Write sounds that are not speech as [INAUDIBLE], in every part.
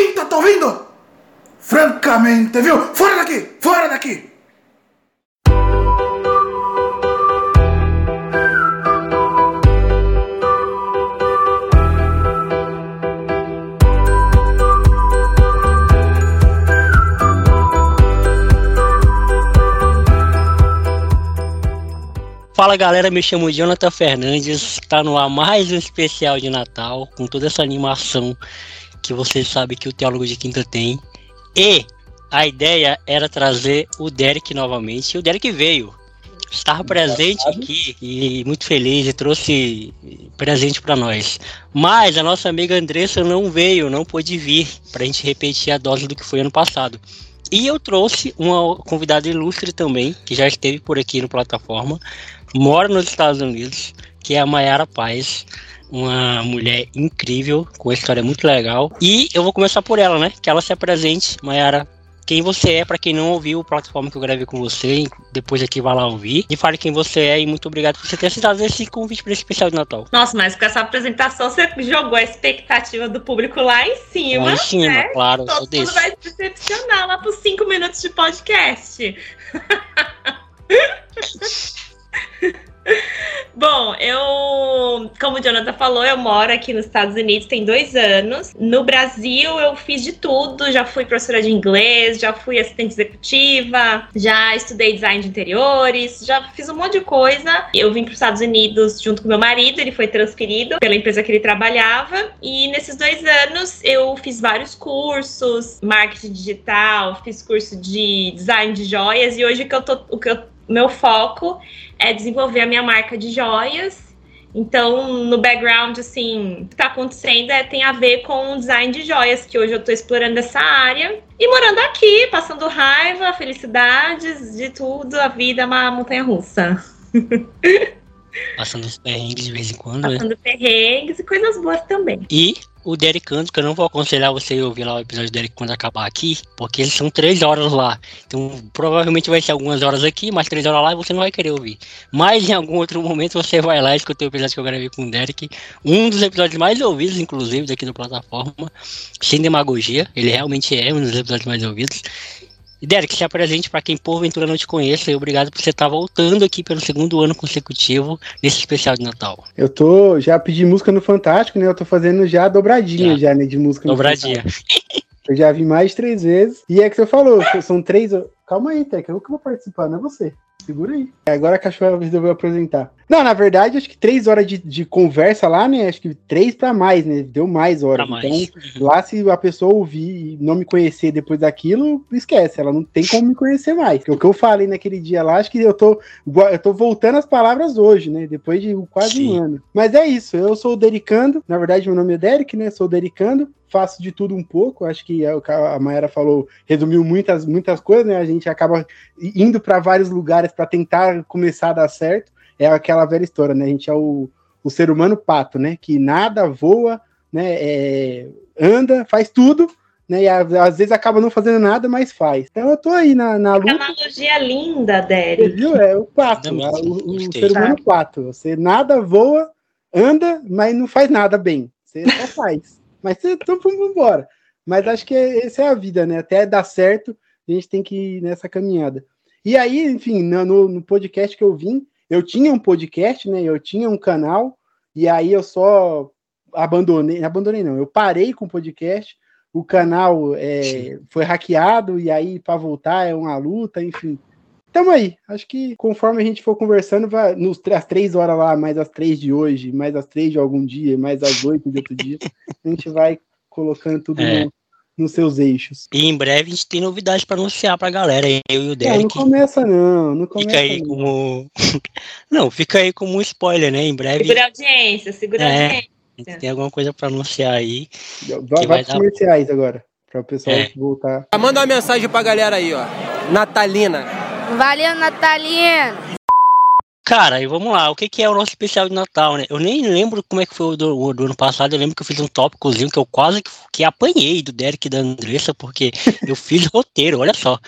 quinta, tá ouvindo? Francamente, viu? Fora daqui! Fora daqui! Fala galera, me chamo Jonathan Fernandes, tá no ar mais um especial de Natal, com toda essa animação que vocês sabem que o Teólogo de Quinta tem. E a ideia era trazer o Derek novamente, e o Derek veio. Estava presente aqui e muito feliz e trouxe presente para nós. Mas a nossa amiga Andressa não veio, não pôde vir para a gente repetir a dose do que foi ano passado. E eu trouxe uma convidada ilustre também, que já esteve por aqui no plataforma, mora nos Estados Unidos, que é a Mayara Paz, uma mulher incrível, com uma história muito legal. E eu vou começar por ela, né? Que ela se apresente, Mayara. Quem você é, para quem não ouviu o plataforma que eu gravei com você, depois aqui vai lá ouvir. E fale quem você é e muito obrigado por você ter aceitado esse convite para esse especial de Natal. Nossa, mas com essa apresentação você jogou a expectativa do público lá em cima. Lá em cima, né? claro. Todo mundo vai se decepcionar lá por cinco minutos de podcast. [LAUGHS] [LAUGHS] Bom, eu, como o Jonathan falou, eu moro aqui nos Estados Unidos tem dois anos. No Brasil, eu fiz de tudo. Já fui professora de inglês, já fui assistente executiva, já estudei design de interiores, já fiz um monte de coisa. Eu vim para os Estados Unidos junto com meu marido, ele foi transferido pela empresa que ele trabalhava. E nesses dois anos, eu fiz vários cursos, marketing digital, fiz curso de design de joias. E hoje o que eu tô, o que eu meu foco é desenvolver a minha marca de joias. Então, no background, assim, o que está acontecendo é, tem a ver com o design de joias, que hoje eu estou explorando essa área. E morando aqui, passando raiva, felicidades, de tudo, a vida é uma montanha russa. [LAUGHS] Passando os perrengues de vez em quando, Passando né? perrengues e coisas boas também. E o Derek Canto, que eu não vou aconselhar você a ouvir lá o episódio do Derek quando acabar aqui, porque eles são três horas lá. Então, provavelmente vai ser algumas horas aqui, mais três horas lá e você não vai querer ouvir. Mas em algum outro momento você vai lá e escuta o episódio que eu gravei com o Derek. Um dos episódios mais ouvidos, inclusive, daqui da plataforma. Sem demagogia. Ele realmente é um dos episódios mais ouvidos. E Derek, se apresente para quem porventura não te conheça e obrigado por você estar tá voltando aqui pelo segundo ano consecutivo nesse especial de Natal. Eu tô, já pedi música no Fantástico, né? Eu tô fazendo já dobradinha já, já né, de música dobradinha. no Fantástico. [LAUGHS] Eu já vi mais de três vezes. E é que você falou, são três. Calma aí, Teca, eu que vou participar, não é você. Segura aí. Agora a cachorra resolveu apresentar. Não, na verdade, acho que três horas de, de conversa lá, né? Acho que três para mais, né? Deu mais horas. Mais. Então, lá se a pessoa ouvir e não me conhecer depois daquilo, esquece. Ela não tem como me conhecer mais. O que eu falei naquele dia lá, acho que eu tô, eu tô voltando as palavras hoje, né? Depois de quase Sim. um ano. Mas é isso. Eu sou o Dericando. Na verdade, meu nome é Derek, né? Sou o Dericando faço de tudo um pouco. Acho que é o que a Mayara falou resumiu muitas, muitas coisas, né? A gente acaba indo para vários lugares para tentar começar a dar certo. É aquela velha história, né? A gente é o, o ser humano pato, né? Que nada, voa, né? É, anda, faz tudo, né? E às vezes acaba não fazendo nada, mas faz. Então eu tô aí na, na luta. analogia linda, Derek. Viu? É o pato, é o, o ser humano pato. Você nada, voa, anda, mas não faz nada bem. Você só faz. Mas então vamos embora. Mas acho que essa é a vida, né? Até dar certo, a gente tem que ir nessa caminhada. E aí, enfim, no, no podcast que eu vim, eu tinha um podcast, né? Eu tinha um canal, e aí eu só abandonei, abandonei não, eu parei com o podcast, o canal é, foi hackeado, e aí para voltar é uma luta, enfim. Tamo aí. Acho que conforme a gente for conversando, vai, nos, as três horas lá, mais as três de hoje, mais as três de algum dia, mais as oito de outro dia, a gente vai colocando tudo [LAUGHS] é. no, nos seus eixos. E em breve a gente tem novidades para anunciar pra galera, eu e o Derek. Não, não começa não, não começa Fica aí não. como... [LAUGHS] não, fica aí como um spoiler, né? Em breve... Segura a audiência, segura a é, audiência. Tem alguma coisa para anunciar aí. Vai, vai dar... comerciais agora, para o pessoal é. voltar. Manda uma mensagem pra galera aí, ó. Natalina. Valeu, Natalina! Cara, e vamos lá, o que, que é o nosso especial de Natal, né? Eu nem lembro como é que foi o do, o do ano passado, eu lembro que eu fiz um tópicozinho que eu quase que, que apanhei do Derek e da Andressa, porque [LAUGHS] eu fiz roteiro, olha só.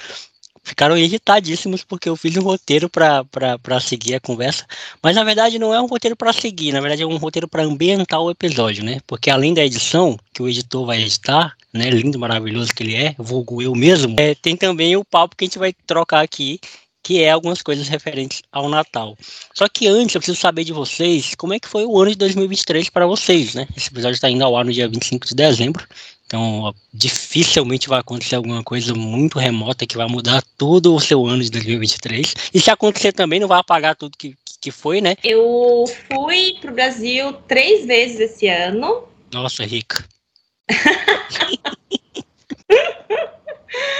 Ficaram irritadíssimos porque eu fiz um roteiro para seguir a conversa, mas na verdade não é um roteiro para seguir, na verdade é um roteiro para ambientar o episódio, né? Porque além da edição, que o editor vai editar, né, lindo, maravilhoso que ele é, vulgo eu mesmo, é, tem também o papo que a gente vai trocar aqui que é algumas coisas referentes ao Natal. Só que antes eu preciso saber de vocês como é que foi o ano de 2023 para vocês, né? Esse episódio está indo ao ar no dia 25 de dezembro, então dificilmente vai acontecer alguma coisa muito remota que vai mudar todo o seu ano de 2023. E se acontecer também, não vai apagar tudo que, que foi, né? Eu fui para o Brasil três vezes esse ano. Nossa, rica. [LAUGHS]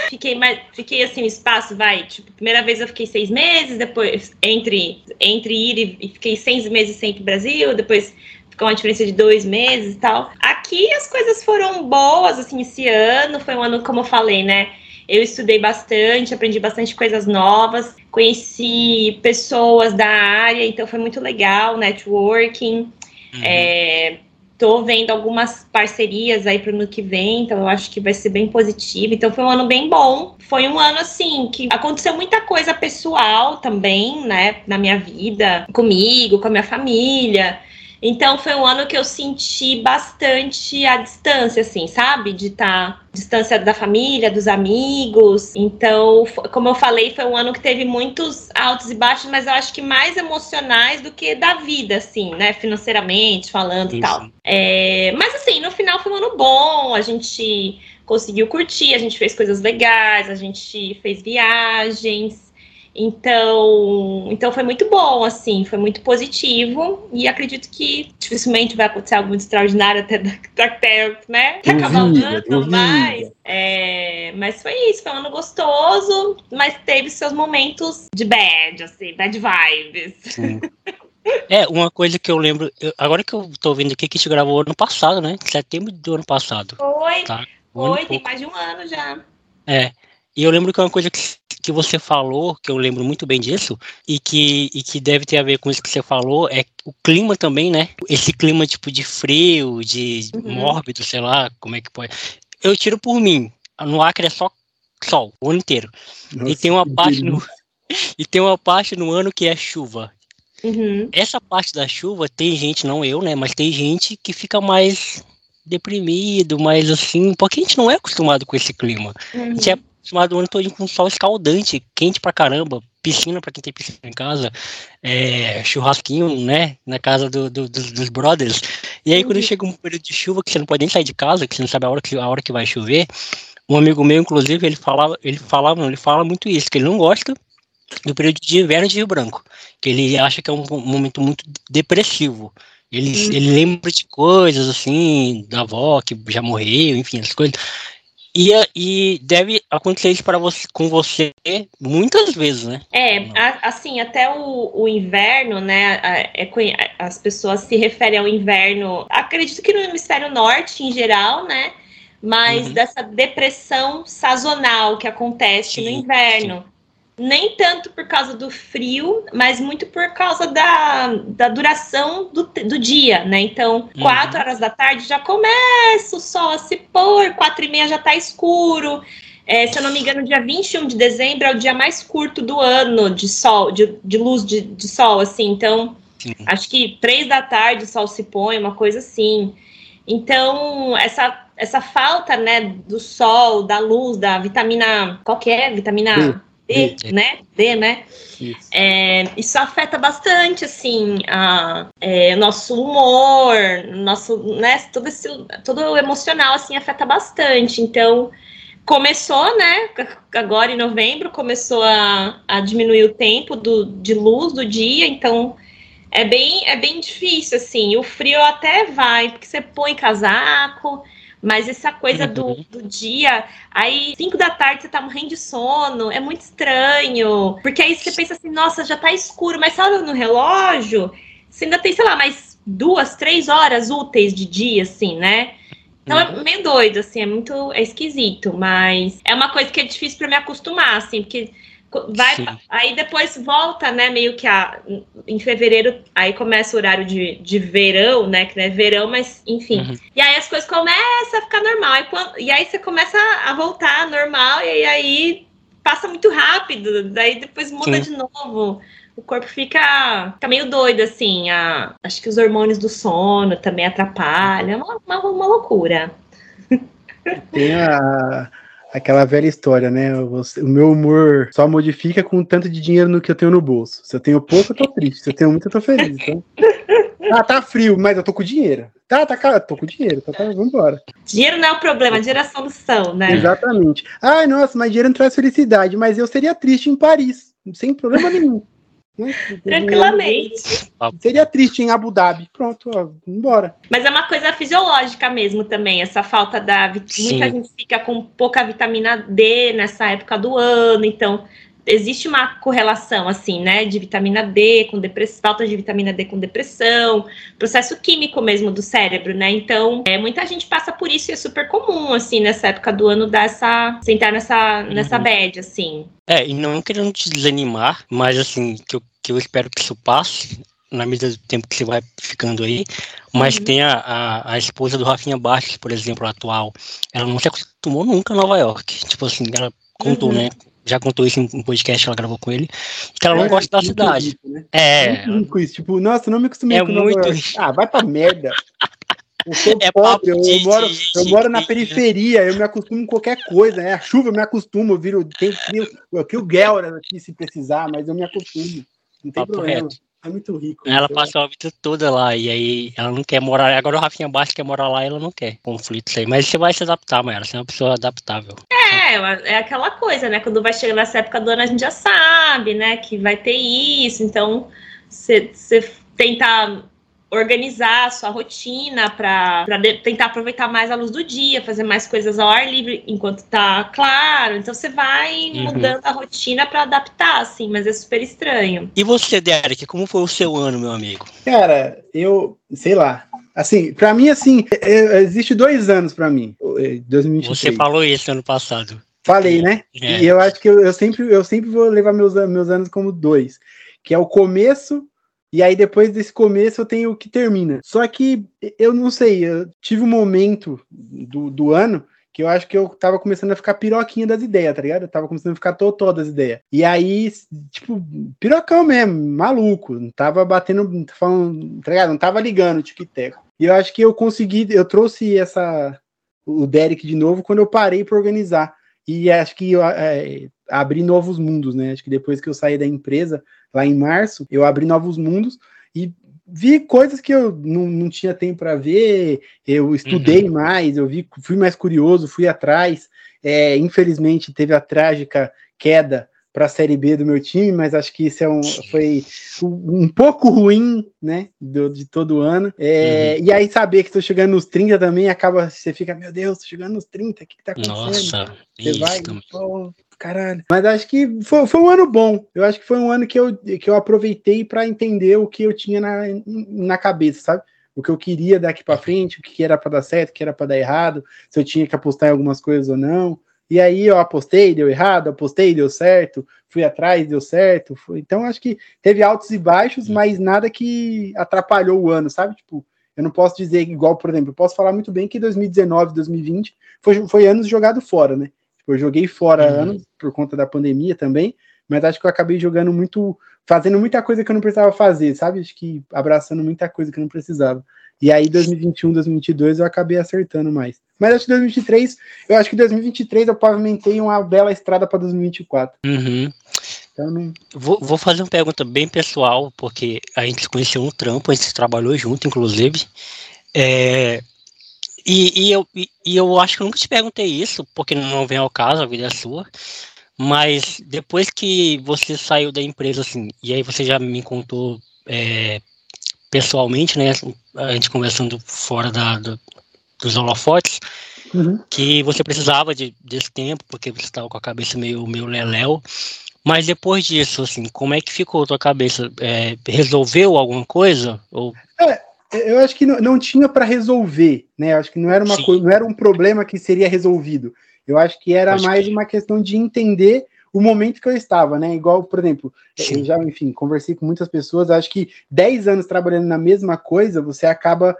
fiquei mais, fiquei assim, o espaço vai, tipo, primeira vez eu fiquei seis meses, depois entre, entre ir e, e fiquei seis meses sem ir pro Brasil, depois ficou uma diferença de dois meses e tal. Aqui as coisas foram boas, assim, esse ano foi um ano, como eu falei, né? Eu estudei bastante, aprendi bastante coisas novas, conheci pessoas da área, então foi muito legal, networking. Uhum. É, Tô vendo algumas parcerias aí para o ano que vem, então eu acho que vai ser bem positivo. Então foi um ano bem bom. Foi um ano assim que aconteceu muita coisa pessoal também, né, na minha vida, comigo, com a minha família. Então foi um ano que eu senti bastante a distância, assim, sabe? De estar tá, distância da família, dos amigos. Então, como eu falei, foi um ano que teve muitos altos e baixos, mas eu acho que mais emocionais do que da vida, assim, né? Financeiramente falando e tal. É, mas assim, no final foi um ano bom, a gente conseguiu curtir, a gente fez coisas legais, a gente fez viagens. Então, então foi muito bom, assim, foi muito positivo e acredito que dificilmente vai acontecer algo muito extraordinário até, até né, acabar o ano, mas, é, mas foi isso, foi um ano gostoso, mas teve seus momentos de bad, assim, bad vibes. Sim. É, uma coisa que eu lembro, eu, agora que eu tô vendo aqui que a gente gravou ano passado, né? Setembro do ano passado. Foi, tá? Um foi, tem mais de um ano já. É, e eu lembro que é uma coisa que que você falou, que eu lembro muito bem disso, e que, e que deve ter a ver com isso que você falou, é o clima também, né? Esse clima tipo de frio, de uhum. mórbido, sei lá, como é que pode. Eu tiro por mim. No Acre é só sol o ano inteiro. Nossa, e tem uma parte no [LAUGHS] e tem uma parte no ano que é chuva. Uhum. Essa parte da chuva tem gente, não eu, né? Mas tem gente que fica mais deprimido, mais assim, porque a gente não é acostumado com esse clima. Uhum. A gente é acostumado o ano todo com sol escaldante, quente pra caramba, piscina pra quem tem piscina em casa, é, churrasquinho, né, na casa do, do, dos, dos, brothers. E aí, quando chega um período de chuva que você não pode nem sair de casa, que você não sabe a hora que, a hora que vai chover, um amigo meu, inclusive, ele falava, ele falava, ele fala muito isso, que ele não gosta do período de inverno de Rio Branco, que ele acha que é um, momento muito depressivo. Ele, ele lembra de coisas assim, da avó que já morreu, enfim, as coisas. E, e deve acontecer isso para você, com você muitas vezes, né? É, a, assim, até o, o inverno, né? É, as pessoas se referem ao inverno, acredito que no hemisfério norte em geral, né? Mas uhum. dessa depressão sazonal que acontece sim, no inverno. Sim nem tanto por causa do frio, mas muito por causa da, da duração do, do dia, né? Então, uhum. quatro horas da tarde já começa o sol a se pôr, quatro e meia já tá escuro. É, se eu não me engano, dia 21 de dezembro é o dia mais curto do ano de sol, de, de luz de, de sol, assim. Então, Sim. acho que três da tarde o sol se põe, uma coisa assim. Então, essa, essa falta, né, do sol, da luz, da vitamina. Qual que é? Vitamina. D, D, né? D, né? Isso. É, isso afeta bastante, assim, a, é, nosso humor, nosso, né? Todo esse, todo o emocional, assim, afeta bastante. Então, começou, né? Agora em novembro começou a, a diminuir o tempo do, de luz do dia, então é bem, é bem difícil, assim. O frio até vai, porque você põe casaco, mas essa coisa do, uhum. do dia, aí 5 da tarde você tá morrendo de sono, é muito estranho. Porque aí você pensa assim, nossa, já tá escuro, mas você olha no relógio, você ainda tem, sei lá, mais duas, três horas úteis de dia, assim, né? Então é uhum. é meio doido, assim, é muito é esquisito, mas é uma coisa que é difícil para me acostumar, assim, porque vai Sim. aí depois volta né meio que a, em fevereiro aí começa o horário de, de verão né que não é verão mas enfim uhum. e aí as coisas começam a ficar normal e, quando, e aí você começa a voltar normal e aí passa muito rápido, daí depois muda Sim. de novo. O corpo fica, fica meio doido, assim. A, acho que os hormônios do sono também atrapalham. É uma, uma, uma loucura. Tem a, aquela velha história, né? O meu humor só modifica com o tanto de dinheiro no que eu tenho no bolso. Se eu tenho pouco, eu tô triste. Se eu tenho muito, eu tô feliz. Então... [LAUGHS] Ah, tá frio, mas eu tô com dinheiro. Tá, tá, cara, tô com dinheiro. Tá, tá, vambora. Dinheiro não é o problema, dinheiro é a solução, né? Exatamente. Ai, nossa, mas dinheiro não traz felicidade. Mas eu seria triste em Paris, sem problema nenhum. Tranquilamente. Seria triste em Abu Dhabi. Pronto, ó, vambora. Mas é uma coisa fisiológica mesmo também, essa falta da. vit- Sim. Muita gente fica com pouca vitamina D nessa época do ano, então existe uma correlação, assim, né, de vitamina D com depressão, falta de vitamina D com depressão, processo químico mesmo do cérebro, né? Então, é, muita gente passa por isso e é super comum, assim, nessa época do ano dar essa. sentar nessa, nessa Uhum. bad, assim. É, e não querendo te desanimar, mas assim, que eu, que eu espero que isso passe na medida do tempo que você vai ficando aí. Mas Uhum. tem a, a, a esposa do Rafinha Bastos, por exemplo, atual. Ela não se acostumou nunca a Nova York. Tipo assim, ela contou, Uhum. né? Já contou isso em um podcast que ela gravou com ele. Que ela não É, gosta da cidade. rico, né? É, Muito isso. Tipo, nossa, não me acostumei É com Nova muito York. Ah, vai pra merda. Eu sou É pobre, eu, de- moro, de- eu de- moro na periferia, eu me acostumo com qualquer coisa, né? A chuva eu me acostumo, eu viro, tenho frio, eu crio guerra aqui se precisar, mas eu me acostumo. Não tem Papo problema. reto. É muito rico. ela Eu- passou a vida toda lá. E aí ela não quer morar. Agora o Rafinha Bastos quer morar lá e ela não quer. Conflitos aí. Mas você vai se adaptar, Mayara. Você é uma pessoa adaptável. É, é aquela coisa, né? Quando vai chegar nessa época do ano, a gente já sabe, né? Que vai ter isso. Então, você tentar organizar a sua rotina para tentar aproveitar mais a luz do dia, fazer mais coisas ao ar livre enquanto tá claro. Então, você vai Uhum. mudando a rotina para adaptar, assim, mas é super estranho. E você, Derek, como foi o seu ano, meu amigo? Cara, eu, sei lá. Assim, pra mim, assim, é- é- existe dois anos pra mim. é, 2023. Você falou isso ano passado. Falei, né? É. E eu acho que eu, eu sempre, eu sempre vou levar meus, meus anos como dois. Que é o começo, e aí depois desse começo eu tenho o que termina. Só que eu não sei, eu tive um momento do, do ano que eu acho que eu tava começando a ficar piroquinha das ideias, tá ligado? Eu tava começando a ficar totó das ideias. E aí, tipo, pirocão mesmo, maluco. Não tava batendo, falando, tá ligado? Não tava ligando o tic-teco. E eu acho que eu consegui, eu trouxe essa o Derek de novo quando eu parei para organizar. E acho que é, abri novos mundos, né? Acho que depois que eu saí da empresa, lá em março, eu abri novos mundos e vi coisas que eu não, não tinha tempo para ver. Eu estudei mais, eu vi, fui mais curioso, fui atrás. É, infelizmente teve a trágica queda para a Série B do meu time, mas acho que isso é um, foi um, pouco ruim, né, do, de todo ano. É, E aí saber que estou chegando nos 30 também, acaba, você fica, meu Deus, tô chegando nos 30, o que, que tá acontecendo? Nossa, Você isso vai, pô, caralho. Mas acho que foi, foi um ano bom. Eu acho que foi um ano que eu, que eu aproveitei para entender o que eu tinha na, na cabeça, sabe? O que eu queria daqui para frente, o que era para dar certo, o que era para dar errado, se eu tinha que apostar em algumas coisas ou não. E aí eu apostei, deu errado, apostei, deu certo, fui atrás, deu certo. Foi... Então acho que teve altos e baixos, mas nada que atrapalhou o ano, sabe? Tipo, eu não posso dizer igual, por exemplo, eu posso falar muito bem que 2019, 2020 foi, foi anos jogado fora, né? Tipo, eu joguei fora Uhum. anos por conta da pandemia também, mas acho que eu acabei jogando muito, fazendo muita coisa que eu não precisava fazer, sabe? Acho que abraçando muita coisa que eu não precisava. E aí, 2021, 2022, eu acabei acertando mais. Mas acho que 2023, eu acho que 2023 eu pavimentei uma bela estrada para 2024. Uhum. Então, não... Vou, vou fazer uma pergunta bem pessoal, porque a gente se conheceu no trampo, a gente trabalhou junto, inclusive. É, e, e eu, e, eu acho que eu nunca te perguntei isso, porque não vem ao caso, a vida é sua. Mas depois que você saiu da empresa, assim, e aí você já me contou é, pessoalmente, né? A gente conversando fora da, do- dos holofotes, Uhum. que você precisava de, desse tempo, porque você estava com a cabeça meio, meio leléu. Mas depois disso, assim, como é que ficou a tua cabeça? É, resolveu alguma coisa? Ou eu acho que não, não tinha para resolver, né? Eu acho que não era uma coisa, não era um problema que seria resolvido. Eu acho que era Pode mais crer. uma questão de entender o momento que eu estava, né? Igual, por exemplo, Sim. eu já, enfim, conversei com muitas pessoas, acho que 10 anos trabalhando na mesma coisa, você acaba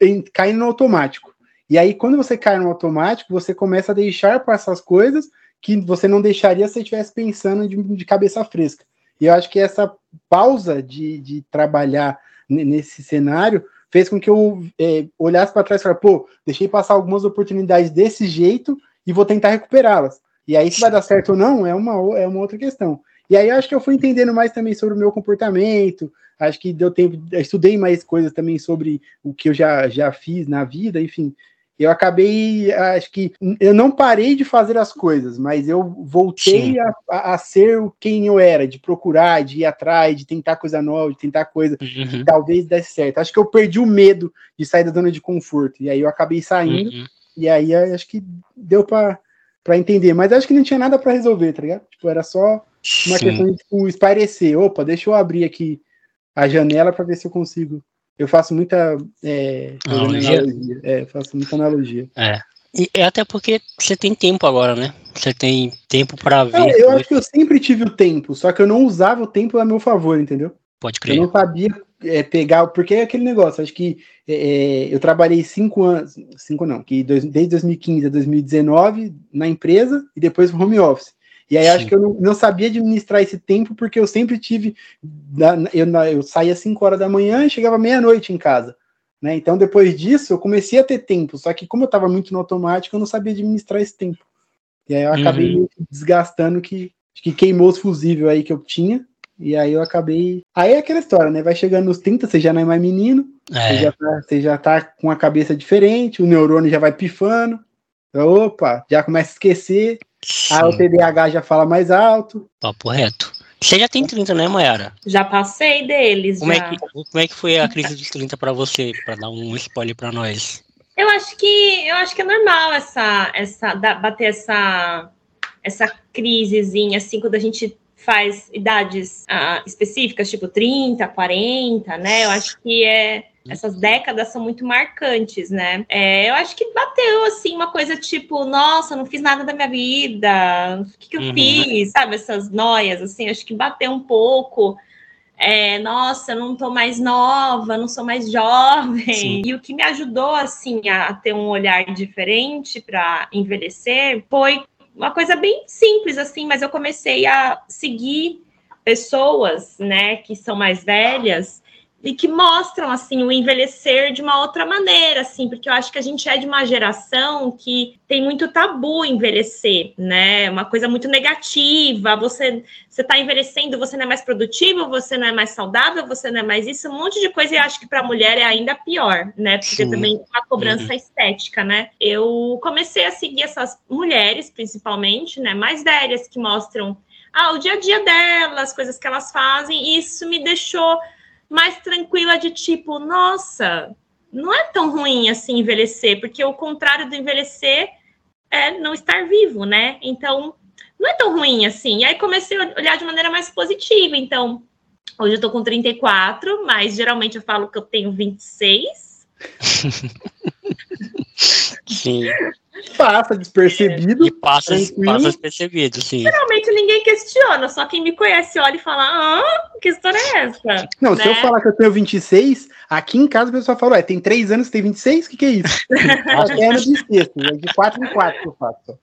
em- caindo no automático. E aí, quando você cai no automático, você começa a deixar passar as coisas que você não deixaria se você estivesse pensando de, de cabeça fresca. E eu acho que essa pausa de, de trabalhar nesse cenário fez com que eu é, olhasse para trás e falasse, pô, deixei passar algumas oportunidades desse jeito e vou tentar recuperá-las. E aí, se vai dar certo ou não, é uma, é uma outra questão. E aí, acho que eu fui entendendo mais também sobre o meu comportamento, acho que deu tempo, estudei mais coisas também sobre o que eu já, já fiz na vida, enfim. Eu acabei, acho que eu não parei de fazer as coisas, mas eu voltei a, a, a, ser quem eu era, de procurar, de ir atrás, de tentar coisa nova, de tentar coisa uhum. que talvez desse certo. Acho que eu perdi o medo de sair da zona de conforto, e aí eu acabei saindo, uhum. e aí acho que deu para entender, mas acho que não tinha nada para resolver, tá ligado? Tipo, era só uma Sim. questão de tipo, espairecer. Opa, deixa eu abrir aqui a janela para ver se eu consigo eu faço muita é, analogia. analogia. É, faço muita analogia. É. E é até porque você tem tempo agora, né? Você tem tempo para ver. É, eu acho que eu sempre tive o tempo, só que eu não usava o tempo a meu favor, entendeu? Pode crer. Eu não sabia é, pegar, porque é aquele negócio, acho que é, é eu trabalhei cinco anos, cinco não, que dois, desde 2015 a 2019 na empresa e depois no home office. E aí Sim. acho que eu não, não, sabia administrar esse tempo, porque eu sempre tive. Eu, eu saía às 5 horas da manhã e chegava meia-noite em casa. Né? Então, depois disso, eu comecei a ter tempo. Só que, como eu estava muito no automático, eu não sabia administrar esse tempo. E aí eu acabei uhum. desgastando que, que queimou os fusíveis aí que eu tinha. E aí eu acabei. Aí é aquela história, né? Vai chegando nos 30, você já não é mais menino, é. Você, já tá, você já tá com a cabeça diferente, o neurônio já vai pifando. Opa, já começa a esquecer. Sim. Aí o TDAH já fala mais alto. Papo reto. Você já tem 30, né, Mayara? Já passei deles. Como, já. É, que, como é que foi a crise dos 30 para você? Para dar um spoiler para nós. Eu acho que eu acho que é normal essa essa bater essa essa crisezinha assim quando a gente faz idades ah, específicas, tipo 30, 40, né? Eu acho que é essas décadas são muito marcantes, né? É, eu acho que bateu, assim, uma coisa tipo, nossa, não fiz nada da minha vida, o que, que eu uhum. fiz? Sabe, essas noias, assim, acho que bateu um pouco. É, nossa, não tô mais nova, não sou mais jovem. Sim. E o que me ajudou, assim, a ter um olhar diferente para envelhecer foi uma coisa bem simples, assim, mas eu comecei a seguir pessoas, né, que são mais velhas e que mostram assim o envelhecer de uma outra maneira, assim, porque eu acho que a gente é de uma geração que tem muito tabu envelhecer, né? Uma coisa muito negativa. Você você está envelhecendo, você não é mais produtivo, você não é mais saudável, você não é mais isso, um monte de coisa. E acho que para a mulher é ainda pior, né? Porque Sim. também uma cobrança uhum. estética, né? Eu comecei a seguir essas mulheres, principalmente, né? Mais velhas que mostram ah, o dia a dia delas, coisas que elas fazem. E isso me deixou mais tranquila de tipo, nossa, não é tão ruim assim envelhecer, porque o contrário do envelhecer é não estar vivo, né? Então, não é tão ruim assim. E aí comecei a olhar de maneira mais positiva. Então, hoje eu tô com 34, mas geralmente eu falo que eu tenho 26. [LAUGHS] Sim. Passa despercebido. E passa, passa despercebido, sim. Geralmente ninguém questiona, só quem me conhece olha e fala: Ah, que história é essa? Não, né? se eu né? falar que eu tenho 26, aqui em casa o pessoal fala: Ué, tem 3 anos, tem 26? O que, que é isso? Acho que é ano de sexto, é de 4 em 4 que eu faço.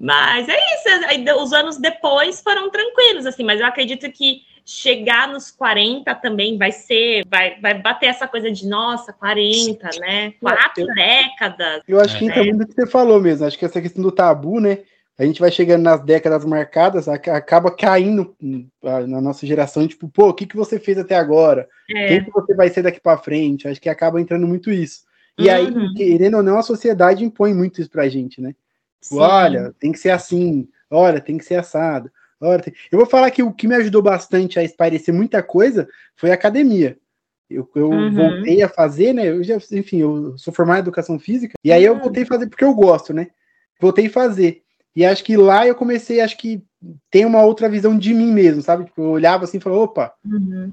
Mas é isso, os anos depois foram tranquilos, assim, mas eu acredito que chegar nos 40 também vai ser, vai, vai bater essa coisa de nossa, 40, né? Quatro eu, décadas. Eu acho que entra muito do que você falou mesmo. Acho que essa questão do tabu, né? A gente vai chegando nas décadas marcadas, acaba caindo na nossa geração, tipo, pô, o que, que você fez até agora? É. Quem que você vai ser daqui para frente? Acho que acaba entrando muito isso. E uhum. aí, querendo ou não, a sociedade impõe muito isso pra gente, né? Sim. Olha, tem que ser assim, olha, tem que ser assado. Eu vou falar que o que me ajudou bastante a esparecer muita coisa foi a academia. Eu, eu uhum. voltei a fazer, né? Eu já, enfim, eu sou formado em educação física, e aí eu uhum. voltei a fazer porque eu gosto, né? Voltei a fazer. E acho que lá eu comecei, acho que tem uma outra visão de mim mesmo, sabe? Tipo, eu olhava assim e falava, opa, uhum.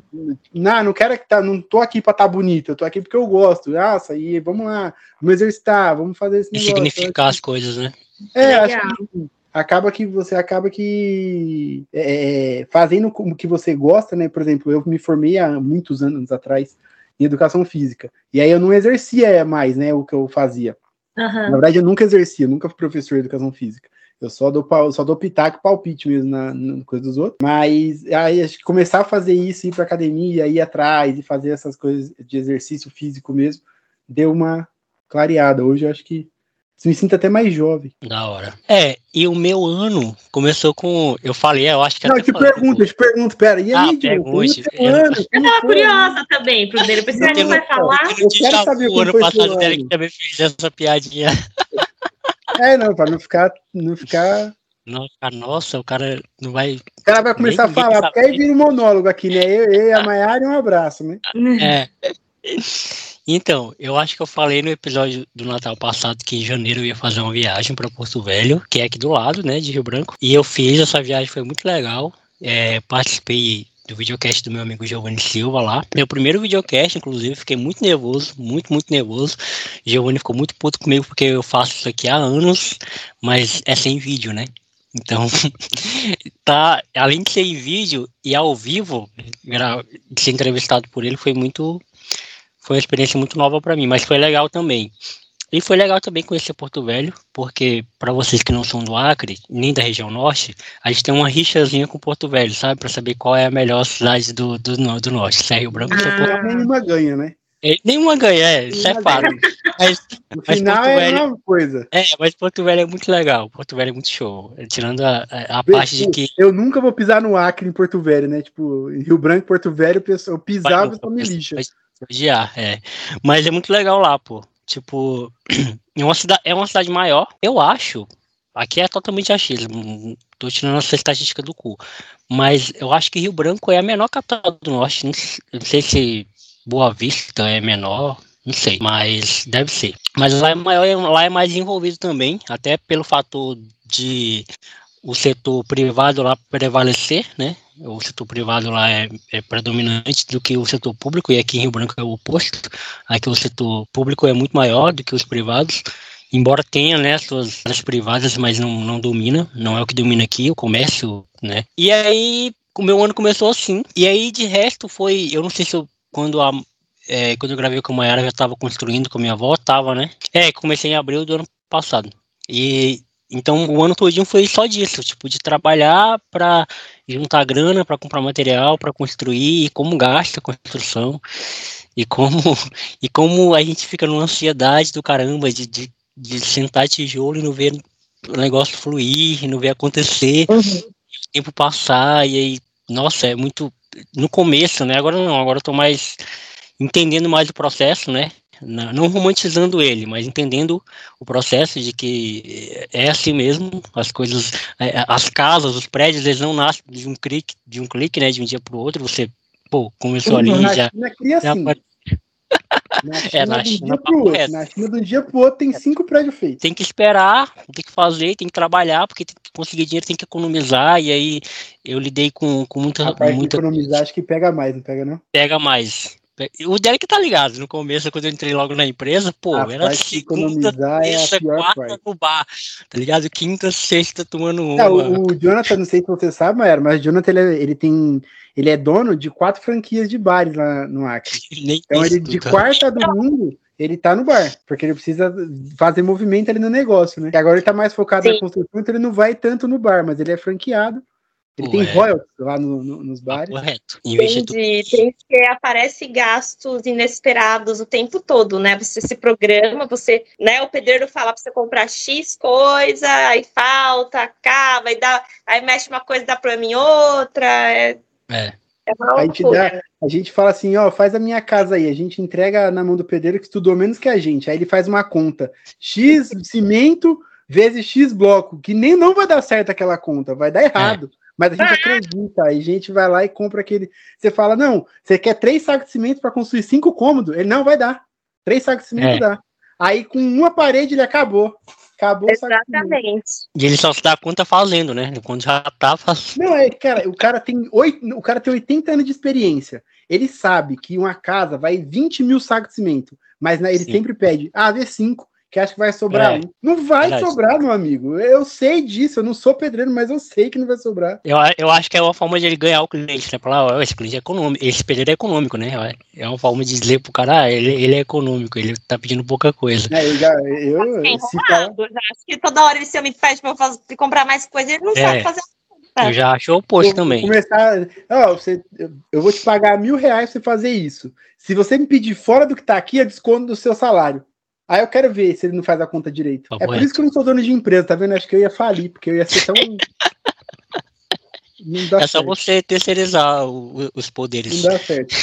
não, não quero que tá, não tô aqui para estar tá bonito, eu tô aqui porque eu gosto. Nossa, aí vamos lá, vamos exercitar, vamos fazer esse negócio. Significar as coisas, né? É, Legal. acho que acaba que você acaba que é, é, fazendo o que você gosta, né? Por exemplo, eu me formei há muitos anos atrás em educação física. E aí eu não exercia mais, né, o que eu fazia. Uhum. Na verdade, eu nunca exercia, nunca fui professor de educação física. Eu só dou, só dou pitaco e palpite mesmo na, na coisa dos outros. Mas aí acho que começar a fazer isso, ir pra academia, ir atrás e fazer essas coisas de exercício físico mesmo, deu uma clareada. Hoje eu acho que me sinto até mais jovem. Da hora. É, e o meu ano começou com. Eu falei, eu acho que Não, eu te pergunto, eu te pergunto, pera, e Ah, aí, Diogo? pergunte. O ano? Eu tava foi? curiosa também, pro dele. Depois você Eu não vai falar. Eu Eu quero saber o ano foi passado ano. que também fez essa piadinha. [LAUGHS] É, não, pra não ficar, não ficar Não, nossa, o cara não vai. O cara vai começar a falar, porque aí vira um monólogo aqui, né? Eu, eu e a Maiara e um abraço, né? É. [LAUGHS] Então, eu acho que eu falei no episódio do Natal passado que em janeiro eu ia fazer uma viagem para Porto Velho, que é aqui do lado, né, de Rio Branco. E eu fiz essa viagem, foi muito legal. É, participei do videocast do meu amigo Giovanni Silva lá. Meu primeiro videocast, inclusive, fiquei muito nervoso, muito, muito nervoso. Giovanni ficou muito puto comigo porque eu faço isso aqui há anos, mas é sem vídeo, né? Então, [LAUGHS] tá, além de ser em vídeo e ao vivo, de ser entrevistado por ele foi muito foi uma experiência muito nova para mim, mas foi legal também. E foi legal também conhecer Porto Velho, porque para vocês que não são do Acre, nem da região norte, a gente tem uma rixazinha com Porto Velho, sabe? Para saber qual é a melhor cidade do, do, do norte, se é Rio Branco é Porto Ah. Nenhuma ganha, né? É, Nenhuma ganha, é, isso é fato. Mas, No Mas final Porto é a Velho- mesma coisa. é, mas Porto Velho é muito legal, Porto Velho é muito show. Tirando a, a, a parte de que. Eu nunca vou pisar no Acre em Porto Velho, né? Tipo, em Rio Branco, Porto Velho, eu pisava e me lixa. Odiar, é. Mas é muito legal lá, pô. Tipo, [CLEARS THROAT] é uma, cidade, é uma cidade maior, eu acho. Aqui é totalmente achismo. Tô tirando essa estatística do cu. Mas eu acho que Rio Branco é a menor capital do norte. Não não sei se Boa Vista é menor. Não sei, mas deve ser. Mas lá é maior, lá é mais envolvido também, até pelo fator de o setor privado lá prevalecer, né? O setor privado lá é, é predominante do que o setor público, e aqui em Rio Branco é o oposto. Aqui o setor público é muito maior do que os privados, embora tenha né, suas privadas, mas não, não domina, não é o que domina aqui, o comércio, né? E aí o meu ano começou assim, e aí de resto foi, eu não sei se eu, quando a é, quando eu gravei com a Mayara, eu já estava construindo com a minha avó, tava, né? É, comecei em abril do ano passado. E então o ano todinho foi só disso, tipo, de trabalhar para juntar grana, para comprar material, para construir, e como gasta a construção, e como, [LAUGHS] e como a gente fica numa ansiedade do caramba de, de, de sentar tijolo e não ver o negócio fluir, e não ver acontecer, Uhum. o tempo passar, e aí, nossa, é muito. No começo, né? Agora não, agora eu tô mais entendendo mais o processo, né? Não romantizando ele, mas entendendo o processo de que é assim mesmo, as coisas, é, as casas, os prédios, eles não nascem de um clique, de um clique, né, de um dia para o outro, você, pô, começou ali na já, China cria já assim. apare- [LAUGHS] Na China, É, na de um China, dia papo pro outro. reto. Na China, de um dia pro outro, tem cinco prédios feitos. tem que esperar, tem que fazer, tem que trabalhar, porque tem que conseguir dinheiro, tem que economizar, e aí eu lidei com, com muita, A parte de muita economizar, acho que pega mais, não pega, não? pega mais. O Derek tá ligado, no começo, quando eu entrei logo na empresa, pô, a era segunda, é terça, pior quarta parte. no bar, tá ligado? Quinta, sexta tomando uma. É, o, o Jonathan, não sei se você sabe, Maera, mas o Jonathan ele, é- ele tem. Ele é dono de quatro franquias de bares lá no Acre. [LAUGHS] Nem Então ele de quarta a domingo, ele tá no bar, porque ele precisa fazer movimento ali no negócio, né? E agora ele tá mais focado na Sim. construção, então ele não vai tanto no bar, mas ele é franqueado. Ele tem é. royalties lá no- no- nos Tá bares. correto. Entendi. Tem que aparece gastos inesperados o tempo todo, né? Você se programa, você, né? O pedreiro fala para você comprar X coisa, aí falta, acaba, aí dá, aí mexe uma coisa, dá problema em outra. É, É. é A gente, dá, a gente fala assim, ó, faz a minha casa aí. A gente entrega na mão do pedreiro que estudou menos que a gente. Aí ele faz uma conta. X cimento vezes X bloco, que nem não vai dar certo aquela conta, vai dar errado. Mas a gente acredita, aí a gente vai lá e compra aquele. Você fala, não, você quer três sacos de cimento para construir cinco cômodos? Ele não vai dar. Três sacos de cimento É. dá. Aí com uma parede ele acabou. Acabou o saco de cimento. Exatamente. E ele só se dá conta fazendo, né? Quando já tá fazendo. Não, é, cara, o cara tem oito, o cara tem 80 anos de experiência. Ele sabe que uma casa vai 20 mil sacos de cimento, mas né, ele Sim. sempre pede, ah, vê 5. Que acha que vai sobrar É. um. Não vai Verdade. sobrar, meu amigo. Eu sei disso, eu não sou pedreiro, mas eu sei que não vai sobrar. Eu, eu acho que é uma forma de ele ganhar o cliente, né? Falar, ó, esse cliente é econômico, esse pedreiro é econômico, né? É uma forma de dizer pro cara, ah, ele, ele é econômico, ele tá pedindo pouca coisa. É, eu, já, eu se. Eu acho que toda hora esse homem pede pra eu fazer, comprar mais coisa, ele não É. sabe fazer. É. Eu já acho o oposto vou também. Começar, ó, você, eu, vou te pagar mil reais pra você fazer isso. Se você me pedir fora do que tá aqui, eu desconto do seu salário. Aí eu quero ver se ele não faz a conta direito. Papo é por isso que eu não sou dono de empresa, tá vendo? Acho que eu ia falir, porque eu ia ser tão. não dá É só certo. você terceirizar o- os Não poderes. dá certo.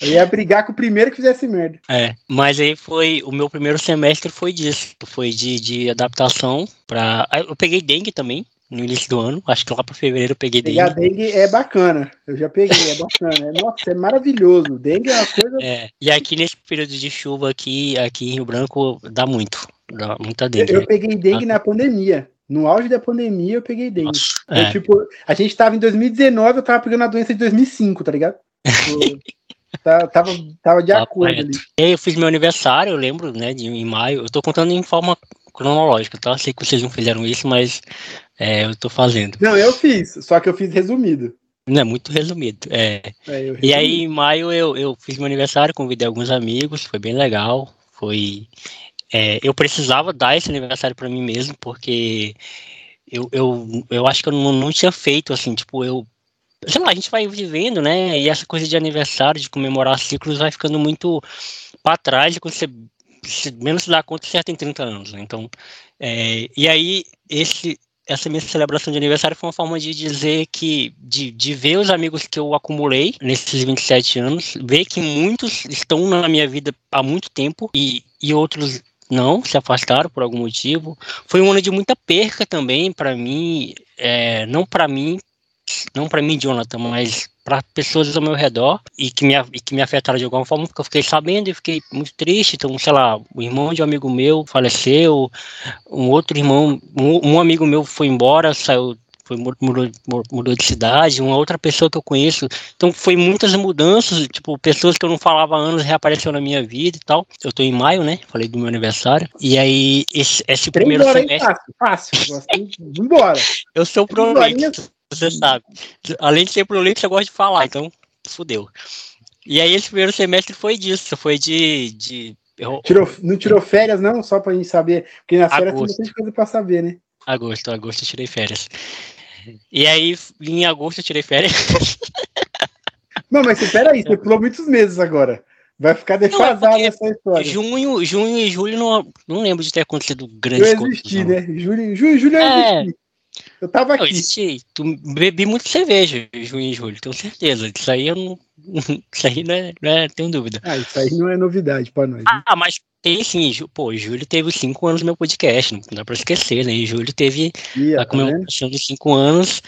Eu ia brigar com o primeiro que fizesse merda. É, mas aí foi, o meu primeiro semestre foi disso, foi de, de adaptação pra... aí Eu peguei dengue também, no início do ano, acho que lá pra fevereiro eu peguei Pegar dengue. dengue é bacana. Eu já peguei, é bacana. É, nossa, é maravilhoso. Dengue é uma coisa. É, e aqui nesse período de chuva aqui, aqui em Rio Branco, dá muito, dá muita dengue. Eu peguei dengue na pandemia. No auge da pandemia, eu peguei dengue. Nossa, Eu, é. tipo, a gente tava em 2019, eu tava pegando a doença de 2005, tá ligado? Tipo, [LAUGHS] tá- tava, tava de acordo ali. E aí eu fiz meu aniversário, eu lembro, né, de, em maio. Eu tô contando em forma cronológica, tá? Sei que vocês não fizeram isso, mas é, eu tô fazendo. Não, eu fiz, só que eu fiz resumido. Não é muito resumido. É. É, E aí, em maio, eu, eu fiz meu aniversário, convidei alguns amigos, foi bem legal. Foi. é, eu precisava dar esse aniversário pra mim mesmo, porque eu, eu, eu acho que eu não, não tinha feito, assim, tipo, eu. Sei lá, a gente vai vivendo, né? E essa coisa de aniversário, de comemorar ciclos, vai ficando muito pra trás, e quando você, você menos se dá conta, você já tem 30 anos, né? Então. é, e aí, esse, essa minha celebração de aniversário foi uma forma de dizer que, de, de ver os amigos que eu acumulei nesses 27 anos, ver que muitos estão na minha vida há muito tempo e, e outros não, se afastaram por algum motivo. Foi um ano de muita perca também para mim, é, não para mim, não para mim, Jonathan, mas para pessoas ao meu redor e que, me, e que me afetaram de alguma forma, porque eu fiquei sabendo e fiquei muito triste. Então, sei lá, o irmão de um amigo meu faleceu, um outro irmão, um, um amigo meu foi embora, saiu, foi, mudou, mudou de cidade, uma outra pessoa que eu conheço. Então, foi muitas mudanças, tipo, pessoas que eu não falava há anos reapareceram na minha vida e tal. Eu tô em maio, né? Falei do meu aniversário. E aí, esse, esse primeiro hein? semestre. Fácil, fácil. Gostei. Vambora. Eu sou horinhas. Você sabe. Além de ser prolixo, eu gosto de falar, então fudeu. E aí esse primeiro semestre foi disso, foi de. de eu- Tirou, não tirou férias, não? Só pra gente saber. Porque nas férias tem Agosto. bastante coisa pra saber, né? agosto, agosto eu tirei férias. E aí, em agosto eu tirei férias. [LAUGHS] Não, mas espera aí, você pulou muitos meses agora. Vai ficar defasado porque essa história. junho, junho e julho não, não lembro de ter acontecido Eu grandes coisas. existi, né? Júlio, Júlio, Júlio eu É. existi. Eu tava Eu aqui. existi. Tu bebi muito cerveja e julho, tenho certeza. Isso aí eu não. [LAUGHS] Isso aí não é, não é tenho dúvida. Ah, isso aí não é novidade pra nós. né? Ah, mas tem sim, pô, Júlio teve cinco anos no meu podcast, não dá pra esquecer, né? E Júlio teve Ih, a tá comemoração de cinco anos.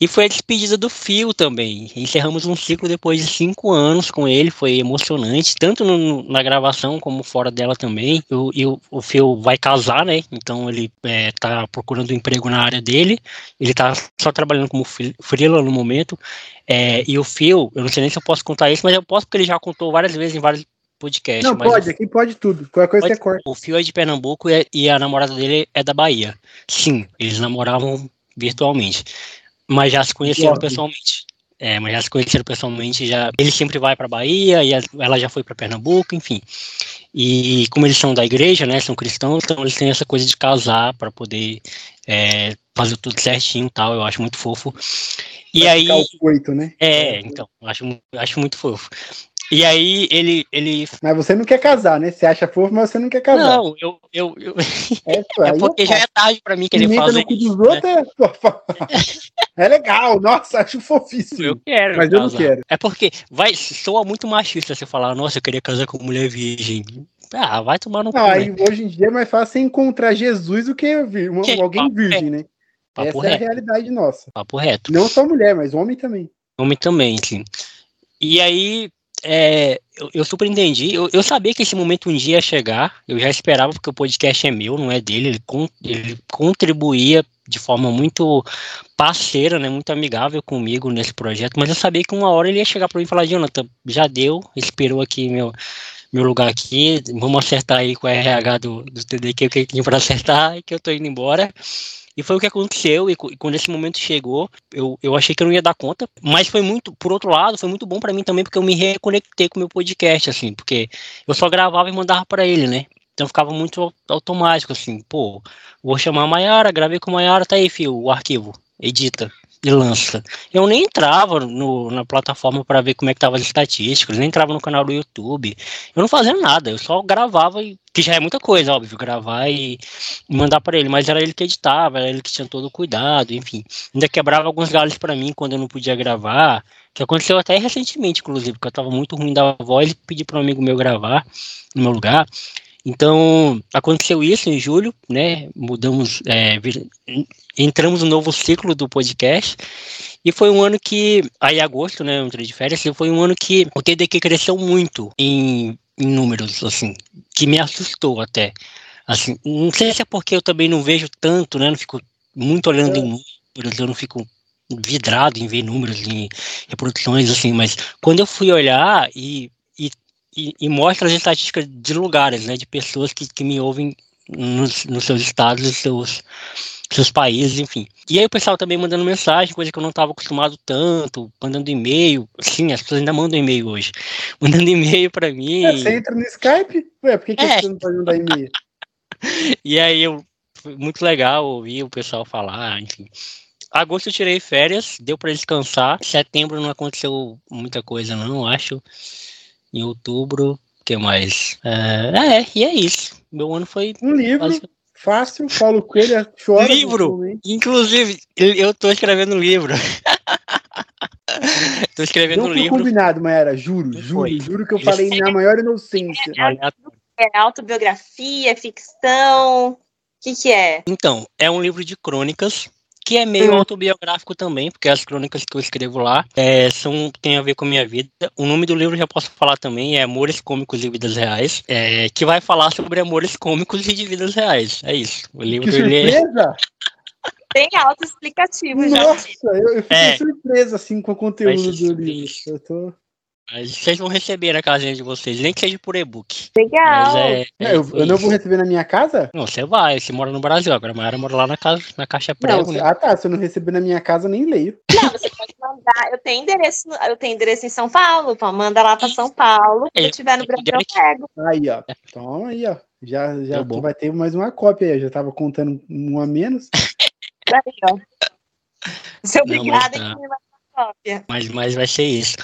E foi a despedida do Fio também. Encerramos um ciclo depois de cinco anos com ele, foi emocionante, tanto no- na gravação como fora dela também. O- E o, o Fio vai casar, né? Então ele é, tá procurando um emprego na área dele. Ele tá só trabalhando como freela no momento. É, e o Fio, eu não sei nem se eu posso contar isso, mas eu posso porque ele já contou várias vezes em vários podcasts. Não, pode, aqui pode tudo. Qualquer coisa Pode- você corta. o Fio é de Pernambuco e, e a namorada dele é da Bahia. Sim, eles namoravam virtualmente. Mas já se conheceram pessoalmente. É, mas já se conheceram pessoalmente, já. Ele sempre vai para Bahia e ela já foi para Pernambuco, enfim. E como eles são da igreja, né, são cristãos, então eles têm essa coisa de casar para poder é, fazer tudo certinho, e tal. Eu acho muito fofo. E Vai aí, né? é, então, acho, acho muito fofo. E aí ele, ele Mas você não quer casar, né? Você acha fofo, mas você não quer casar. não, eu, eu, eu é, [LAUGHS] é porque eu já é tarde para mim querer Pimenta fazer no cu isso. dos né? é... [LAUGHS] é legal, nossa, acho fofíssimo. Eu quero. Mas eu não quero. É porque vai, soa muito machista você falar, nossa, eu queria casar com mulher virgem. Ah, vai tomar no cu. Aí né? hoje em dia é mais fácil encontrar Jesus do que uma- Que alguém virgem, né? Papo Essa é a reto. realidade nossa. Papo reto. Não só mulher, mas homem também. Homem também, sim. E aí, é, eu, eu super entendi. Eu, eu sabia que esse momento um dia ia chegar. Eu já esperava, porque o podcast é meu, não é dele. Ele, con- ele contribuía de forma muito parceira, né, muito amigável comigo nesse projeto. Mas eu sabia que uma hora ele ia chegar para mim e falar: Jonathan, já deu, esperou aqui meu, meu lugar aqui, vamos acertar aí com o RH do, do TDQ o que tem para acertar e que eu tô indo embora. E foi o que aconteceu, e, quando esse momento chegou, eu, eu achei que eu não ia dar conta, mas foi muito, por outro lado, foi muito bom para mim também, porque eu me reconectei com o meu podcast, assim, porque eu só gravava e mandava para ele, né? Então ficava muito automático, assim, pô, vou chamar a Maiara, gravei com a Maiara, tá aí, fio, o arquivo, edita e lança. Eu nem entrava no, na plataforma para ver como é que tava as estatísticas, nem entrava no canal do YouTube. Eu não fazia nada, eu só gravava e que já é muita coisa, óbvio, gravar e mandar para ele, mas era ele que editava, era ele que tinha todo o cuidado, enfim. Ainda quebrava alguns galhos para mim quando eu não podia gravar, que aconteceu até recentemente, inclusive, porque eu tava muito ruim da voz e pedi para um amigo meu gravar no meu lugar. Então, aconteceu isso em julho, né? Mudamos, é, entramos no novo ciclo do podcast. E foi um ano que, aí agosto, né, eu entrei de férias, foi um ano que o TDQ cresceu muito em, em números, assim, que me assustou até. Assim, não sei se é porque eu também não vejo tanto, né, não fico muito olhando é. em números, eu não fico vidrado em ver números, em reproduções, assim, mas quando eu fui olhar e e, e, mostra as estatísticas de lugares, né, de pessoas que, que me ouvem nos, nos seus estados, nos seus, seus países, enfim. E aí o pessoal também mandando mensagem, coisa que eu não estava acostumado tanto, mandando e-mail. Sim, as pessoas ainda mandam e-mail hoje. [LAUGHS] Mandando e-mail para mim. É, você entra no Skype? Ué, por que, que é. você não pode mandar e-mail? [LAUGHS] e aí eu, muito legal ouvir o pessoal falar, enfim. Agosto eu tirei férias, deu para descansar. Setembro não aconteceu muita coisa, não, acho em outubro. O que mais? É, é, e é isso. Meu ano foi. Um livro. Fácil, Paulo Coelho chora. [LAUGHS] Livro! Inclusive, eu tô escrevendo um livro. [LAUGHS] tô escrevendo Não um livro. combinado, Maera, juro, juro, foi. juro que eu falei na maior inocência. É, é autobiografia, ficção. O que, que é? Então, é um livro de crônicas que é meio hum. autobiográfico também, porque as crônicas que eu escrevo lá é, são, tem a ver com a minha vida. O nome do livro já posso falar também, é Amores Cômicos e Vidas Reais, é, que vai falar sobre amores cômicos e de vidas reais. É isso. O livro que é surpresa! Bem autoexplicativo já. Nossa, eu, eu fiquei é. surpresa assim com o conteúdo do livro. Eu tô... Mas vocês vão receber na casinha de vocês, nem que seja por e-book. Legal. É, é, eu, eu, não vou receber na minha casa? Não, você vai, você mora no Brasil, agora a Mayara mora lá na, casa, na caixa prego, né? Ah tá, se eu não receber na minha casa, eu nem leio. Não, você pode mandar, eu tenho endereço, eu tenho endereço em São Paulo, então manda lá pra São Paulo, se eu estiver no Brasil eu pego. Aí, ó, toma aí, ó. Já, já tá vai ter mais uma cópia aí, eu já tava contando um a menos. [LAUGHS] aí, ó. Seu obrigada em ter mais uma cópia. Mas, mas vai ser isso.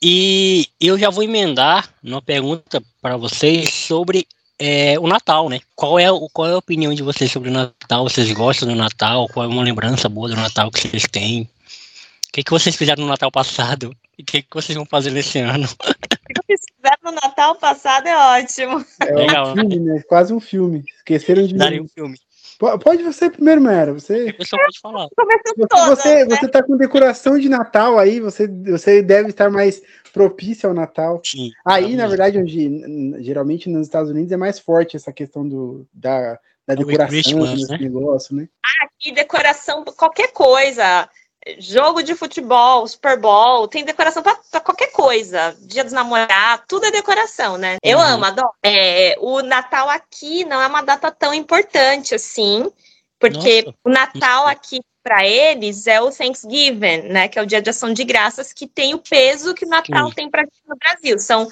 E eu já vou emendar uma pergunta para vocês sobre é, o Natal, né? Qual é, o, qual é a opinião de vocês sobre o Natal? Vocês gostam do Natal? Qual é uma lembrança boa do Natal que vocês têm? O que, que vocês fizeram no Natal passado? E o que, que vocês vão fazer nesse ano? O que vocês fizeram no Natal passado é ótimo. É Legal, um filme, né? Quase um filme. Esqueceram de. Daria um filme. Pode você primeiro, Mera. Você, você pode falar. Você, você, né? você tá com decoração de Natal aí, você, você deve estar mais propício ao Natal. Sim, aí, na verdade, onde geralmente nos Estados Unidos é mais forte essa questão do, da, da decoração desse né? negócio, né? Ah, aqui decoração, qualquer coisa jogo de futebol, Super Bowl, tem decoração pra, pra, qualquer coisa. Dia dos namorados, tudo é decoração, né? Eu uhum. amo, adoro. É, o Natal aqui não é uma data tão importante assim, porque Nossa. o Natal aqui para eles é o Thanksgiving, né? Que é o Dia de Ação de Graças, que tem o peso que o Natal Sim. tem para no Brasil. São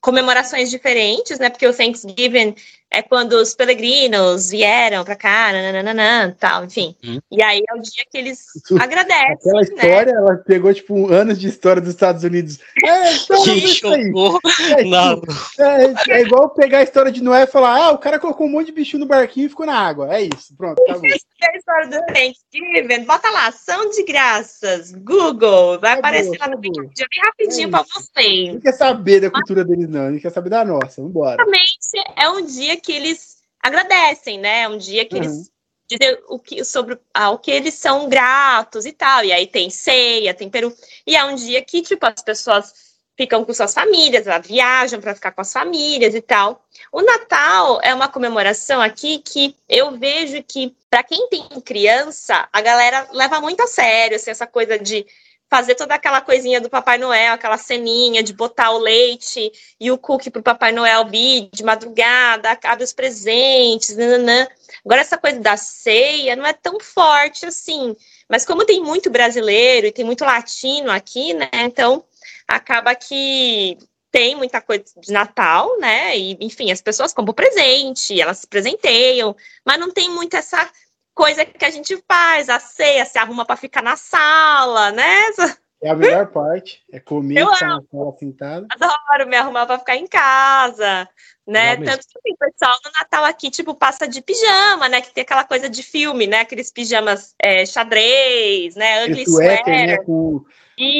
comemorações diferentes, né? Porque o Thanksgiving é quando os peregrinos vieram para cá, nananana, tal, enfim. Hum. E aí é o dia que eles [LAUGHS] agradecem. Aquela né? história, né? ela pegou, tipo, anos de história dos Estados Unidos. É, então, que chocou. É, Não. É, é, igual pegar a história de Noé e falar: ah, o cara colocou um monte de bichinho no barquinho e ficou na água. É isso, pronto, acabou. É a história do Thanksgiving, bota lá, ação de graças, Google, vai acabou, aparecer lá no vídeo bem rapidinho é para vocês. Não quer saber da cultura deles, não, não quer saber da nossa, vambora. Realmente é um dia que eles agradecem, né? É um dia que uhum. eles dizem o que, sobre ah, o que eles são gratos e tal. E aí tem ceia, tem peru. E é um dia que, tipo, as pessoas ficam com suas famílias, elas viajam para ficar com as famílias e tal. O Natal é uma comemoração aqui que eu vejo que, para quem tem criança, a galera leva muito a sério assim, essa coisa de fazer toda aquela coisinha do Papai Noel, aquela ceninha de botar o leite e o cookie pro Papai Noel vir de madrugada, abre os presentes, nananã. Agora, essa coisa da ceia não é tão forte assim. Mas como tem muito brasileiro e tem muito latino aqui, né? Então, acaba que tem muita coisa de Natal, né? E, enfim, as pessoas compram presente, elas se presenteiam, mas não tem muito essa coisa que a gente faz, a ceia, se arruma para ficar na sala, né? É a melhor parte, é comer, Eu ficar na sala sentada. Adoro me arrumar para ficar em casa, né? Legal mesmo. Tanto que o pessoal no Natal aqui, tipo, passa de pijama, né? Que tem aquela coisa de filme, né? Aqueles pijamas é, xadrez, né? Ugly suéter, sweater. né, com,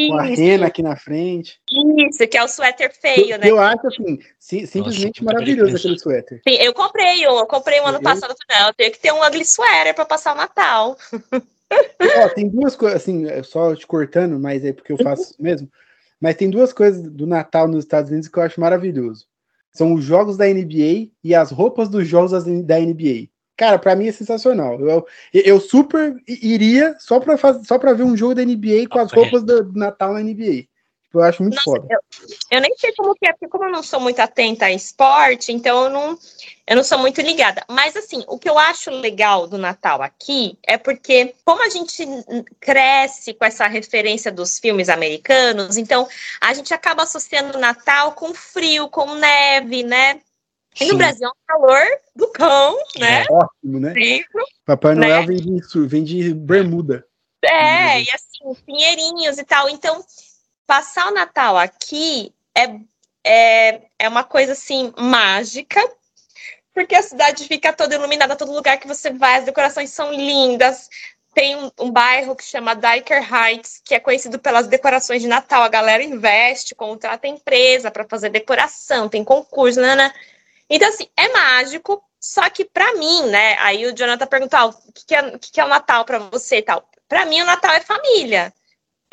com a rena aqui na frente. isso, que é o suéter feio, eu, né? eu acho, assim, si- simplesmente Nossa, maravilhoso aquele suéter. Sim, eu comprei um, eu comprei um ano Eu- passado, eu falei, não, eu tenho que ter um ugly sweater para passar o Natal. [LAUGHS] [LAUGHS] Ó, tem duas coisas, assim, é só te cortando, mas é porque eu faço isso mesmo. Mas tem duas coisas do Natal nos Estados Unidos que eu acho maravilhoso. São os jogos da NBA e as roupas dos jogos da NBA. Cara, pra mim é sensacional. Eu, eu super iria só pra, fazer, só pra ver um jogo da NBA com as Papo roupas do Natal na NBA. Tipo, Eu acho muito Nossa, foda. eu, eu nem sei como que é, porque como eu não sou muito atenta a esporte, então eu não, eu não sou muito ligada. Mas assim, o que eu acho legal do Natal aqui é porque, como a gente cresce com essa referência dos filmes americanos, então a gente acaba associando o Natal com frio, com neve, né? E no Sim. Brasil é um calor do cão, né? Ótimo, né? Sempre. Papai Né? Noel vem de, su- vem de bermuda. É, e assim, pinheirinhos e tal. Então, passar o Natal aqui é, é, é uma coisa assim mágica, porque a cidade fica toda iluminada, todo lugar que você vai, as decorações são lindas. Tem um, um bairro que chama Diker Heights, que é conhecido pelas decorações de Natal. A galera investe, contrata empresa para fazer decoração, tem concurso, né? né? Então, assim, é mágico, só que pra mim, né? Aí o Jonathan perguntou: ah, o que, que, é, o que, que é o Natal pra você e tal? Pra mim, o Natal é família.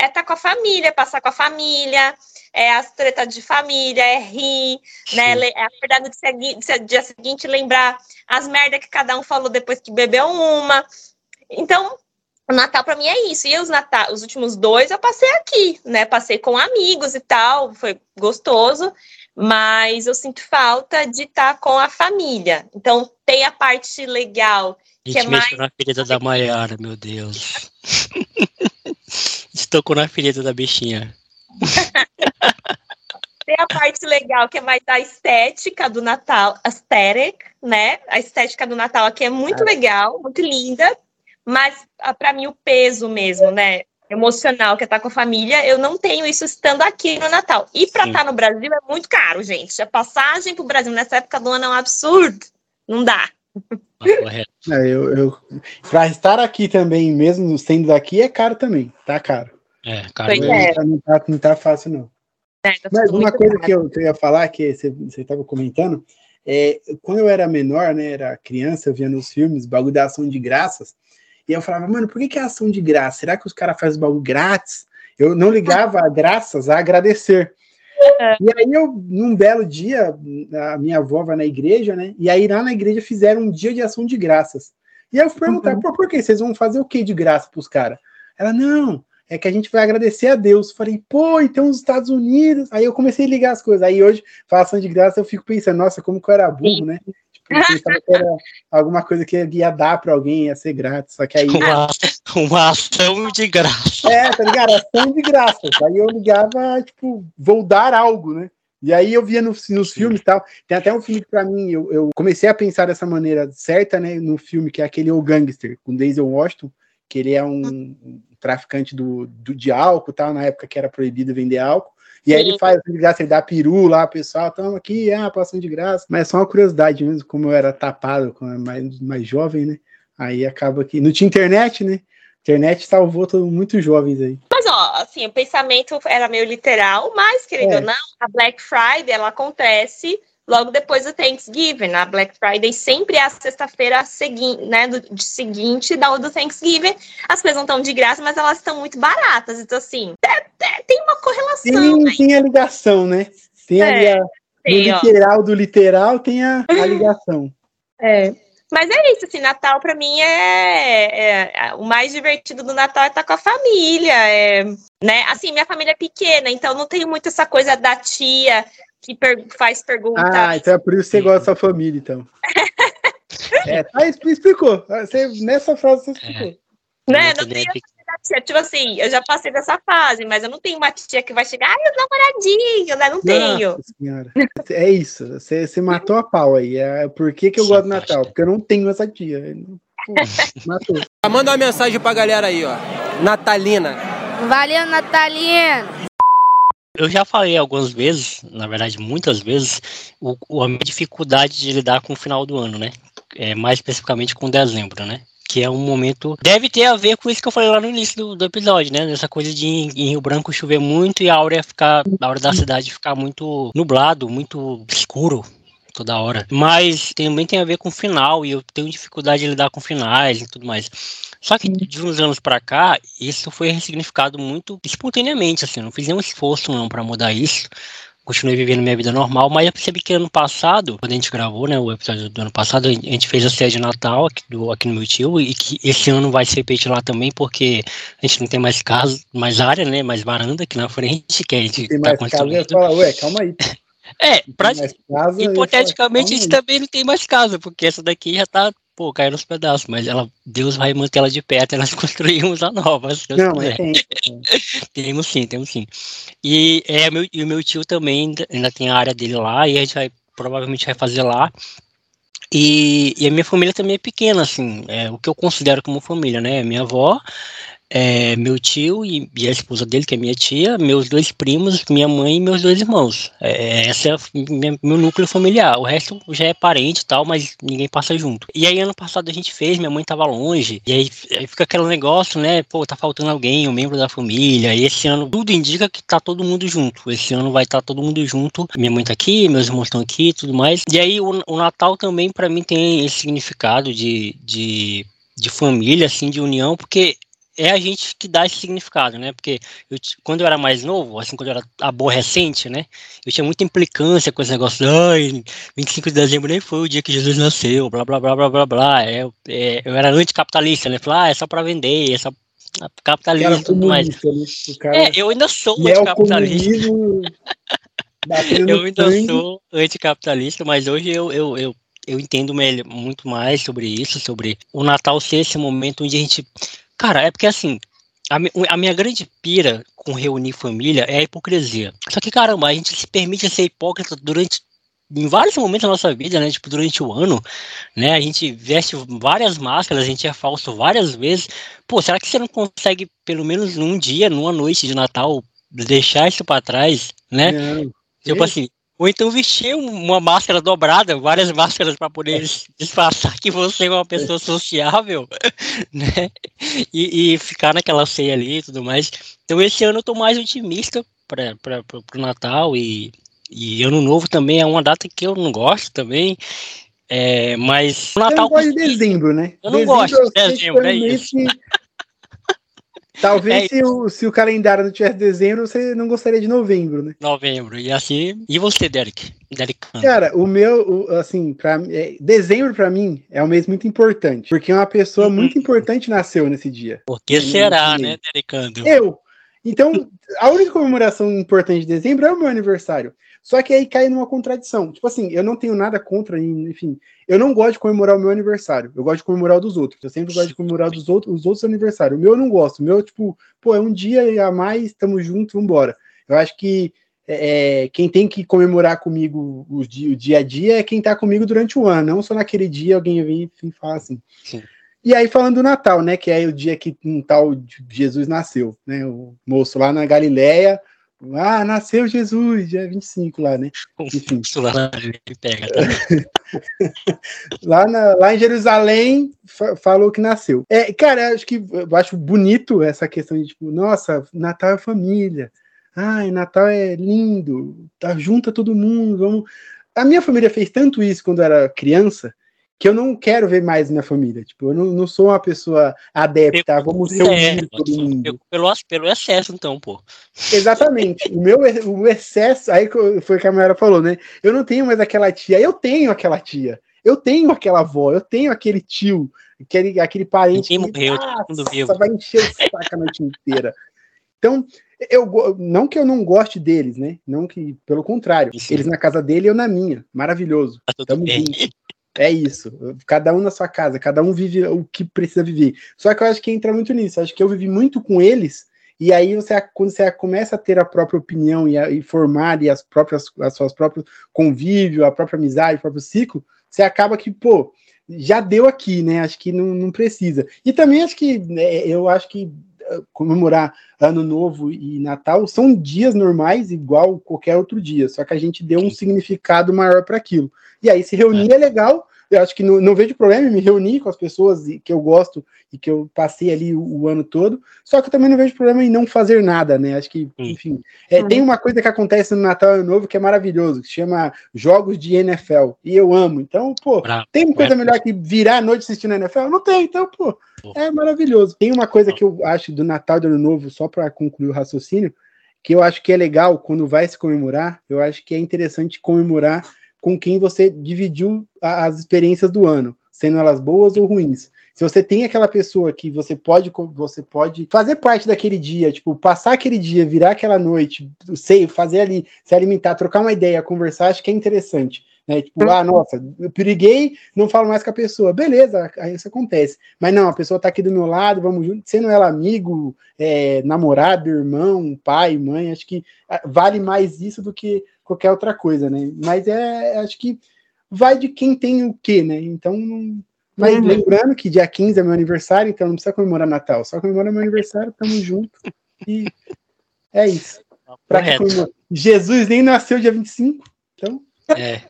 É estar com a família, é passar com a família, é as tretas de família, é rir, né? Sim. É acordar no dia dia seguinte lembrar as merdas que cada um falou depois que bebeu uma. Então, o Natal pra mim é isso. E os, Natal, os últimos dois eu passei aqui, né? Passei com amigos e tal, foi gostoso, mas eu sinto falta de estar com a família. Então, tem a parte legal A que é gente mais- na ferida da Maiara, meu Deus. [LAUGHS] Tocou na ferida da bichinha. [LAUGHS] Tem a parte legal, que é mais a estética do Natal, aesthetic, né? A estética do Natal aqui é muito legal, muito linda, mas ah, pra mim o peso mesmo, né? Emocional, que é estar com a família, eu não tenho isso estando aqui no Natal. E pra Sim. estar no Brasil é muito caro, gente. A passagem pro Brasil nessa época do ano é um absurdo. Não dá. Ah, correto. É, eu, eu, pra estar aqui também, mesmo sendo daqui, é caro também. Tá caro. É, cara, Pois é. Não, tá, não tá fácil, não. né? Tá Mas uma coisa que eu, que eu ia falar, que você estava comentando, é quando eu era menor, né, era criança, eu via nos filmes bagulho da ação de graças, e eu falava, mano, por que, que é ação de graça? Será que os caras fazem bagulho grátis? Eu não ligava a graças a agradecer. E aí eu, num belo dia, a minha avó vai na igreja, né? E aí lá na igreja fizeram um dia de ação de graças. E aí eu fui perguntar, pô, por que? Vocês vão fazer o que de graça pros caras? Ela, não, é que a gente vai agradecer a Deus. Falei, pô, então os Estados Unidos. Aí eu comecei a ligar as coisas. Aí hoje, façam de graça, eu fico pensando, nossa, como que eu era burro, né? Tipo, eu pensava que era alguma coisa que ia dar pra alguém, ia ser grátis. Só que aí. uma, uma ação de graça. É, tá ligado? Ação de graça. Aí eu ligava, tipo, vou dar algo, né? E aí eu via nos, nos filmes e tal. Tem até um filme que pra mim, eu, eu comecei a pensar dessa maneira certa, né? No filme que é aquele O Gangster, com Denzel Washington, que ele é um traficante do, do, de álcool tal, na época que era proibido vender álcool. E aí ele faz de graça, ele dá peru lá, pessoal, tamo aqui, é, passando de graça. Mas é só uma curiosidade mesmo, como eu era tapado quando era mais, mais jovem, né? Aí acaba que. Não tinha internet, né? Internet salvou todo muito jovens aí. Mas, ó, assim, o pensamento era meio literal, mas, querido É. ou não, a Black Friday, ela acontece logo depois do Thanksgiving. A Black Friday sempre é a sexta-feira seguinte, né, do, de seguinte da do Thanksgiving. As coisas não estão de graça, mas elas estão muito baratas. Então, assim, é- é- tem uma correlação, Tem, né? tem a ligação, né? Tem ali É, a, Tem, ó. literal do literal, tem a, a [LAUGHS] ligação. É. Mas é isso, assim, Natal pra mim é, é- o mais divertido do Natal é estar com a família, é, né? Assim, minha família é pequena, então não tenho muito essa coisa da tia que per- faz pergunta. Ah, então é por isso que você gosta da sua família, então. [LAUGHS] É, tá, explicou. Você, nessa frase você explicou. né? Eu Não tenho tia. Tipo assim, eu já passei dessa fase, mas eu não tenho uma tia que vai chegar, ai, os namoradinhos, né? Não tenho. Nossa senhora. É isso. Você, você matou a pau aí. É, por que, que eu gosto do Natal? Porque eu não tenho essa tia. Pô, [LAUGHS] matou. Manda uma mensagem pra galera aí, ó. Natalina. Valeu, Natalino. Eu já falei algumas vezes, na verdade muitas vezes, o, a minha dificuldade de lidar com o final do ano, né? É, mais especificamente com dezembro, né? Que é um momento. Deve ter a ver com isso que eu falei lá no início do, do episódio, né? Dessa coisa de em, em Rio Branco chover muito e a aura ficar. A aura da cidade ficar muito nublado, muito escuro toda hora. Mas também tem a ver com o final, e eu tenho dificuldade de lidar com finais e tudo mais. Só que de uns anos pra cá, isso foi ressignificado muito espontaneamente, assim, não fiz nenhum esforço não para mudar isso. Continuei vivendo minha vida normal, mas eu percebi que ano passado, quando a gente gravou, né, o episódio do ano passado, a gente fez a ceia de Natal aqui, do, aqui no meu tio, e que esse ano vai se repetir lá também, porque a gente não tem mais casa, mais área, né, mais varanda aqui na frente, que a gente Tem tá mais casa, ué, calma aí. É, pra, casa, Hipoteticamente, a falar, gente também não tem mais casa, porque essa daqui já tá, pô, caindo nos pedaços, mas ela, Deus vai manter ela de pé até nós [LAUGHS] construirmos a nova, se. Deus Não, quiser. tem. [LAUGHS] Temos sim, temos sim. E, é, meu, e o meu tio também ainda, ainda tem a área dele lá, e a gente vai, provavelmente vai fazer lá. E, e a minha família também é pequena, assim, é, o que eu considero como família, né? Minha avó, é, meu tio e, e a esposa dele, que é minha tia, meus dois primos, minha mãe e meus dois irmãos. É, esse é minha- meu núcleo familiar. O resto já é parente e tal, mas ninguém passa junto. E aí, ano passado a gente fez, minha mãe tava longe, e aí, aí fica aquele negócio, né? Pô, tá faltando alguém, um membro da família. E esse ano tudo indica que tá todo mundo junto. Esse ano vai estar todo mundo junto. Minha mãe tá aqui, meus irmãos estão aqui e tudo mais. E aí, o, o Natal também, pra mim, tem esse significado de. de de família, assim, de união, porque é a gente que dá esse significado, né? Porque eu, quando eu era mais novo, assim, quando eu era aborrecente, né? Eu tinha muita implicância com esse negócio, ai, 25 de dezembro nem foi o dia que Jesus nasceu, blá, blá, blá, blá, blá, blá. É, é, eu era anticapitalista, né? Falei, ah, é só pra vender, é só capitalismo e tudo mais. né? Cara É, eu ainda sou e é anticapitalista. batendo [LAUGHS] Eu ainda sangue. sou anticapitalista, mas hoje eu, eu, eu, eu entendo mel- muito mais sobre isso, sobre o Natal ser esse momento onde a gente. Cara, é porque assim, a, a minha grande pira com reunir família é a hipocrisia. Só que, caramba, a gente se permite ser hipócrita durante. Em vários momentos da nossa vida, né? Tipo, durante o ano, né? A gente veste várias máscaras, a gente é falso várias vezes. Pô, será que você não consegue, pelo menos num dia, numa noite de Natal, deixar isso pra trás, né? Não. Tipo assim, ou então vestir um- uma máscara dobrada, várias máscaras para poder disfarçar que você é uma pessoa sociável, [LAUGHS] né? E, e ficar naquela ceia ali e tudo mais. Então esse ano eu tô mais otimista para o Natal e, e Ano Novo também é uma data que eu não gosto também. É, mas Natal não gosta de dezembro, né? Eu não Dezembro, gosto eu de dezembro, é isso. Talvez É se, o, se o calendário não tivesse dezembro, você não gostaria de novembro, né? novembro. E assim. E você, Derek? Derek? Cara, o meu, o- assim, pra, é, dezembro pra mim é um mês muito importante, porque uma pessoa Uhum. muito importante nasceu nesse dia. Por que será, né, Derek? Eu. Então, a única comemoração importante de dezembro é o meu aniversário. Só que aí cai numa contradição. Tipo assim, eu não tenho nada contra, enfim. Eu não gosto de comemorar o meu aniversário. Eu gosto de comemorar o dos outros. Eu sempre gosto de comemorar dos outros, os outros aniversários. O meu eu não gosto. O meu, tipo, pô, é um dia a mais, tamo junto, vambora. Eu acho que é, é, quem tem que comemorar comigo o dia, o dia a dia é quem tá comigo durante o ano. Não só naquele dia alguém vem e fala assim. Sim. E aí, falando do Natal, né? Que é o dia que um tal Jesus nasceu, né? O moço lá na Galileia. Ah, nasceu Jesus, dia 25 lá, né? Enfim. Lá ele pega, tá? [LAUGHS] Lá, na- lá em Jerusalém fa- falou que nasceu. É, cara, acho que eu acho bonito essa questão de tipo, nossa, Natal é família. Ai, Natal é lindo, tá junta todo mundo, vamos. A minha família fez tanto isso quando eu era criança que eu não quero ver mais minha família. Tipo, eu não, não sou uma pessoa adepta, vamos reunir todo mundo. Pelo, pelo excesso, então, pô. Exatamente. O meu o excesso, aí que foi o que a Mayara falou, né? Eu não tenho mais aquela tia. Eu tenho aquela tia. Eu tenho aquela avó, eu tenho aquele tio, aquele, aquele parente Ninguém morreu, todo mundo nossa, vivo. vai encher o saco a noite inteira. Então, eu não que eu não goste deles, né? Não que, pelo contrário, eles na casa dele e eu na minha. Maravilhoso. Tá Tamo junto. É isso. Cada um na sua casa, cada um vive o que precisa viver. Só que eu acho que entra muito nisso. Acho que eu vivi muito com eles, e aí você, quando você começa a ter a própria opinião e, a, e formar e as próprias, as suas próprios convívio, a própria amizade, o próprio ciclo, você acaba que, pô, já deu aqui, né? Acho que não, não precisa. E também acho que né, eu acho que comemorar Ano Novo e Natal são dias normais, igual qualquer outro dia, só que a gente deu um significado maior para aquilo. E aí se reunir é legal. Eu acho que não, não vejo problema em me reunir com as pessoas que eu gosto e que eu passei ali o, o ano todo. Só que eu também não vejo problema em não fazer nada, né? Acho que, enfim. é, tem uma coisa que acontece no Natal e Ano Novo que é maravilhoso, que se chama Jogos de NFL. E eu amo. Então, pô, Bravo. tem coisa É. melhor que virar a noite assistindo NFL? Não tem, então, pô, é maravilhoso. Tem uma coisa que eu acho do Natal do Ano Novo, só para concluir o raciocínio, que eu acho que é legal quando vai se comemorar, eu acho que é interessante comemorar com quem você dividiu a- as experiências do ano, sendo elas boas ou ruins. Se você tem aquela pessoa que você pode você pode fazer parte daquele dia, tipo, passar aquele dia, virar aquela noite, sei, fazer ali, se alimentar, trocar uma ideia, conversar, acho que é interessante. Né? Tipo, ah, nossa, eu periguei, não falo mais com a pessoa. Beleza, aí isso acontece. Mas não, a pessoa tá aqui do meu lado, vamos junto, sendo ela amigo, é, namorado, irmão, pai, mãe, acho que ah, vale mais isso do que qualquer outra coisa, né? Mas é, acho que vai de quem tem o quê, né? Então, não- mas Uhum. lembrando que dia 15 é meu aniversário, então não precisa comemorar Natal, só comemora meu aniversário, tamo junto. E é isso. Pra que? Jesus nem nasceu dia 25, então É.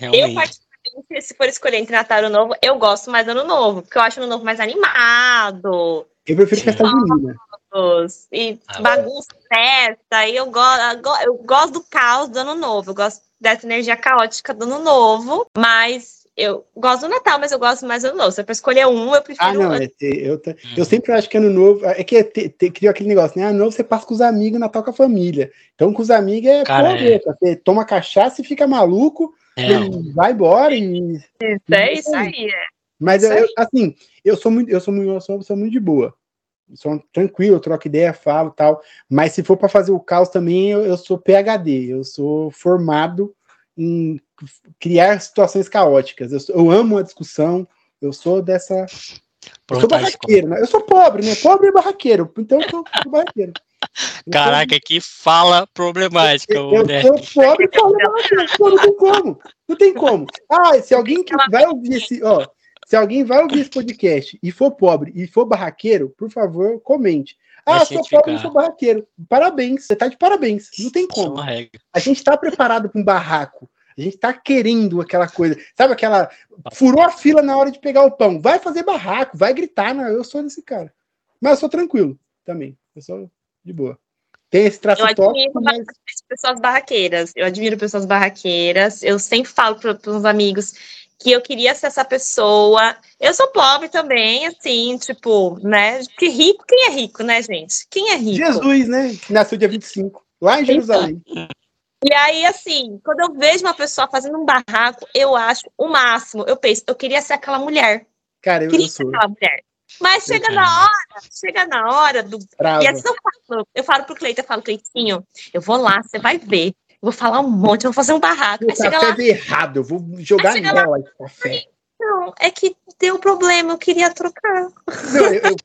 Eu, Realmente. particularmente, se for escolher entre Natal e Ano Novo, eu gosto mais do Ano Novo, porque eu acho o Ano Novo mais animado. eu prefiro festa junina. E Ah, bagunça, festa. E eu, eu go- eu gosto do caos do Ano Novo. Eu gosto dessa energia caótica do Ano Novo. Mas eu gosto do Natal, mas eu gosto mais do Ano Novo. Se é pra escolher um, eu prefiro Ah, não, Ano é, eu, te- Uhum. eu sempre acho que ano novo. É que te, te, criou aquele negócio, né? Ano novo você passa com os amigos, Natal com a família. Então, com os amigos é Cara, porreta. Você toma cachaça e fica maluco, É, e vai embora. E... É isso aí. é. Mas Isso eu, aí. assim, eu sou muito, eu sou muito, eu sou, eu sou muito de boa. Eu sou tranquilo, eu troco ideia, falo tal. Mas se for para fazer o caos também, eu, eu sou PhD, eu sou formado em criar situações caóticas. Eu, eu amo a discussão, eu sou dessa. Eu sou barraqueiro, né? Eu sou pobre, né? Pobre e barraqueiro. Então eu sou, barraqueiro. Eu Caraca, que fala problemática, ô, Eu né? sou pobre e falo barraqueiro. Pô, Não tem como. Não tem como. Ah, se alguém que vai ouvir esse. Ó, se alguém vai ouvir esse podcast e for pobre e for barraqueiro, por favor, comente. Ah, sou pobre e sou barraqueiro. Parabéns, você tá de parabéns. Não tem é como. A gente tá preparado para um barraco. A gente tá querendo aquela coisa. Sabe aquela. Furou a fila na hora de pegar o pão. Vai fazer barraco, vai gritar. Não, eu sou desse cara. Mas eu sou tranquilo também. Eu sou de boa. Tem esse traço Eu admiro tóxico, mas. pessoas barraqueiras. Eu admiro pessoas barraqueiras. Eu sempre falo para os amigos que eu queria ser essa pessoa. Eu sou pobre também, assim, tipo, né? Que rico, quem é rico, né, gente? Quem é rico? Jesus, né? Que nasceu dia 25, lá em Jerusalém. E aí, assim, quando eu vejo uma pessoa fazendo um barraco, eu acho o máximo. Eu penso, eu queria ser aquela mulher. Cara, eu, eu Queria ser sou aquela mulher. Mas chega Eu na hora, chega na hora do bravo. E assim eu falo, eu falo pro Cleiton, eu falo, Cleitinho, eu vou lá, você vai ver. Eu vou falar um monte, eu vou fazer um barraco. O chega café lá, veio errado, eu vou jogar chega lá. nela esse café. não, é que deu problema, eu queria trocar. Não, eu, eu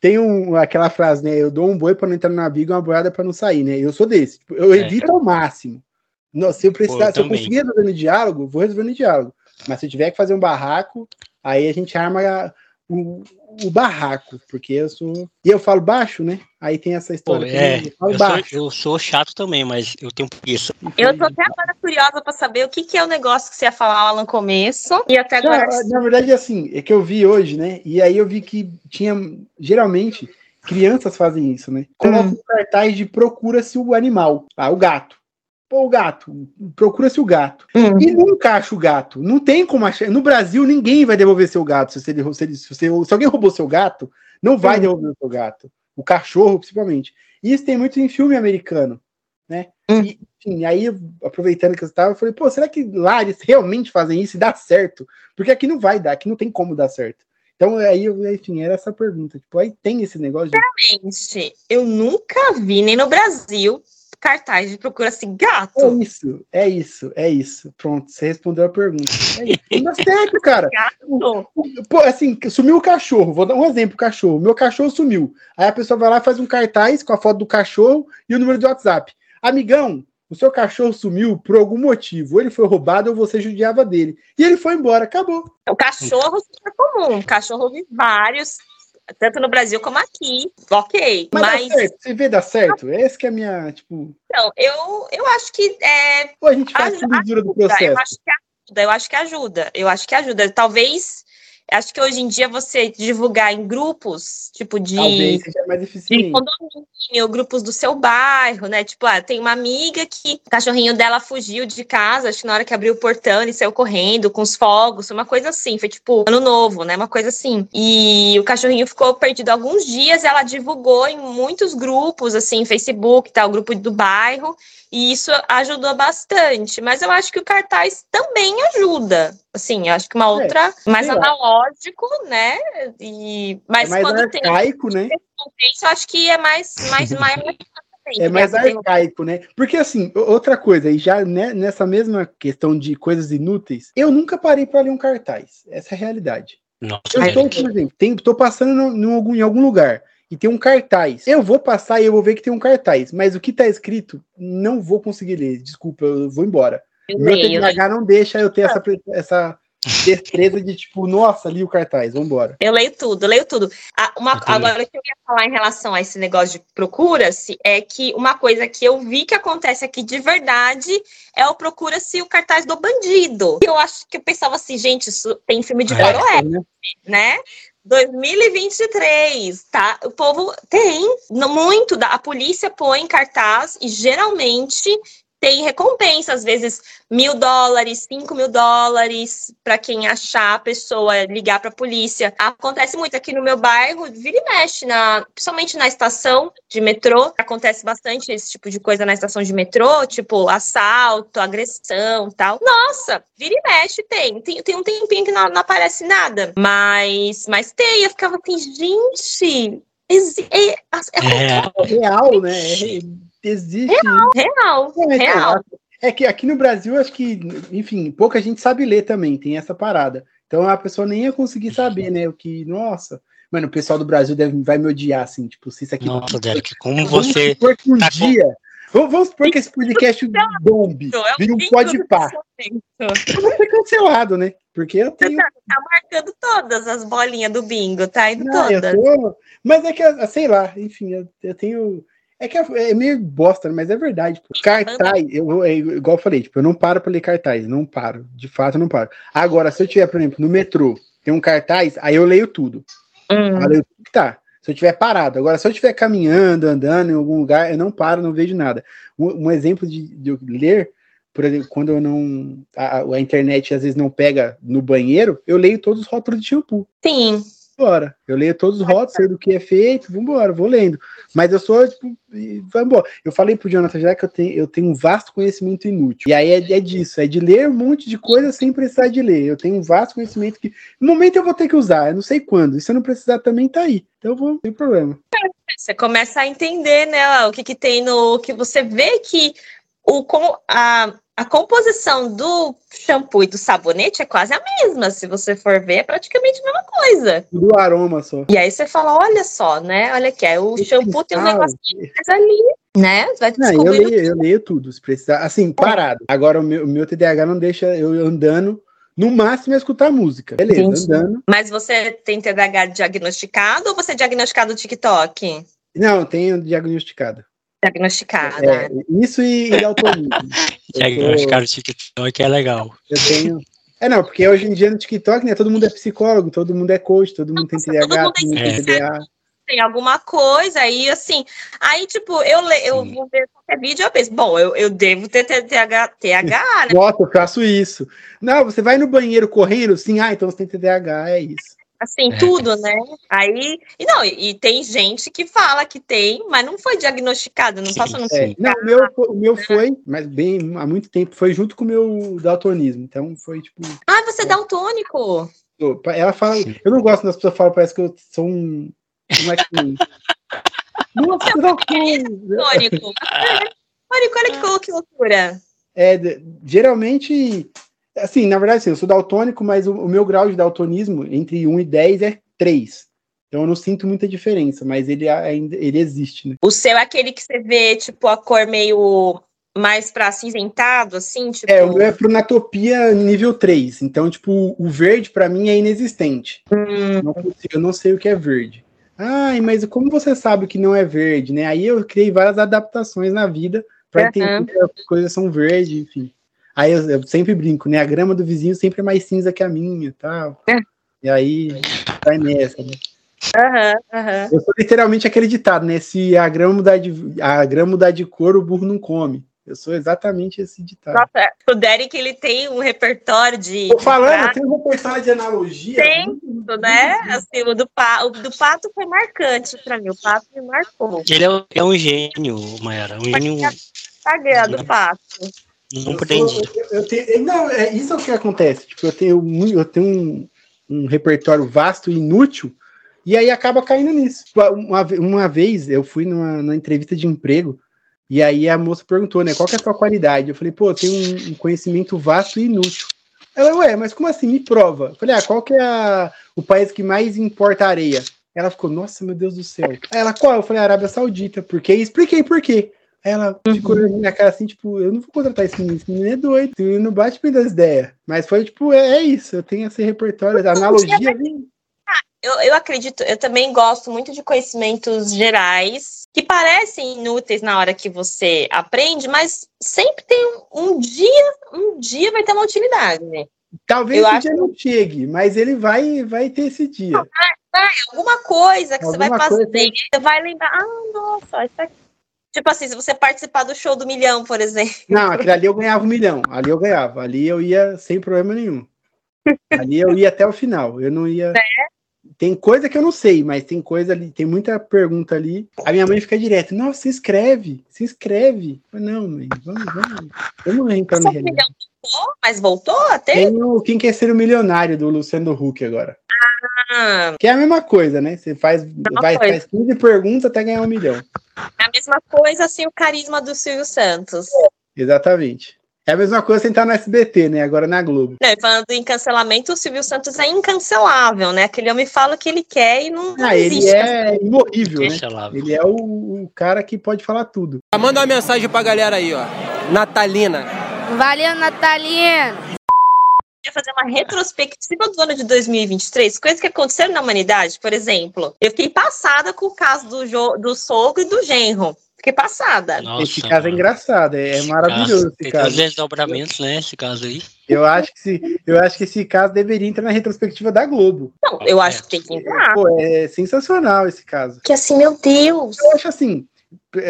tenho um- aquela frase, né? Eu dou um boi pra não entrar na biga e uma boiada pra não sair, né? Eu sou desse. Tipo, Eu É. evito ao máximo. Não, se eu precisar, Pô, eu se eu conseguir resolver no diálogo, vou resolver no diálogo. Mas se eu tiver que fazer um barraco, aí a gente arma o, o barraco, porque eu sou. E eu falo baixo, né? Aí tem essa Pô, história. é, também, eu falo eu sou, baixo. eu sou chato também, mas eu tenho preguiça. Eu tô até agora curiosa pra saber o que, que é o negócio que você ia falar lá no começo. E até agora. Já, na verdade, assim, é que eu vi hoje, né? E aí eu vi que tinha, geralmente, crianças fazem isso, né? Colocam um cartaz de procura-se o animal. Ah, o gato. Pô, o gato. Procura-se o gato. Hum. E nunca acha o gato. Não tem como achar. No Brasil, ninguém vai devolver seu gato. Se, você, se, ele- se, você- se alguém roubou seu gato, não vai Hum. devolver o seu gato. O cachorro, principalmente. E isso tem muito em filme americano. né? Hum. E, enfim, aí, aproveitando que eu estava, eu falei, pô, será que lá eles realmente fazem isso e dá certo? Porque aqui não vai dar, aqui não tem como dar certo. Então, aí, eu- enfim, era essa pergunta. Tipo, aí tem esse negócio de. Gente, eu nunca vi, nem no Brasil, cartaz de procura assim, É gato. isso, é isso, é isso. Pronto, você respondeu a pergunta. É isso. Cara. Gato. Pô, assim, sumiu o cachorro. Vou dar um exemplo: cachorro. Meu cachorro sumiu. Aí a pessoa vai lá e faz um cartaz com a foto do cachorro e o número de WhatsApp. Amigão, o seu cachorro sumiu por algum motivo. Ou ele foi roubado ou você judiava dele. E ele foi embora. Acabou. O cachorro é super comum. Cachorro vários, tanto no Brasil como aqui. Ok. Mas, Mas, dá certo. Você vê dar certo? Essa que é a minha, tipo. então, eu, eu acho que é, Pô, a gente faz Ajuda, do ajuda, Eu processo. acho que ajuda, eu acho que ajuda. Eu acho que ajuda. Talvez, acho que hoje em dia você divulgar em grupos, tipo de, Talvez seja mais de condomínio, grupos do seu bairro, né? Tipo, ah, tem uma amiga que o cachorrinho dela fugiu de casa, acho que na hora que abriu o portão ele saiu correndo com os fogos, uma coisa assim, foi tipo ano novo, né? Uma coisa assim. E o cachorrinho ficou perdido alguns dias, ela divulgou em muitos grupos, assim, Facebook, tal, grupo do bairro, e isso ajudou bastante. Mas eu acho que o cartaz também ajuda. Assim, eu acho que uma outra, mais É, lá. analógico, né? E, mas é mais quando tem arcaico, né? isso eu acho que é mais mais mais [LAUGHS] É mais né? Tem- arcaico, né? Porque assim, outra coisa, e já né, nessa mesma questão de coisas inúteis, eu nunca parei para ler um cartaz. Essa é a realidade. Nossa, Eu estou, Eric. por exemplo, tem, tô passando no, no algum, em algum lugar e tem um cartaz. Eu vou passar e eu vou ver que tem um cartaz, mas o que tá escrito, não vou conseguir ler. Desculpa, eu vou embora. Meu leio, TDAH não deixa eu ter essa, essa destreza de tipo, nossa, li o cartaz, vambora. eu leio tudo, eu leio tudo. Ah, uma- agora, o que eu ia falar em relação a esse negócio de procura-se é que uma coisa que eu vi que acontece aqui de verdade é o procura-se o cartaz do bandido. Eu acho que eu pensava assim, gente, isso tem filme de É, faroeste, né? né? 2023, tá? O povo tem não muito, da- a polícia põe cartaz e geralmente tem recompensa, às vezes mil dólares, cinco mil dólares, para quem achar a pessoa ligar para a polícia. Acontece muito aqui no meu bairro, vira e mexe, na, principalmente na estação de metrô. Acontece bastante esse tipo de coisa na estação de metrô, tipo assalto, agressão tal. Nossa, vira e mexe tem. Tem, tem um tempinho que não, não aparece nada. Mas, mas tem. Eu ficava assim, gente. É, é, É, É real, né? É- existe. real, É, então, real. É que aqui no Brasil, acho que, enfim, pouca gente sabe ler também, tem essa parada. Então a pessoa nem ia conseguir saber, né? O que, nossa. Mano, o pessoal do Brasil deve, vai me odiar, assim, tipo, se isso aqui. nossa, Derek, como Vamos você. supor que um tá com- dia. Vamos, vamos supor que esse podcast bombe, É vira um pode pá. Eu vou ser cancelado, né? Porque eu Você tenho. tá, tá marcando todas as bolinhas do bingo, tá indo Não, eu todas. tô- Mas é que, sei lá, enfim, eu, eu tenho. É que é é meio bosta, mas é verdade. Pô. Cartaz, eu, é igual eu falei, tipo, eu não paro pra ler cartaz, não paro. De fato, eu não paro. Agora, se eu tiver, por exemplo, no metrô, tem um cartaz, aí eu leio tudo. Hum. Eu leio tudo que tá. Se eu tiver parado. Agora, se eu estiver caminhando, andando em algum lugar, eu não paro, não vejo nada. Um, um exemplo de, de eu ler, por exemplo, quando eu não. A, a internet às vezes não pega no banheiro, eu leio todos os rótulos de shampoo. Sim. Vambora. Eu leio todos os rótulos, sei do que é feito, vambora, vou lendo. Mas eu sou, tipo, vai embora. Eu falei pro Jonathan já que eu tenho, eu tenho um vasto conhecimento inútil. E aí é, é disso, é de ler um monte de coisa sem precisar de ler. Eu tenho um vasto conhecimento que, no momento eu vou ter que usar, eu não sei quando. E se eu não precisar também, tá aí. Então eu vou, não tem problema. Você começa a entender, né, o que, que tem no. que você vê que o, com, a, a composição do shampoo e do sabonete é quase a mesma. Se você for ver, é praticamente a mesma coisa. Do aroma só. E aí você fala: olha só, né? Olha aqui, aí o Esse shampoo tem um negocinho mais ali, né? Vai Não, eu leio, eu leio tudo, se precisar. Assim, parado. Agora o meu, o meu TDAH não deixa eu andando, no máximo é escutar música. Beleza, Entendi. andando. Mas você tem TDAH diagnosticado ou você é diagnosticado no TikTok? Não, tenho diagnosticado. Diagnosticada. É, isso e, e tô- [LAUGHS] [LAUGHS] Diagnosticar o TikTok é legal. Eu tenho. É, não, porque hoje em dia no TikTok, né, todo mundo é psicólogo, todo mundo é coach, todo mundo tem TDAH, todo mundo mundo é tem TDA. tem alguma coisa aí, assim. Aí, tipo, eu, le, eu vou ver qualquer vídeo eu penso, bom, eu, eu devo ter TH, TH né? Nossa, eu faço isso. Não, você vai no banheiro correndo, sim, ah, então você tem TDAH, é isso. Assim, É. tudo, né? Aí. E não, e, e tem gente que fala que tem, mas não foi diagnosticado, não passou no. É, não, o meu, o meu foi, mas bem há muito tempo, foi junto com o meu daltonismo. Então foi tipo. Ah, você é daltônico! Opa, Ela fala. Eu não gosto quando as pessoas falam, parece que eu sou um. Como [LAUGHS] é que. Nossa, eu não- Tônico. Tônico, [LAUGHS] olha que, loucura. É, geralmente, assim, na verdade, assim, eu sou daltônico, mas o, o meu grau de daltonismo entre 1 e 10 é 3. Então eu não sinto muita diferença, mas ele ainda ele existe, né? O seu é aquele que você vê, tipo, a cor meio mais pra acinzentado, assim, tipo. É, o meu é pronatopia nível 3. Então, tipo, o verde pra mim é inexistente. Hum, Não consigo- eu não sei o que é verde. Ai, mas como você sabe que não é verde, né? Aí eu criei várias adaptações na vida para Uhum. entender que as coisas são verdes, enfim. Aí eu, eu sempre brinco, né? A grama do vizinho sempre é mais cinza que a minha, tal. É. E aí vai nessa, né? Aham, aham. Eu sou literalmente aquele ditado, né? Se a grama mudar de a grama mudar de cor, o burro não come. Eu sou exatamente esse ditado. Nossa, o Derek, ele tem um repertório de. Tô falando, de eu tenho um repertório de analogia. Tem, muito- né? Assim, o do, pa, o do pato foi marcante pra mim. O pato me marcou. Ele é, é um gênio, Mayara. Um gênio Instagram do pato. Não Eu sou- eu- eu tenho- não, é isso é o que acontece. Tipo, eu tenho, eu tenho um, um repertório vasto e inútil, e aí acaba caindo nisso. Tipo, Uma, uma vez eu fui numa, numa entrevista de emprego, e aí a moça perguntou, né, qual que é a tua qualidade? Eu falei, pô, eu tenho um, um conhecimento vasto e inútil. Ela, ué, mas como assim? Me prova. Eu falei, ah, qual que é a- o país que mais importa areia? Ela ficou, nossa, meu Deus do céu. Aí ela, qual? Eu falei, Arábia Saudita. Por quê? E expliquei por quê. Ela ficou olhando na minha cara assim, tipo, eu não vou contratar esse menino, esse menino é doido, esse menino não bate bem das ideias. Mas foi tipo, é, é isso, eu tenho esse repertório, a analogia. Eu, eu acredito, eu também gosto muito de conhecimentos gerais que parecem inúteis na hora que você aprende, mas sempre tem um, um dia, um dia vai ter uma utilidade. Talvez Eu esse acho- dia não chegue, mas ele vai, vai ter esse dia. Alguma coisa que você vai Alguma fazer, coisa- você vai lembrar, ah, nossa, isso aqui. Tipo assim, se você participar do show do milhão, por exemplo. Não, aquele ali eu ganhava um milhão, ali eu ganhava, ali eu ia sem problema nenhum. Ali eu ia até o final, eu não ia. Tem coisa que eu não sei, mas tem coisa ali, tem muita pergunta ali. A minha mãe fica direto, nossa, se inscreve, se inscreve. Eu não, mãe, vamos, vamos, vamos entrar no milhão voltou, mas voltou até? Tem o Quem Quer Ser o Milionário do Luciano Huck agora. Ah, Que é a mesma coisa, né? Você faz, vai, coisa. faz 15 perguntas até ganhar um milhão. é a mesma coisa, assim, o carisma do Silvio Santos. Exatamente. É a mesma coisa você entrar no SBT, né? Agora na Globo. Não, e falando em cancelamento, o Silvio Santos é incancelável, né? Aquele homem fala o que ele quer e não, Ah, ele existe. é imorrível, né? Ele é o, o cara que pode falar tudo. Manda uma mensagem pra galera aí, ó. Natalina. Valeu, Natalina! Queria fazer uma retrospectiva do ano de 2023, coisas que aconteceram na humanidade, por exemplo. Eu fiquei passada com o caso do, jo- do sogro e do genro. Fiquei passada. Nossa, esse caso é mano. engraçado, é, é maravilhoso esse Tem caso. desdobramentos, né? Esse caso aí. Eu acho, que esse, eu acho que esse caso deveria entrar na retrospectiva da Globo. Não, eu acho que tem que entrar. Pô, é sensacional esse caso. Que assim, meu Deus. Eu acho assim, pe-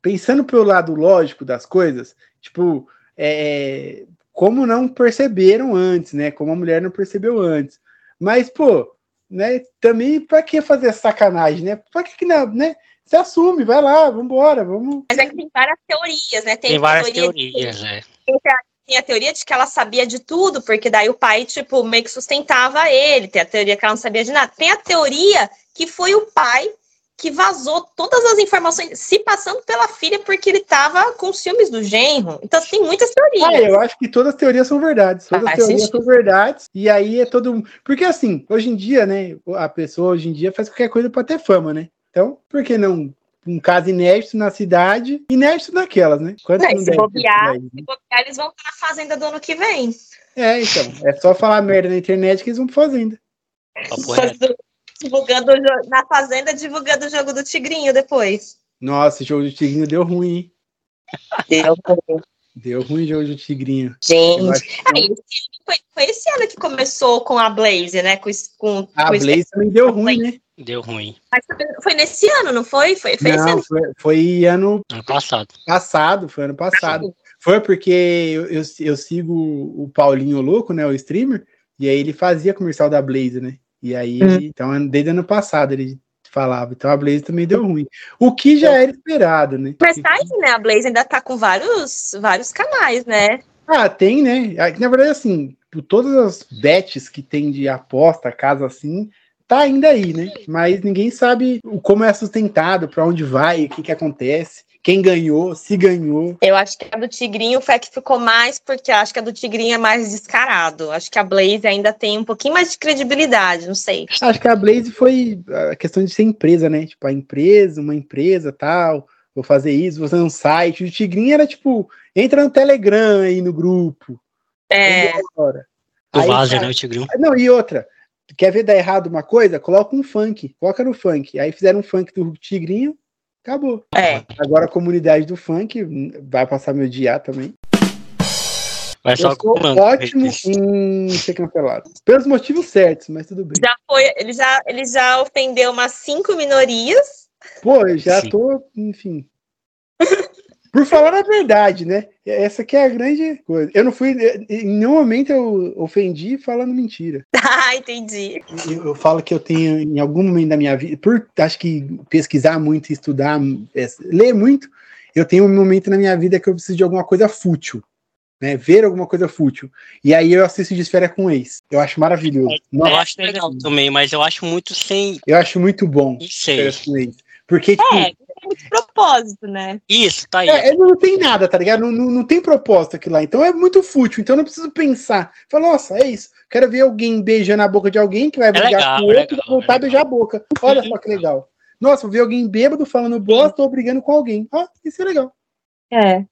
pensando pelo lado lógico das coisas, tipo, é, como não perceberam antes, né? Como a mulher não percebeu antes. Mas, pô, né? Também pra que fazer sacanagem, né? Pra que que não, né? Se assume, vai lá, vambora, vamos. Mas é que tem várias teorias, né? Tem a várias teoria de- teorias, né? tem a teoria de que ela sabia de tudo, porque daí o pai, tipo, meio que sustentava ele. Tem a teoria que ela não sabia de nada. Tem a teoria que foi o pai que vazou todas as informações, se passando pela filha, porque ele tava com ciúmes do genro. Então, assim, tem muitas teorias. Ah, eu acho que todas as teorias são verdades. Todas as Faz teorias sentido. são verdades. E aí é todo mundo. Porque assim, hoje em dia, né? A pessoa hoje em dia faz qualquer coisa pra ter fama, né? Então, por que não um caso inédito na cidade, inédito naquelas, né? Quantos Não, e não se bobear, né? Se bobear, eles vão pra fazenda do ano que vem. É, então. É só falar merda na internet que eles vão pra fazenda. Papo reto. Divulgando na fazenda, divulgando o jogo do Tigrinho depois. Nossa, o jogo do Tigrinho deu ruim, hein? Deu ruim o jogo do Tigrinho. Eu Gente. que Ah, ano foi, foi esse ano que começou com a Blaze, né? Com, com, a com es- Blaze também deu ruim, né? Deu ruim. Mas foi- nesse ano, não foi? Foi, foi esse Não, ano. foi, foi ano Ano passado. passado, foi ano passado. Foi porque eu, eu, eu sigo o Paulinho Louco, né? O streamer, e aí ele fazia comercial da Blaze, né? E aí, então, desde ano passado ele falava. Então a Blaze também deu ruim. O que já era esperado, né? Mas tá aí, né? A Blaze ainda tá com vários, vários canais, né? Ah, tem, né? Ah, Na verdade, assim, por todas as bets que tem de aposta, casa assim, tá ainda aí, né? Mas ninguém sabe o- como é sustentado, pra onde vai, o que que acontece, quem ganhou, se ganhou. Eu acho que a do Tigrinho foi a que ficou mais, porque acho que a do Tigrinho é mais descarado. Acho que a Blaze ainda tem um pouquinho mais de credibilidade, não sei. Acho que a Blaze foi a questão de ser empresa, né? Tipo, a empresa, uma empresa tal, vou fazer isso, vou fazer um site. O Tigrinho era tipo, entra no Telegram aí no grupo. É, cara, né, o Tigrinho? Não, e outra. Quer ver dar errado uma coisa? Coloca um funk. Coloca no funk. Aí fizeram um funk do Tigrinho, acabou. é. Agora a comunidade do funk vai passar meu dia também. Vai Eu sou ótimo em ser cancelado. Pelos motivos certos, mas tudo bem. Já foi, ele já, ele já ofendeu umas cinco minorias. Pô, eu já Sim. tô, enfim. [LAUGHS] Por falar a verdade, né? Essa que é a grande coisa. Eu não fui. Em nenhum momento eu ofendi falando mentira. [LAUGHS] Ah, entendi. Eu, eu falo que eu tenho, em algum momento da minha vida, por acho que pesquisar muito, estudar, é, ler muito, eu tenho um momento na minha vida que eu preciso de alguma coisa fútil. Né, ver alguma coisa fútil. E aí eu assisto de férias com ex. Eu acho maravilhoso. Eu Nossa, acho legal também, mas eu acho muito sem. eu acho muito bom sei. com ex. Porque, tipo, É, tem muito propósito, né? Isso, tá aí. É, é, não tem nada, tá ligado? Não, não, não tem proposta aqui lá. Então é muito fútil. Então eu não preciso pensar. Fala, nossa, é isso. Quero ver alguém beijando a boca de alguém que vai brigar legal, com o é outro e legal, voltar é a beijar a boca. Olha só que legal. Nossa, vou ver alguém bêbado falando bosta ou brigando com alguém. Ah, isso é legal. É.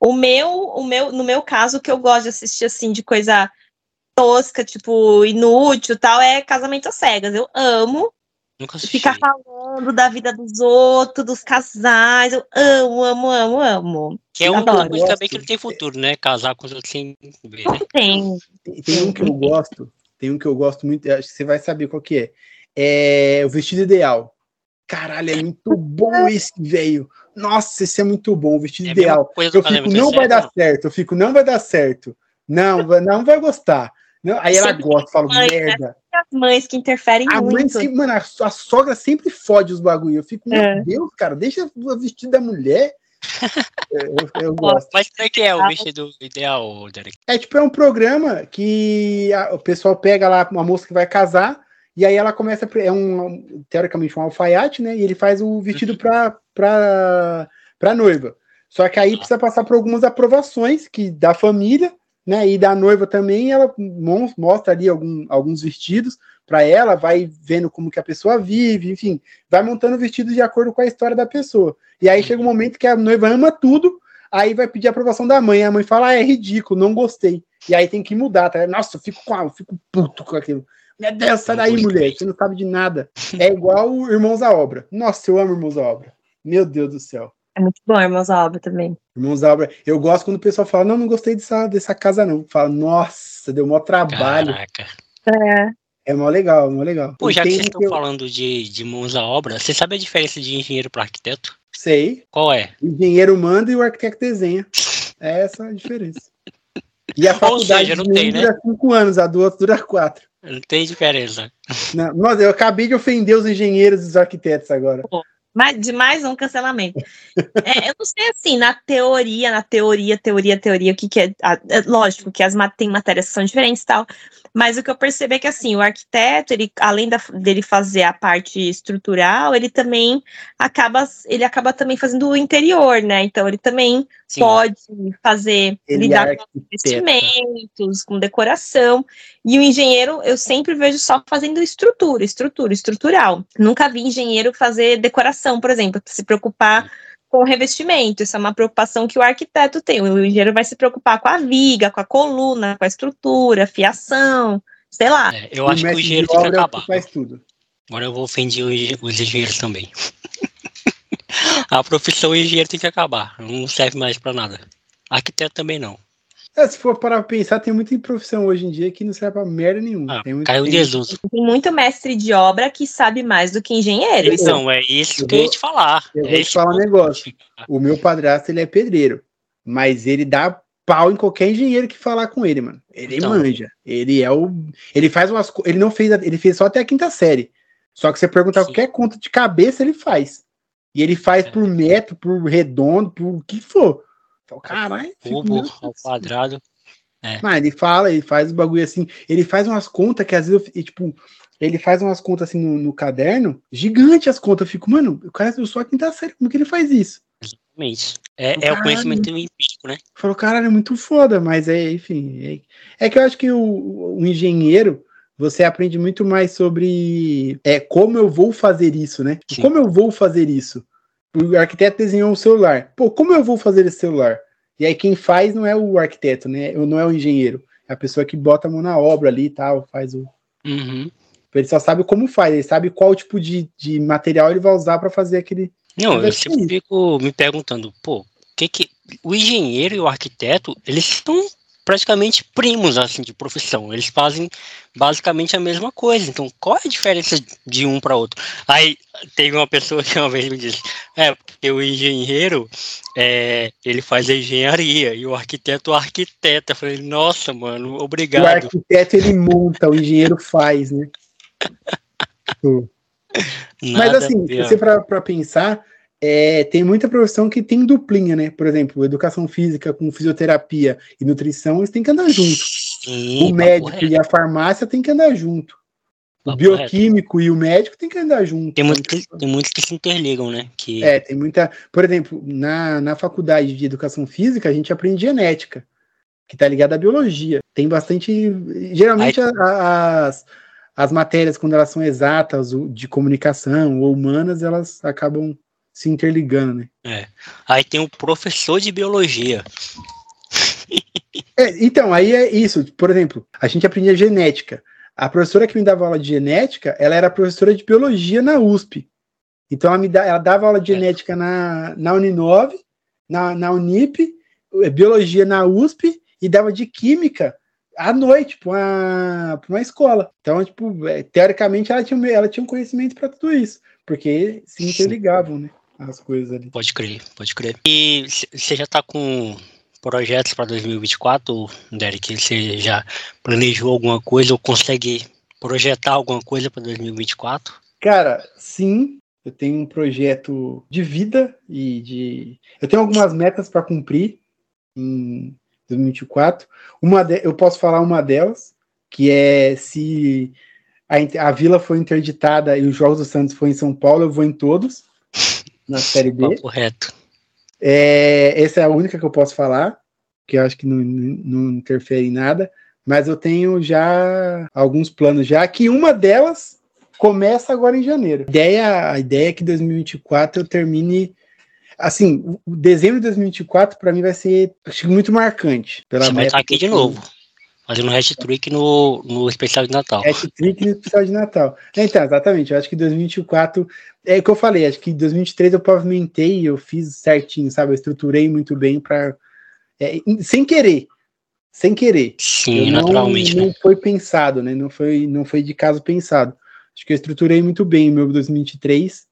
O meu, o meu, no meu caso, o que eu gosto de assistir assim de coisa tosca, tipo, inútil, tal, é casamento às cegas. Eu amo Nunca assisti. ficar falando da vida dos outros, dos casais. Eu amo, amo, amo, amo. Que é uma Adoro. coisa também que não tem futuro, né? Casar com os outros sem ver, né? Tem. Tem, tem um que eu gosto. Tem um que eu gosto muito. Acho que você vai saber qual que é. É o vestido ideal. Caralho, é muito bom [LAUGHS] esse, velho. Nossa, esse é muito bom. O vestido É ideal. Eu fico, casamento não é vai dar certo, certo. Eu fico, não vai dar certo. Não, não vai gostar. Não, aí ela Sempre gosta, fala, mãe, né? merda. As mães que interferem A mãe muito. sempre, mano, a, a sogra sempre fode os bagulho. Eu fico, meu É. Deus, cara, deixa o vestido da mulher. É, [LAUGHS] eu, eu gosto. Mas como é que é o Ah. vestido ideal, Derek? É tipo, é um programa que a- o pessoal pega lá uma moça que vai casar, e aí ela começa, é um, teoricamente um alfaiate, né? E ele faz o vestido pra, pra, pra noiva. Só que aí precisa passar por algumas aprovações que da família, né? E da noiva também, ela mostra ali algum- alguns vestidos para ela, vai vendo como que a pessoa vive, enfim, vai montando o vestido de acordo com a história da pessoa. E aí chega um momento que a noiva ama tudo, aí vai pedir a aprovação da mãe, a mãe fala, ah, é ridículo, não gostei. E aí tem que mudar, tá? Nossa, eu fico, com a- eu fico puto com aquilo. Meu Deus, sai daí, mulher, você não sabe de nada. É igual o Irmãos à Obra. Nossa, eu amo Irmãos à Obra. Meu Deus do céu. É muito bom, irmãos à obra também. Irmãos à Obra. Eu gosto quando o pessoal fala, não, não gostei dessa, dessa casa, não. Fala, nossa, deu maior trabalho. Caraca. É. É mó legal, mó legal. Pô, já que vocês estão eu falando de, de mãos à obra, você sabe a diferença de engenheiro para arquiteto? Sei. Qual é? O engenheiro manda e o arquiteto desenha. [LAUGHS] É essa a diferença. E a faculdade seja, não tem, né? dura cinco anos, a do outro dura quatro. Não tem diferença. Não, Nossa, eu acabei de ofender os engenheiros e os arquitetos agora. Mas de mais um cancelamento. É, eu não sei assim, na teoria, na teoria, teoria, teoria, o que, que é, a- é Lógico que as tem matérias que são diferentes e tal. Mas o que eu percebi é que assim, o arquiteto, ele, além da, dele fazer a parte estrutural, ele também acaba, ele acaba também fazendo o interior, né? Então ele também Sim. pode fazer, Ele lidar é com investimentos, com decoração. E o engenheiro, eu sempre vejo só fazendo estrutura, estrutura, estrutural. Nunca vi engenheiro fazer decoração, por exemplo, se preocupar com o revestimento. Isso é uma preocupação que o arquiteto tem. O engenheiro vai se preocupar com a viga, com a coluna, com a estrutura, fiação, sei lá. É, eu acho que o engenheiro tem que é o acabar. faz tudo. Agora eu vou ofender os engen- os engenheiros também. [LAUGHS] a profissão engenheiro tem que acabar. Não serve mais pra nada. Arquiteto também não. É, se for para pensar, tem muita profissão hoje em dia que não serve pra merda nenhuma. Ah, tem muito caiu em tem- muito mestre de obra que sabe mais do que engenheiro. Isso Então, é isso eu que eu ia te falar. eu É vou te falar um negócio. O meu padrasto, ele é pedreiro, mas ele dá pau em qualquer engenheiro que falar com ele, mano. Ele Então. manja. Ele é o. Ele faz umas. Ele não fez. a- Ele fez só até a quinta série. Só que você perguntar Sim. qualquer conta de cabeça, ele faz. E ele faz É. por metro, por redondo, por o que for. Então, caralho. fico, Cubo meu Deus ao quadrado. Mas ele fala, ele faz o bagulho assim. Ele faz umas contas que às vezes eu, e, tipo. Ele faz umas contas assim no, no caderno, gigante as contas. Eu fico, mano, o cara eu sou a quinta série, como que ele faz isso? Exatamente. É, é o Caralho. conhecimento empírico, né? Falou, caralho, é muito foda, mas é, enfim. É, é que eu acho que o, o engenheiro, você aprende muito mais sobre é, como eu vou fazer isso, né? Sim. Como eu vou fazer isso? O arquiteto desenhou um celular. Pô, como eu vou fazer esse celular? E aí quem faz não é o arquiteto, né? Não é o engenheiro. É a pessoa que bota a mão na obra ali e tal, faz o. Uhum. Ele só sabe como faz, ele sabe qual tipo de, de material ele vai usar para fazer aquele. Não, eu sempre fico me perguntando, pô, que que o engenheiro e o arquiteto, eles são praticamente primos assim de profissão. Eles fazem basicamente a mesma coisa. Então, qual é a diferença de um para outro? Aí teve uma pessoa que uma vez me disse, é porque o engenheiro é, ele faz a engenharia e o arquiteto o arquiteta. Eu falei, nossa, mano, O obrigado. arquiteto ele monta, o engenheiro faz, né? [LAUGHS] Mas assim, se você para pensar, é, tem muita profissão que tem duplinha, né? Por exemplo, educação física com fisioterapia e nutrição, eles têm que andar junto. Sim, o médico e a farmácia têm que andar junto. O papo bioquímico e o médico têm que andar junto. Tem muitos, que, tem muitos que se interligam, né? Que É, tem muita. Por exemplo, na, na faculdade de educação física, a gente aprende genética, que tá ligada à biologia. Tem bastante. Geralmente, a- a- as, as matérias, quando elas são exatas, de comunicação ou humanas, elas acabam se interligando, né? Aí tem o professor de biologia. É, então, aí é isso. Por exemplo, a gente aprendia genética. A professora que me dava aula de genética, ela era professora de biologia na USP. Então, ela, me dá, ela dava aula de É. genética na, na Uninove, na, na Unip, eh, biologia na USP e dava de química à noite para uma, uma escola. Então, tipo, eh, teoricamente, ela tinha, um- ela tinha um conhecimento para tudo isso, porque se interligavam, né? As coisas ali. Pode crer, pode crer. E você já tá com projetos para 2024, Derek? Você já planejou alguma coisa ou consegue projetar alguma coisa para 2024? Cara, sim, eu tenho um projeto de vida e de. Eu tenho algumas metas para cumprir em 2024. Uma de... Eu posso falar uma delas, que é se a, a Vila for interditada e os Jogos do Santos for em São Paulo, eu vou em todos, na Série B. Papo reto. É, essa é a única que eu posso falar, que eu acho que não, não, não interfere em nada, mas eu tenho já alguns planos já, que uma delas começa agora em janeiro. A ideia, a ideia é que 2024 eu termine. Assim, o- dezembro de 2024 para mim vai ser acho muito marcante. Pela Você vai estar aqui de novo, fazendo hat-trick no, no especial de Natal. Hat-trick no especial de Natal. Então, exatamente. Eu acho que 2024 é o que eu falei. Acho que 2023 eu pavimentei, eu fiz certinho, sabe? Eu estruturei muito bem para sem querer, sem querer. Sim, Eu não, naturalmente. né? não foi pensado, né? Não foi, não foi de caso pensado. Acho que eu estruturei muito bem o meu 2023.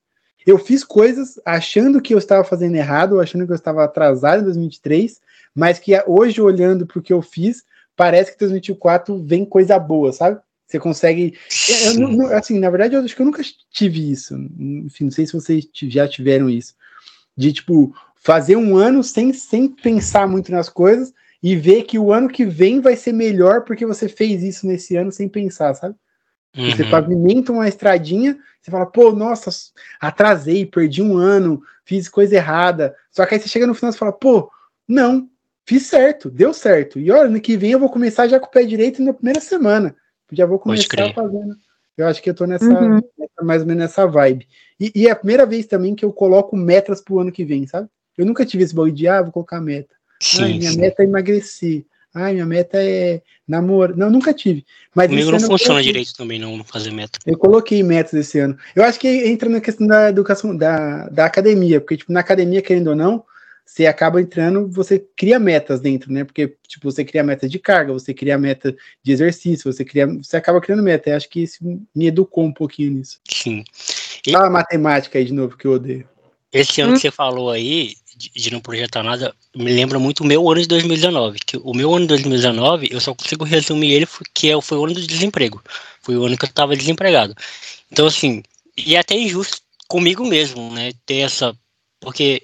Eu fiz coisas achando que eu estava fazendo errado, achando que eu estava atrasado em 2023, mas que hoje, olhando para o que eu fiz, parece que 2024 vem coisa boa, sabe? Você consegue. eu não- assim, na verdade, eu acho que eu nunca tive isso. Enfim, não sei se vocês já tiveram isso. De, tipo, fazer um ano sem, sem pensar muito nas coisas e ver que o ano que vem vai ser melhor porque você fez isso nesse ano sem pensar, sabe? Você Uhum. pavimenta uma estradinha, você fala, pô, nossa, atrasei, perdi um ano, fiz coisa errada. Só que aí você chega no final e fala, pô, não, fiz certo, deu certo. E olha, ano que vem eu vou começar já com o pé direito na primeira semana. Já vou começar fazendo. Eu acho que eu tô nessa, Uhum. nessa- mais ou menos nessa vibe. E, e é a primeira vez também que eu coloco metas pro ano que vem, sabe? Eu nunca tive esse bagulho de, ah, vou colocar meta. Ai, Sim, minha sim. meta é emagrecer. Ai, minha meta é namorar. Não, nunca tive. Mas Comigo não funciona direito também, não, fazer meta. Eu coloquei metas esse ano. Eu acho que entra na questão da educação, da, da academia, porque, tipo, na academia, querendo ou não, você acaba entrando, você cria metas dentro, né? Porque, tipo, você cria meta de carga, você cria meta de exercício, você cria, você acaba criando meta. Eu acho que isso me educou um pouquinho nisso. Sim. E- Fala matemática aí de novo, que eu odeio. Esse ano Hum. que você falou aí de, de não projetar nada, me lembra muito o meu ano de 2019. Que o meu ano de 2019, eu só consigo resumir ele, que é, foi o ano do desemprego. Foi o ano que eu estava desempregado. Então, assim, e é até injusto comigo mesmo, né? Ter essa. Porque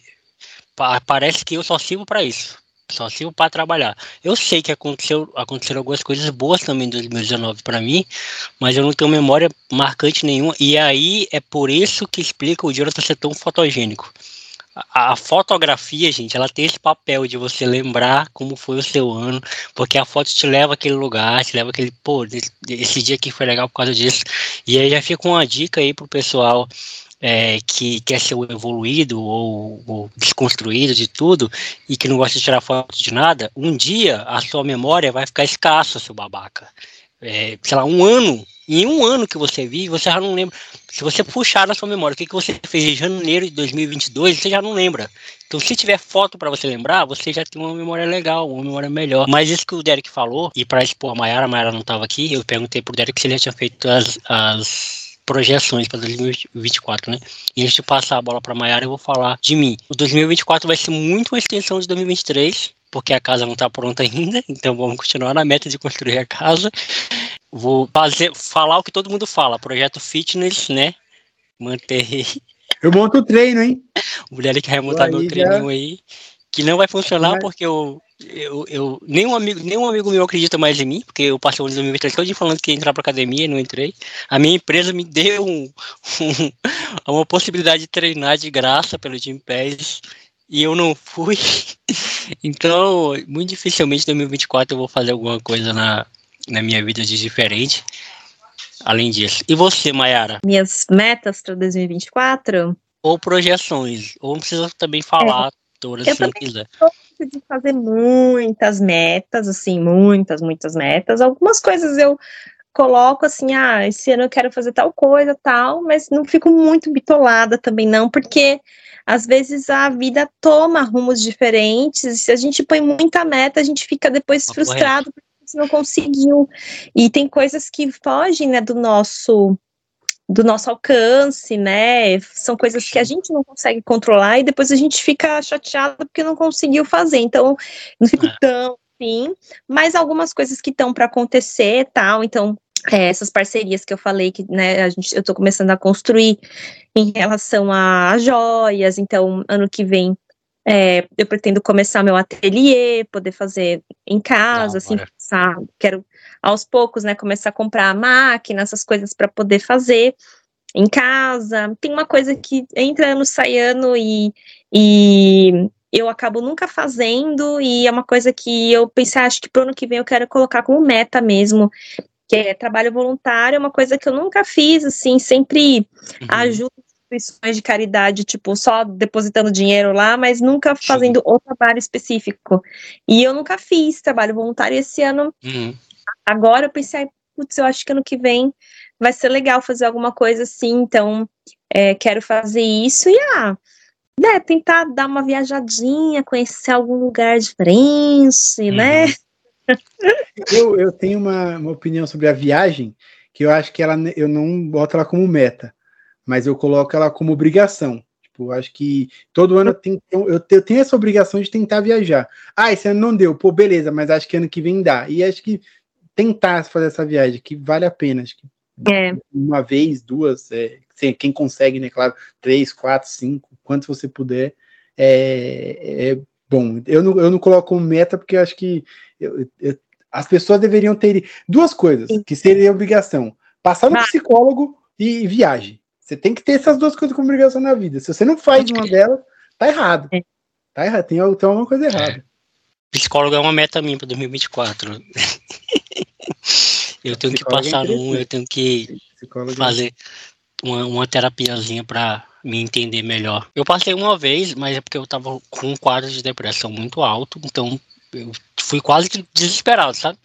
parece que eu só sirvo para isso. Só sirvo para trabalhar. Eu sei que aconteceu, aconteceram algumas coisas boas também em 2019 para mim, mas eu não tenho memória marcante nenhuma. E aí é por isso que explica o Jonathan ser tão fotogênico a, fotografia, gente, ela tem esse papel de você lembrar como foi o seu ano, porque a foto te leva àquele lugar, te leva aquele, pô, esse dia aqui foi legal por causa disso. E aí já fica uma dica aí pro pessoal é, que quer ser evoluído ou, ou, desconstruído de tudo e que não gosta de tirar foto de nada, um dia a sua memória vai ficar escassa, seu babaca. É, sei lá, um ano em um ano que você vive, você já não lembra. Se você puxar na sua memória o que, que você fez em janeiro de 2022, você já não lembra. Então, se tiver foto para você lembrar, você já tem uma memória legal, uma memória melhor. Mas isso que o Derek falou, e para expor a Mayara, a Mayara não estava aqui, eu perguntei pro Derek se ele já tinha feito as, as projeções para 2024, né? E antes de passar a bola para a Mayara, eu vou falar de mim. O 2024 vai ser muito uma extensão de 2023, porque a casa não está pronta ainda, [LAUGHS] então vamos continuar na meta de construir a casa vou fazer, falar o que todo mundo fala, projeto fitness, né? Manter. [LAUGHS] Eu monto o treino, hein? O mulher que vai montar meu treininho aí, que não vai funcionar Mas... porque eu, eu, eu nenhum amigo, nenhum amigo meu acredita mais em mim, porque eu passei o ano de 2023 todo falando que ia entrar pra academia e não entrei. A minha empresa me deu um, [LAUGHS] um, uma possibilidade de treinar de graça pelo Gym Pass e eu não fui. [LAUGHS] Então, muito dificilmente em 2024 eu vou fazer alguma coisa na, na minha vida de diferente. Além disso. E você, Mayara? Minhas metas para 2024? Ou projeções. Ou não precisa também falar é. todas, se não quiser. De fazer muitas metas, assim, muitas, muitas metas. Algumas coisas eu coloco assim, ah, esse ano eu quero fazer tal coisa, tal, mas não fico muito bitolada também não, porque às vezes a vida toma rumos diferentes, se a gente põe muita meta, a gente fica depois frustrado, porque não conseguiu. E tem coisas que fogem, né, do nosso do nosso alcance, né? São coisas que a gente não consegue controlar e depois a gente fica chateado porque não conseguiu fazer. Então, não fico é. tão assim, mas algumas coisas que estão para acontecer, tal. Então, é, essas parcerias que eu falei que né, a gente, eu estou começando a construir em relação a joias, então ano que vem é, eu pretendo começar meu ateliê, poder fazer em casa, Não, assim? Quero aos poucos, né, começar a comprar máquina, essas coisas para poder fazer em casa. Tem uma coisa que entra ano, sai ano e, e eu acabo nunca fazendo, e é uma coisa que eu pensei, ah, acho que pro ano que vem eu quero colocar como meta mesmo, que é trabalho voluntário, é uma coisa que eu nunca fiz, assim, sempre uhum. ajudo instituições de caridade, tipo, só depositando dinheiro lá, mas nunca fazendo o trabalho específico. E eu nunca fiz trabalho voluntário esse ano. Uhum. Agora eu pensei, putz, eu acho que ano que vem vai ser legal fazer alguma coisa assim, então é, quero fazer isso e ah, né, tentar dar uma viajadinha, conhecer algum lugar diferente, né? uhum. né? [LAUGHS] eu, eu tenho uma, uma opinião sobre a viagem que eu acho que ela eu não boto ela como meta mas eu coloco ela como obrigação. Tipo, acho que todo ano eu tenho, eu tenho essa obrigação de tentar viajar. Ah, esse ano não deu, pô, beleza, mas acho que ano que vem dá. E acho que tentar fazer essa viagem, que vale a pena. Acho que é. uma vez, duas, é, quem consegue, né? Claro, três, quatro, cinco, quanto você puder, é, é bom. Eu não, eu não coloco como meta porque eu acho que eu, eu, as pessoas deveriam ter duas coisas que seria obrigação: passar no psicólogo e viagem. Você tem que ter essas duas coisas como obrigação na vida. Se você não faz uma delas, tá errado. É. Tá errado, tem, tem alguma coisa errada. É. Psicólogo é uma meta minha para 2024. [LAUGHS] eu tenho que é passar num, eu tenho que Psicólogo é fazer uma, uma terapiazinha para me entender melhor. Eu passei uma vez, mas é porque eu tava com um quadro de depressão muito alto, então eu fui quase desesperado, sabe?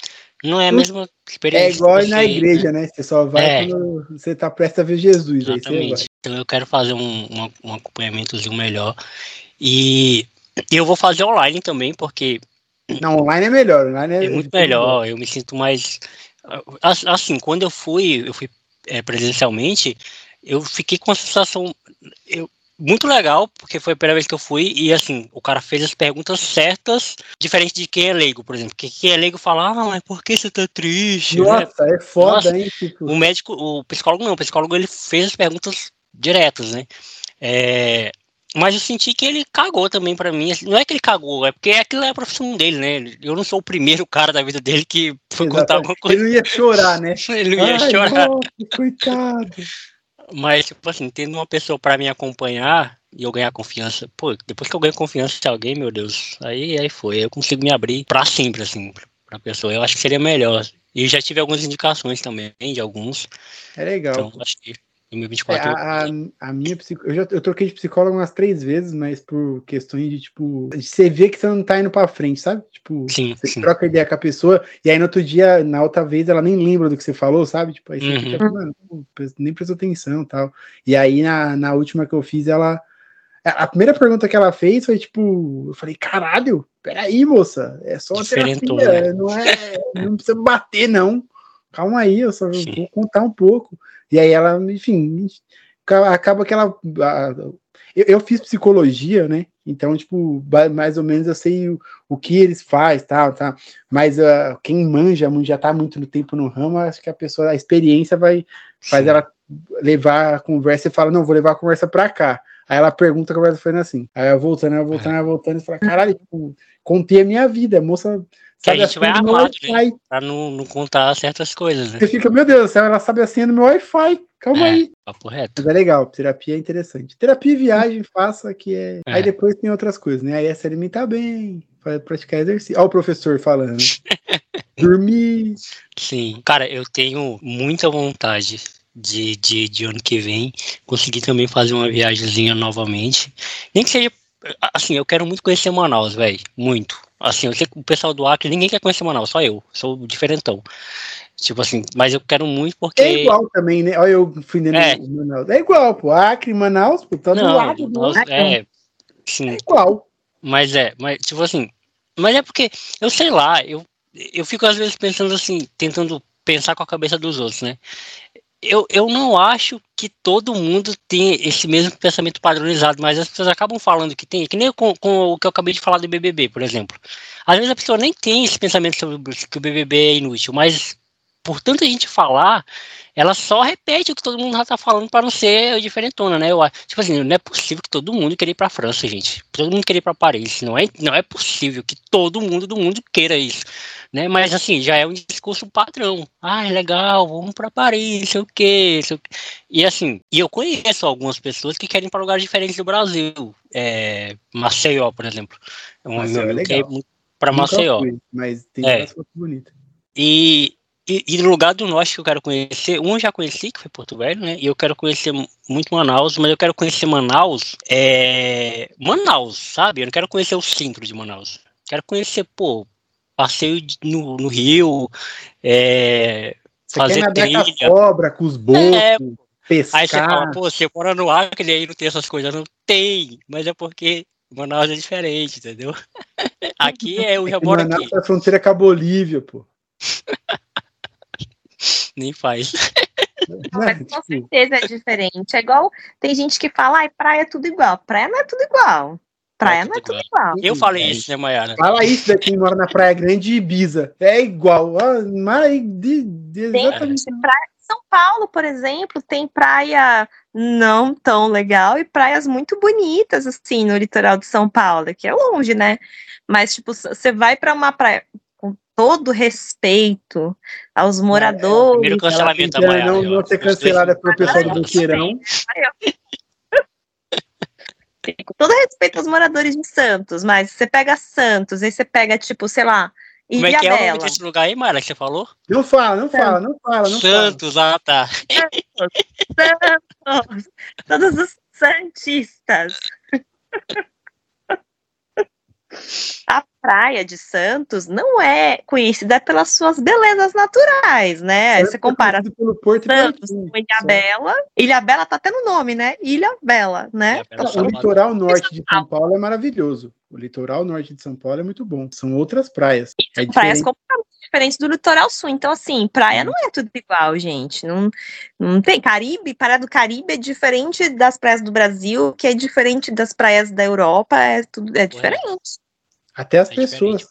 Não é a mesma experiência. É igual na igreja, né? Você só vai é. quando você tá prestes a ver Jesus. Exatamente. então eu quero fazer um, um, um acompanhamentozinho melhor. E eu vou fazer online também, porque. Não, online é melhor. Online é, é muito melhor. Eu me sinto mais. Assim, quando eu fui, eu fui é, presencialmente, eu fiquei com a sensação. Eu, muito legal, porque foi a primeira vez que eu fui, e assim, o cara fez as perguntas certas, diferente de quem é leigo, por exemplo. Que quem é leigo fala, ah, mas por que você tá triste? né? Nossa, é foda, Nossa, hein? Tipo, O médico, o psicólogo não, o psicólogo ele fez as perguntas diretas, né? É, mas eu senti que ele cagou também pra mim. assim, Não é que ele cagou, é porque aquilo é a profissão dele, né? Eu não sou o primeiro cara da vida dele que foi contar alguma exatamente. Ele coisa. não ia chorar, né? [LAUGHS] Ele não ia Ai, chorar. nossa, coitado. Mas, tipo assim, tendo uma pessoa pra me acompanhar e eu ganhar confiança, pô, depois que eu ganho confiança de alguém, meu Deus, aí, aí foi. Eu consigo me abrir pra sempre, assim, pra pessoa. Eu acho que seria melhor. E já tive algumas indicações também de alguns. É legal. Então, acho que em É, 2024. a, a, a minha psico... eu já eu troquei de psicólogo umas três vezes, mas por questões de tipo, você vê que você não tá indo pra frente, sabe? Tipo, Sim, você sim. troca ideia com a pessoa, e aí no outro dia, na outra vez, ela nem lembra do que você falou, sabe? Tipo, aí você Uhum. fica, mano, nem prestou atenção e tal. E aí na, na última que eu fiz, ela. A primeira pergunta que ela fez foi tipo, eu falei, caralho, peraí, moça, é só terapia, não é, não precisa bater, não. Calma aí, eu só Sim. vou contar um pouco. E aí ela, enfim, ca- acaba que ela. Eu, eu fiz psicologia, né? Então, tipo, mais ou menos eu sei o, o que eles fazem, tal, tá? Mas ah, quem manja, já tá muito no tempo no ramo, acho que a pessoa, a experiência vai faz ela levar a conversa e fala, não, vou levar a conversa pra cá. Aí ela pergunta, a conversa foi assim. Aí ela voltando, ela voltando, ela voltando, e fala, caralho, contei a minha vida, a moça Que a gente vai do meu armado, né? Pra não, não contar certas coisas, né? Você fica, meu Deus do céu, ela sabe a senha do meu Wi-Fi. Calma É. aí. Papo reto. Mas é legal, terapia é interessante. Terapia e viagem, faça que é. É. Aí depois tem outras coisas, né? Aí é se alimentar bem, praticar exercício. Olha o professor falando. [LAUGHS] Dormir. Sim. Cara, eu tenho muita vontade de, de, de ano que vem conseguir também fazer uma viagemzinha novamente. Nem que seja. Assim, eu quero muito conhecer Manaus, velho. Muito. Assim, eu sei que o pessoal do Acre, ninguém quer conhecer Manaus, só eu. Sou diferentão. Tipo assim, mas eu quero muito porque. É igual também, né? Olha eu fundendo É. o Manaus. É igual, pô. Acre, Manaus, pô, tá do Não, lado do outro. é. Sim. É igual. Mas é, mas tipo assim, mas é porque, eu sei lá, eu, eu fico às vezes pensando assim, tentando pensar com a cabeça dos outros, né? Eu, eu não acho que todo mundo tem esse mesmo pensamento padronizado, mas as pessoas acabam falando que tem, que nem com, com o que eu acabei de falar do BBB, por exemplo. Às vezes a pessoa nem tem esse pensamento sobre que o BBB é inútil, mas por tanta gente falar, ela só repete o que todo mundo já tá falando para não ser diferentona, né? Eu, tipo assim, não é possível que todo mundo queira ir pra França, gente. Todo mundo queira ir pra Paris. Não é, não é possível que todo mundo do mundo queira isso, né? Mas assim, já é um discurso padrão. Ah, é legal, vamos pra Paris, sei o quê, sei o quê. E assim, e eu conheço algumas pessoas que querem ir pra lugares diferentes do Brasil. É, Maceió, por exemplo. Um Maceió é ir legal. pra Nunca Maceió. fui, mas tem É. fotos bonitas. E, e, e lugar do norte que eu quero conhecer, um eu já conheci, que foi Porto Velho, né? E eu quero conhecer muito Manaus, mas eu quero conhecer Manaus, é, Manaus, sabe? Eu não quero conhecer o centro de Manaus. Quero conhecer, pô, passeio no, no Rio, é, fazer trilha. cobras, com os botos, É, pescar. Aí você fala, pô, você mora no Acre aí não tem essas coisas. Não tem, mas é porque Manaus é diferente, entendeu? [LAUGHS] Aqui é, eu já Aqui moro Manaus aqui, é a fronteira com a Bolívia, pô. [LAUGHS] nem faz. [LAUGHS] Mas Né? com Tipo, certeza é diferente. É igual, tem gente que fala, ai, praia é tudo igual. Praia não é tudo igual. Praia não é tudo igual. Eu falei É. isso, né, Mayara? Fala isso daqui mora na Praia Grande de Ibiza. É igual. Mara, de, de, exatamente. praia São Paulo, por exemplo, tem praia não tão legal e praias muito bonitas, assim, no litoral de São Paulo, que é longe, né? Mas, tipo, você vai para uma praia com todo respeito aos moradores. Primeiro cancelamento Maiara. não, não acho. ser cancelada pelo pessoal do eu Boqueirão. Com todo respeito aos moradores de Santos, mas você pega Santos, aí você pega, tipo, sei lá, Como é que é o nome desse lugar aí, Mara, que você falou? Não fala, não fala, não fala, não fala. Santos, ah, tá. Santos, todos os santistas. [LAUGHS] A praia de Santos não é conhecida pelas suas belezas naturais, né? Aí você compara pelo Porto e Santos pelo com Ilhabela. Ilhabela tá até no nome, né? Ilhabela, né? Ilhabela, Não, São o litoral norte de São Paulo é maravilhoso. O litoral norte de São Paulo é muito bom. São outras praias. É São praias diferente. completamente diferentes do litoral sul. Então, assim, praia não é tudo igual, gente. Não, não tem. Caribe, praia do Caribe é diferente das praias do Brasil, que é diferente das praias da Europa, é tudo é diferente. Até as É pessoas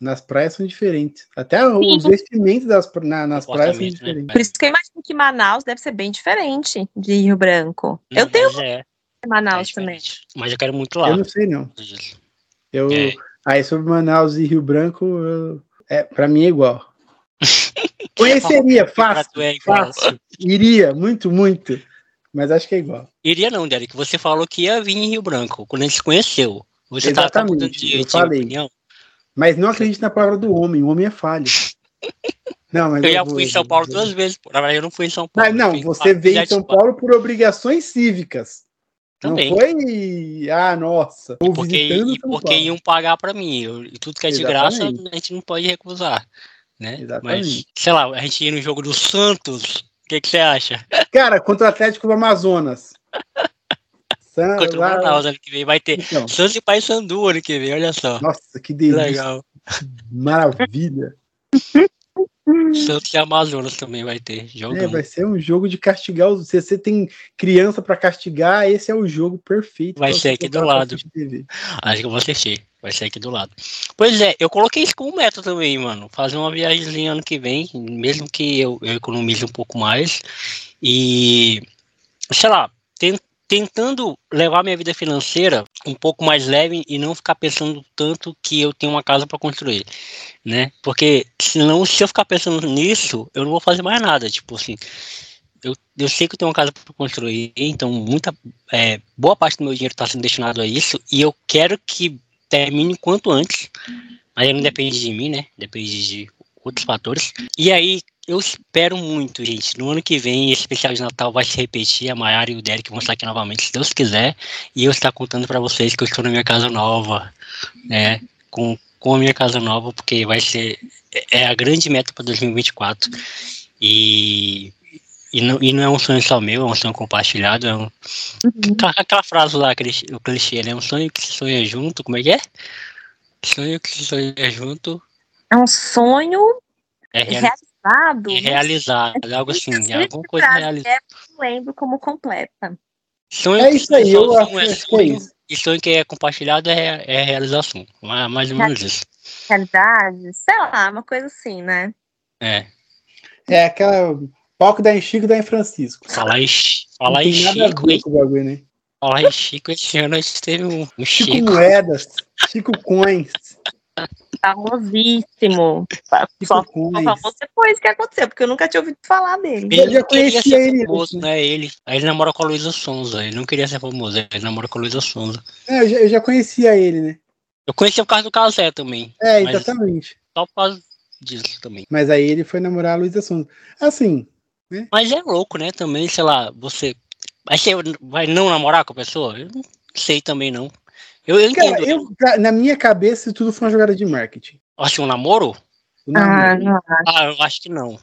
nas praias são diferentes. Até os vestimentos das, na- nas praias são né? diferentes. Por isso que eu imagino que Manaus deve ser bem diferente de Rio Branco. eu tenho é, é Manaus também. diferente. Mas eu quero muito lá. Eu não sei, não. Eu, É. Aí sobre Manaus e Rio Branco, eu- é, pra mim é igual. [LAUGHS] Conheceria, fácil, é fácil. Iria, muito, muito. Mas acho que é igual. Iria não, Derek. Você falou que ia vir em Rio Branco, quando a gente se conheceu. Você tá, tá Exatamente, mudando de, eu de falei. opinião? Mas não acredite na palavra do homem, o homem é falho. [LAUGHS] Não, mas Eu já vou- fui em São eu Paulo duas vezes. Na verdade, eu não fui em São Paulo. Mas não, eu você veio em São Paulo por obrigações cívicas. Também. Não foi, ah, nossa, Porque, e porque iam pagar pra mim. Eu- e tudo que é de graça, Exatamente. a gente não pode recusar. Né? Mas, Exatamente. sei lá, a gente ia no jogo do Santos. O que, que você acha? Cara, contra o Atlético do Amazonas. San- Contra o Manaus ano que vem. Vai ter Então, Santos e Paysandu ano que vem, olha só. nossa, que delícia. legal. Maravilha. Santos e Amazonas também vai ter. É, vai ser um jogo de castigar os. Se você tem criança pra castigar, esse é o jogo perfeito. Vai ser aqui do lado. Acho que eu vou assistir. Vai ser aqui do lado. Pois é, eu coloquei isso como meta também, mano. Fazer uma viagemzinha ano que vem, mesmo que eu, eu economize um pouco mais. E, sei lá, ten- tentando levar minha vida financeira um pouco mais leve e não ficar pensando tanto que eu tenho uma casa para construir, né? Porque senão, se eu ficar pensando nisso, eu não vou fazer mais nada. Tipo assim, eu, eu sei que eu tenho uma casa para construir, então muita é, boa parte do meu dinheiro está sendo destinado a isso e eu quero que termine quanto antes. Mas não depende de mim, né? Depende de outros fatores. E aí eu espero muito, gente. No ano que vem, esse especial de Natal vai se repetir. A Mayara e o Derek vão estar aqui novamente, se Deus quiser. E eu estar contando para vocês que eu estou na minha casa nova, né? Com, com a minha casa nova, porque vai ser é a grande meta para 2024. E e não, e não é um sonho só meu, é um sonho compartilhado. É um, aquela, aquela frase lá, aquele, o clichê, né? Um sonho que se sonha junto, como é que é? Sonho que se sonha junto É um sonho é, reali realizado. é realizado, algo assim, é alguma coisa realizada. é, não lembro como completa. Sonho É isso aí, eu sonho acho é que é sonho, isso. E sonho que é compartilhado é, é realização. Mais, ou menos isso. Realidade, sei lá, uma coisa assim, né? É. É aquela palco da em Chico da em Francisco. Falar em, falar em Chico, hein? bagulho, né? Falar em Chico, esse ano a gente teve um, um Chico Chico. Moedas, Chico Coins, Famosíssimo. Só famoso depois que aconteceu, porque eu nunca tinha ouvido falar dele. Eu Ele já não queria conhecia ser ele famoso, antes, né? Ele. Aí ele namora com a Luísa Sonza. Ele não queria ser famoso, ele namora com a Luísa Sonza. É, eu, já, eu já conhecia ele, né? Eu conheci o caso do Casé também. É, exatamente. Só por causa disso também. Mas aí ele foi namorar a Luísa Sonza. Assim, Mas é louco, né? Também, sei lá, você. Aí você vai não namorar com a pessoa? Eu não sei também, não. Eu, eu entendo. cara, eu, na minha cabeça tudo foi uma jogada de marketing. Acho que um namoro? O Ah, namoro. não. Ah, eu acho que não.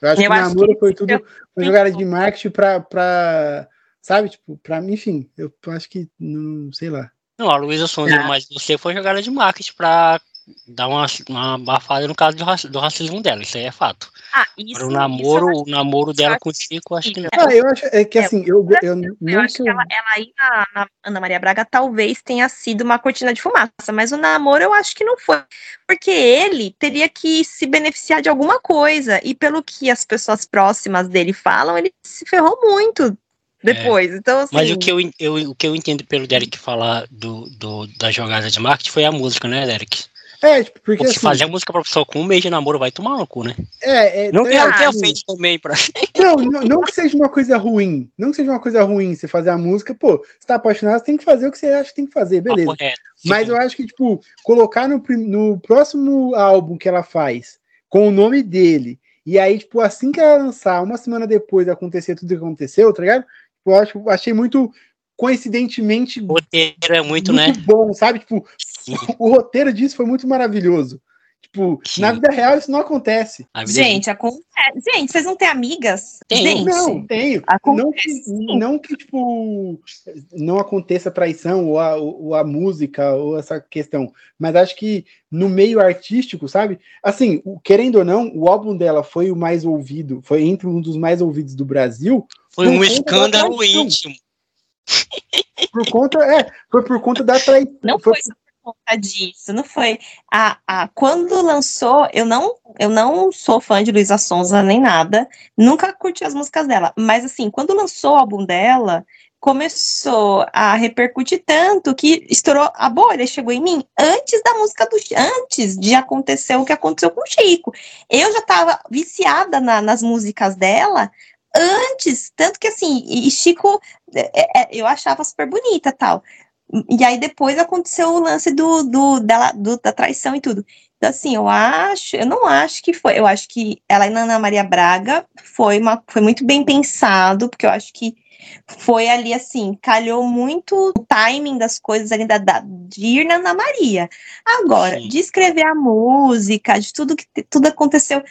eu acho que eu o acho namoro que- foi tudo eu- uma jogada de marketing pra, pra sabe, tipo, pra mim, enfim, eu acho que, não sei lá. Não, a Luísa Sonza, Ah. mas você foi jogada de marketing pra dar uma, uma abafada no caso do, raci- do racismo dela. Isso aí é fato. Ah, isso, Agora, o isso namoro, eu o namoro dela com o Chico, eu acho que não. Ah, eu acho é que É, assim, eu, eu, Eu não acho que que eu, ela, ela aí na, na Ana Maria Braga talvez tenha sido uma cortina de fumaça, mas o namoro eu acho que não foi. Porque ele teria que se beneficiar de alguma coisa. E pelo que as pessoas próximas dele falam, ele se ferrou muito depois. Então, assim. Mas o que eu, eu, o que eu entendo pelo Derek falar do, do, da jogada de marketing foi a música, né, Derek? É, tipo, porque se assim, fazer a música pra pessoa com um mês de namoro vai tomar no cu, né? é, é, Não que é, tenha assim, feito também pra. [LAUGHS] Não, não, não que seja uma coisa ruim. Não que seja uma coisa ruim você fazer a música, pô, você tá apaixonado, você tem que fazer o que você acha que tem que fazer, beleza. Reto. Mas eu acho que, tipo, colocar no, no próximo álbum que ela faz, com o nome dele, e aí, tipo, assim que ela lançar, uma semana depois acontecer tudo que aconteceu, tá ligado? Tipo, Eu acho, achei muito coincidentemente o roteiro é muito, muito né? bom, sabe? Tipo, Sim. o roteiro disso foi muito maravilhoso. Tipo, Sim. na vida real isso não acontece. Vida é Gente, acontece. Gente, vocês não têm amigas? Tenho. Gente, Não, tenho. acontece Não que, não que, tipo, não aconteça traição ou a, ou a música ou essa questão. Mas acho que no meio artístico, sabe? Assim, querendo ou não, o álbum dela foi o mais ouvido, foi entre um dos mais ouvidos do Brasil. Foi um escândalo íntimo. Por conta, é, foi por conta da traição. Não foi só por conta disso, não foi. A, a, quando lançou, eu não, eu não sou fã de Luísa Sonza nem nada, nunca curti as músicas dela, mas assim, quando lançou o álbum dela, começou a repercutir tanto que estourou a bolha, chegou em mim antes da música do antes de acontecer o que aconteceu com o Chico. Eu já estava viciada na- nas músicas dela antes, tanto que assim, e Chico é, é, eu achava super bonita tal. E aí depois aconteceu o lance do, do, dela, do- da traição e tudo. Então, assim, eu acho, eu não acho que foi. Eu acho que ela e Ana Maria Braga foi, uma, foi muito bem pensado, porque eu acho que foi ali assim, calhou muito o timing das coisas ali da, da- de ir na Ana Maria. Agora, Sim. de escrever a música, de tudo que tudo aconteceu.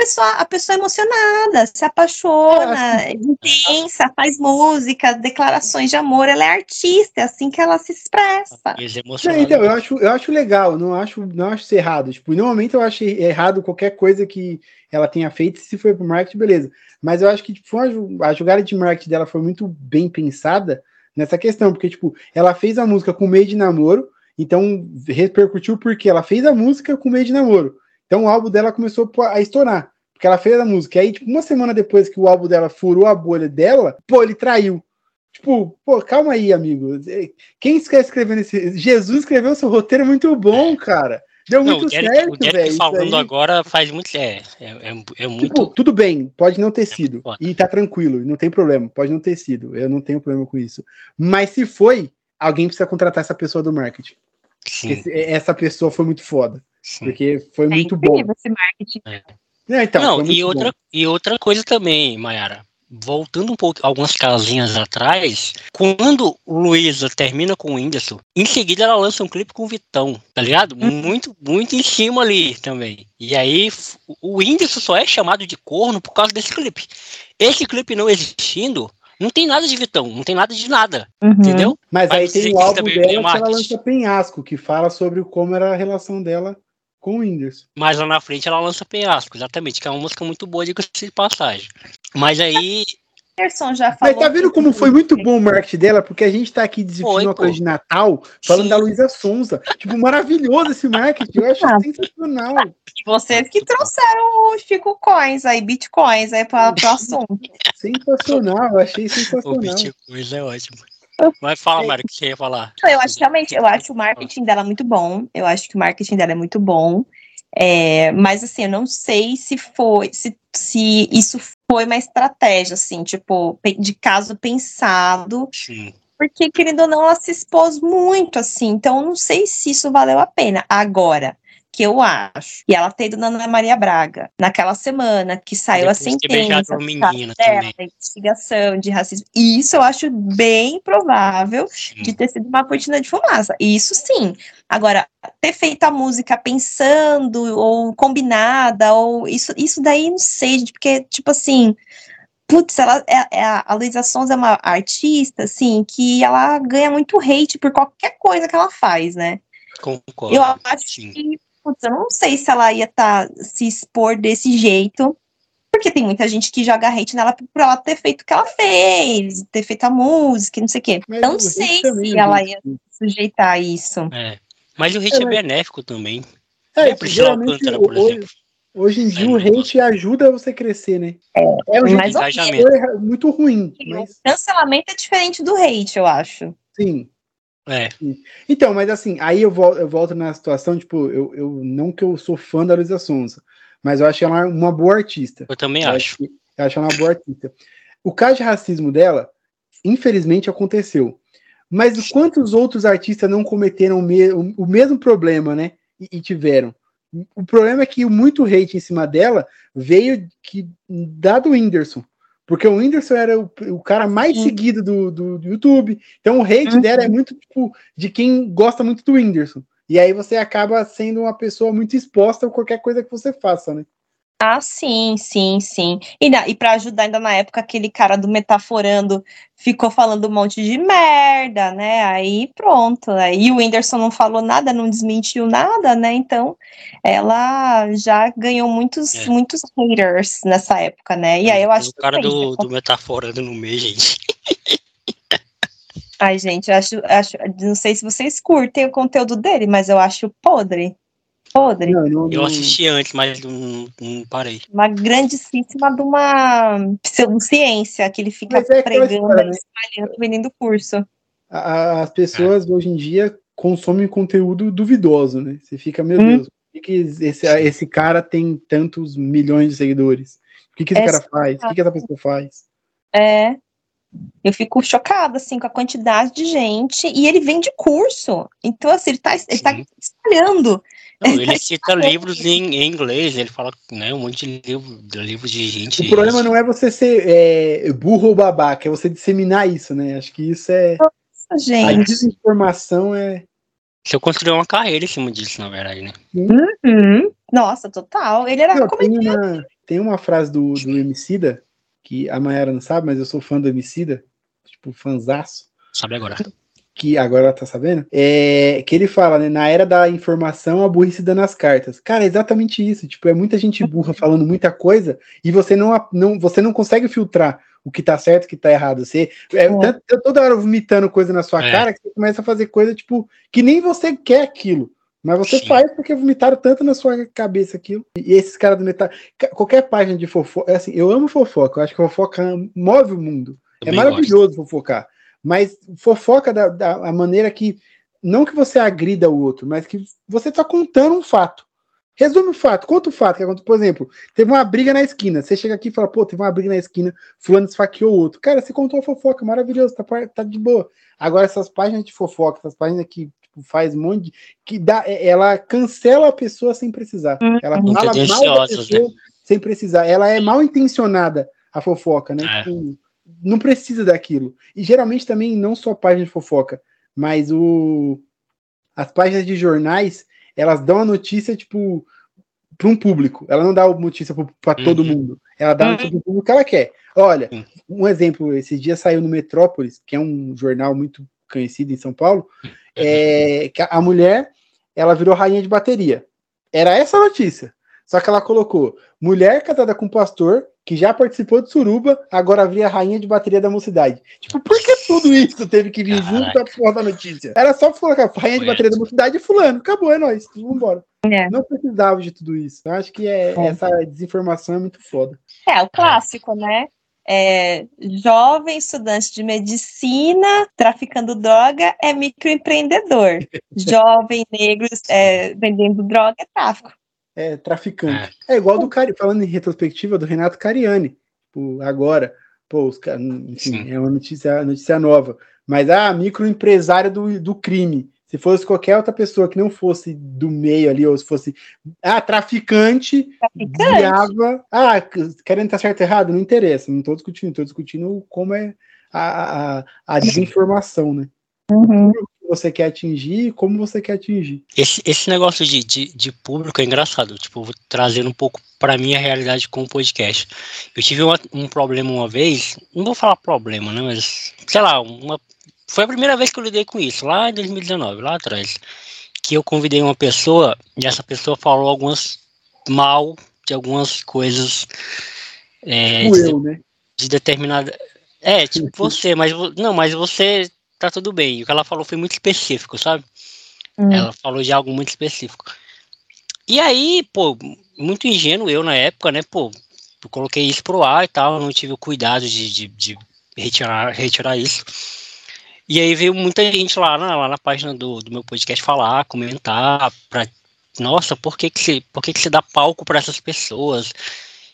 A pessoa, a pessoa é emocionada, se apaixona, é intensa, faz música, declarações de amor, ela é artista, é assim que ela se expressa. Emocionados. então, eu acho, eu acho legal, não acho, não acho errado. Tipo, normalmente eu acho errado qualquer coisa que ela tenha feito, se foi pro marketing, beleza. Mas eu acho que tipo, foi uma ju- a jogada de marketing dela foi muito bem pensada nessa questão, porque, tipo, ela fez a música com meio de namoro, então repercutiu porque ela fez a música com meio de namoro. Então o álbum dela começou a estourar, porque ela fez a música. E aí, tipo, uma semana depois que o álbum dela furou a bolha dela, pô, ele traiu. Tipo, pô, calma aí, amigo. Quem quer escrever nesse. Jesus escreveu seu roteiro muito bom, cara. Deu Não, muito o Derek, certo, Derek velho. falando aí. agora faz muito. É, é, é, é muito. Tipo, tudo bem, pode não ter sido. foda. E tá tranquilo, não tem problema, pode não ter sido. Eu não tenho problema com isso. Mas se foi, alguém precisa contratar essa pessoa do marketing. sim, Esse- essa pessoa foi muito foda. Sim. Porque foi É muito bom. esse marketing. É, então, não, e outra, bom. e outra coisa também, Mayara. Voltando um pouco, algumas casinhas atrás, quando o Luísa termina com o Whindersson, em seguida ela lança um clipe com o Vitão, tá ligado? Uhum. Muito, muito em cima ali também. E aí o Whindersson só é chamado de corno por causa desse clipe. Esse clipe não existindo, não tem nada de Vitão, não tem nada de nada, Uhum. entendeu? Mas Vai aí tem o álbum também dela é que ela lança Penhasco, que fala sobre como era a relação dela com o Whindersson. Mas lá na frente ela lança Penhasco, exatamente, que é uma música muito boa de de passagem. Mas aí já falou. Mas tá vendo como foi muito bom o marketing dela? Porque a gente tá aqui discutindo uma coisa de Natal, falando Sim. da Luísa Sonza. Tipo, maravilhoso esse marketing. Eu acho Ah. sensacional. Vocês que trouxeram os Chico Coins aí, bitcoins aí para o assunto. Sensacional, eu achei o sensacional. Bitcoin é ótimo. Mas fala, Mário, o que você ia falar? Eu acho realmente, eu acho o marketing dela muito bom. Eu acho que o marketing dela é muito bom. É, mas assim, eu não sei se foi, se, se isso foi uma estratégia, assim, tipo, de caso pensado, Sim. porque, querendo ou não, ela se expôs muito, assim, então eu não sei se isso valeu a pena. Agora, que eu acho, e ela ter ido na Ana Maria Braga, naquela semana que saiu a Depois beijado sentença uma menina dela, também. investigação de racismo, e isso eu acho bem provável Sim. de ter sido uma cortina de fumaça. Isso sim. Agora, ter feito a música pensando ou combinada, ou isso, isso daí não sei, porque, tipo assim, putz, ela é, é a a Luísa Sons é uma artista, assim, que ela ganha muito hate por qualquer coisa que ela faz, né? Concordo. Eu acho Sim. que, putz, eu não sei se ela ia tá, se expor desse jeito. Porque tem muita gente que joga hate nela por ela ter feito o que ela fez, ter feito a música, e não sei o quê. Mas Não o sei se ela gente. ia sujeitar a isso. É. Mas o hate É, é, benéfico também. É, É, geralmente, Alcântara, por hoje, exemplo. hoje em dia É, o hate ajuda você a crescer, né? É, o jeito Mas Engajamento. foi muito ruim, mas Cancelamento é diferente do hate, eu acho. sim. É. Então, mas assim, aí eu volto, eu volto na situação, tipo, eu, eu não que eu sou fã da Luísa Sonza, mas eu acho ela uma boa artista. Eu também Eu acho. que- Eu acho ela uma boa artista. O caso de racismo dela, infelizmente, aconteceu. Mas quantos outros artistas não cometeram o, me- o mesmo problema, né? E, e tiveram. O problema é que muito hate em cima dela veio que, da do Whindersson. Porque o Whindersson era o, o cara mais Sim. seguido do, do, do YouTube. Então o hate Uhum. dela é muito tipo, de quem gosta muito do Whindersson. E aí você acaba sendo uma pessoa muito exposta a qualquer coisa que você faça, né? Ah, sim, sim, sim. E, e para ajudar, ainda na época, aquele cara do Metaforando ficou falando um monte de merda, né? Aí pronto. Aí o Whindersson não falou nada, não desmentiu nada, né? Então ela já ganhou muitos, É. muitos haters nessa época, né? E aí eu acho o cara que é do, isso. do Metaforando no meio, gente. Ai, gente, eu acho, acho, não sei se vocês curtem o conteúdo dele, mas eu acho podre. Podre. Não, não, Eu assisti antes, mas não, não parei. Uma grandíssima de uma pseudociência que ele fica Mas é pregando, né? espalhando, vendendo curso. as pessoas hoje em dia consomem conteúdo duvidoso, né? Você fica, meu Hum. Deus, por que, que esse, esse cara tem tantos milhões de seguidores? O que, que esse É cara faz? O que, que essa pessoa faz? É. Eu fico chocada, assim, com a quantidade de gente. E ele vende curso. Então, assim, ele tá, ele tá espalhando. Não, ele cita livros em, em inglês, ele fala né, um monte de livro, de livros de gente. O problema não é você ser é, burro ou babaca, é você disseminar isso, né? Acho que isso é. A Gente. desinformação é. Se eu construir uma carreira em cima disso, na verdade, né? Uhum. Nossa, total. Ele era Não, tem, comediante. uma, tem uma frase do, do Emicida, que a Mayara não sabe, mas eu sou fã do Emicida, tipo, fanzaço. Sabe agora? Que agora ela tá sabendo, é que ele fala, né, na era da informação, a burrice dando as cartas. Cara, é exatamente isso, tipo, é muita gente burra falando muita coisa e você não, não você não consegue filtrar o que tá certo e o que tá errado. Você é, tanto- toda hora vomitando coisa na sua É. cara que você começa a fazer coisa, tipo, que nem você quer aquilo. Mas você Sim. faz porque vomitaram tanto na sua cabeça aquilo. E esses caras do metal. Qualquer página de fofoca. é Assim, eu amo fofoca. Eu acho que fofoca move o mundo. É Também maravilhoso fofocar. Mas fofoca da, da a maneira que. Não que você agrida o outro, mas que você está contando um fato. Resume o fato, conta o fato que. Por exemplo, teve uma briga na esquina. Você chega aqui e fala, pô, teve uma briga na esquina, fulano esfaqueou o outro. Cara, você contou a fofoca, maravilhoso, tá, tá de boa. Agora, essas páginas de fofoca, essas páginas que tipo, faz um monte de. que dá, é- ela cancela a pessoa sem precisar. Ela Uhum. fala mal da pessoa sem precisar. Ela é mal intencionada, a fofoca, né? É. Tipo, não precisa daquilo. E geralmente também não só página de fofoca, mas o as páginas de jornais, elas dão a notícia tipo para um público. Ela não dá a notícia para todo Uhum. mundo. Ela dá notícia pro público que ela quer. Olha, um exemplo, esses dias saiu no Metrópolis, que é um jornal muito conhecido em São Paulo, é, que a mulher ela virou rainha de bateria. Era essa a notícia. Só que ela colocou mulher casada com pastor que já participou de suruba, agora vira rainha de bateria da mocidade. Tipo, por que tudo [LAUGHS] isso teve que vir junto Caraca. da porra da notícia? Era só colocar rainha de bateria da mocidade e fulano. Acabou, é nóis. Vambora. É. Não precisava de tudo isso. Eu acho que é, É. essa desinformação é muito foda. É, o clássico, né? É, jovem estudante de medicina traficando droga é microempreendedor. [LAUGHS] jovem negro é, vendendo droga é tráfico. É traficante. É, igual do Cari, falando em retrospectiva do Renato Cariani. Tipo, agora, pô, os enfim, Sim. é uma notícia, notícia nova. Mas ah, microempresário do, do crime. Se fosse qualquer outra pessoa que não fosse do meio ali, ou se fosse ah, traficante, Traficante. desviava. Ah, querendo estar certo ou errado, não interessa. Não estou discutindo, estou discutindo como é a, a, a desinformação, né? Uhum. Que você quer atingir e como você quer atingir. Esse, esse negócio de, de, de público é engraçado, tipo, trazendo um pouco pra minha realidade com o podcast. Eu tive uma- um problema uma vez, não vou falar problema, né, mas, sei lá, uma, foi a primeira vez que eu lidei com isso, lá em 2019, lá atrás, que eu convidei uma pessoa e essa pessoa falou algumas mal de algumas coisas é, Tipo de, eu, né? de determinada. É, tipo [LAUGHS] você, mas não, mas você tá tudo bem. O que ela falou foi muito específico, sabe? Hum. Ela falou de algo muito específico. E aí, pô, muito ingênuo eu na época, né? Pô, eu coloquei isso pro ar e tal, não tive o cuidado de, de, de retirar, retirar isso. E aí veio muita gente lá na, lá na página do, do meu podcast falar, comentar, pra, nossa, por que que você, por que que você dá palco para essas pessoas?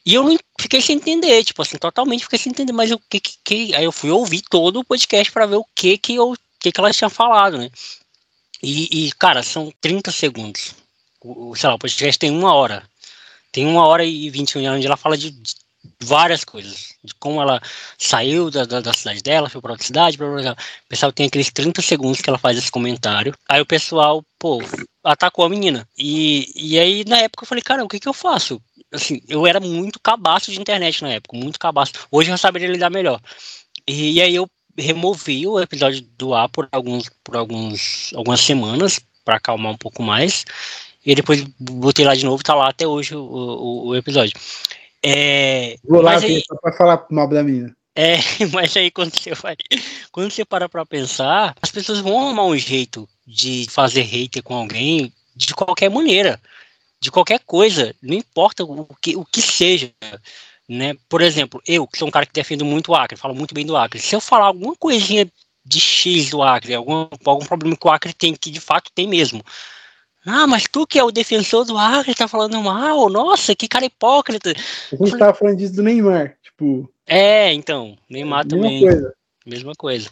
E eu fiquei sem entender, tipo assim, totalmente fiquei sem entender, mas o que que, que- aí eu fui ouvir todo o podcast para ver o que que eu, que que elas tinham falado, né? E, e, cara, são 30 segundos. O, sei lá, o podcast tem uma hora. Tem uma hora e 21 onde ela fala de, de várias coisas. De como ela saiu da, da, da cidade dela, foi pra outra cidade, blá, blá, blá. O pessoal tem aqueles 30 segundos que ela faz esse comentário. Aí o pessoal, pô, atacou a menina. E, e aí, na época, eu falei, cara, o que que eu faço? Assim, eu era muito cabaço de internet na época, muito cabaço. Hoje eu saberia lidar melhor. E, e aí eu removi o episódio do ar por alguns por alguns algumas semanas para acalmar um pouco mais e depois botei lá de novo tá lá até hoje o, o, o episódio é, Vou lá aí, só pra falar mal da menina. é, [LAUGHS] mas aí quando você vai quando você para pra pensar as pessoas vão arrumar um jeito de fazer hater com alguém de qualquer maneira de qualquer coisa não importa o que o que seja né? Por exemplo, eu, que sou um cara que defendo muito o Acre, falo muito bem do Acre, se eu falar alguma coisinha de X do Acre, algum, algum problema que o Acre tem, que de fato tem mesmo. Ah, mas tu que é o defensor do Acre tá falando mal, nossa, que cara hipócrita. A gente tava falando disso do Neymar, tipo. É, então, Neymar mesma também. coisa. Mesma coisa.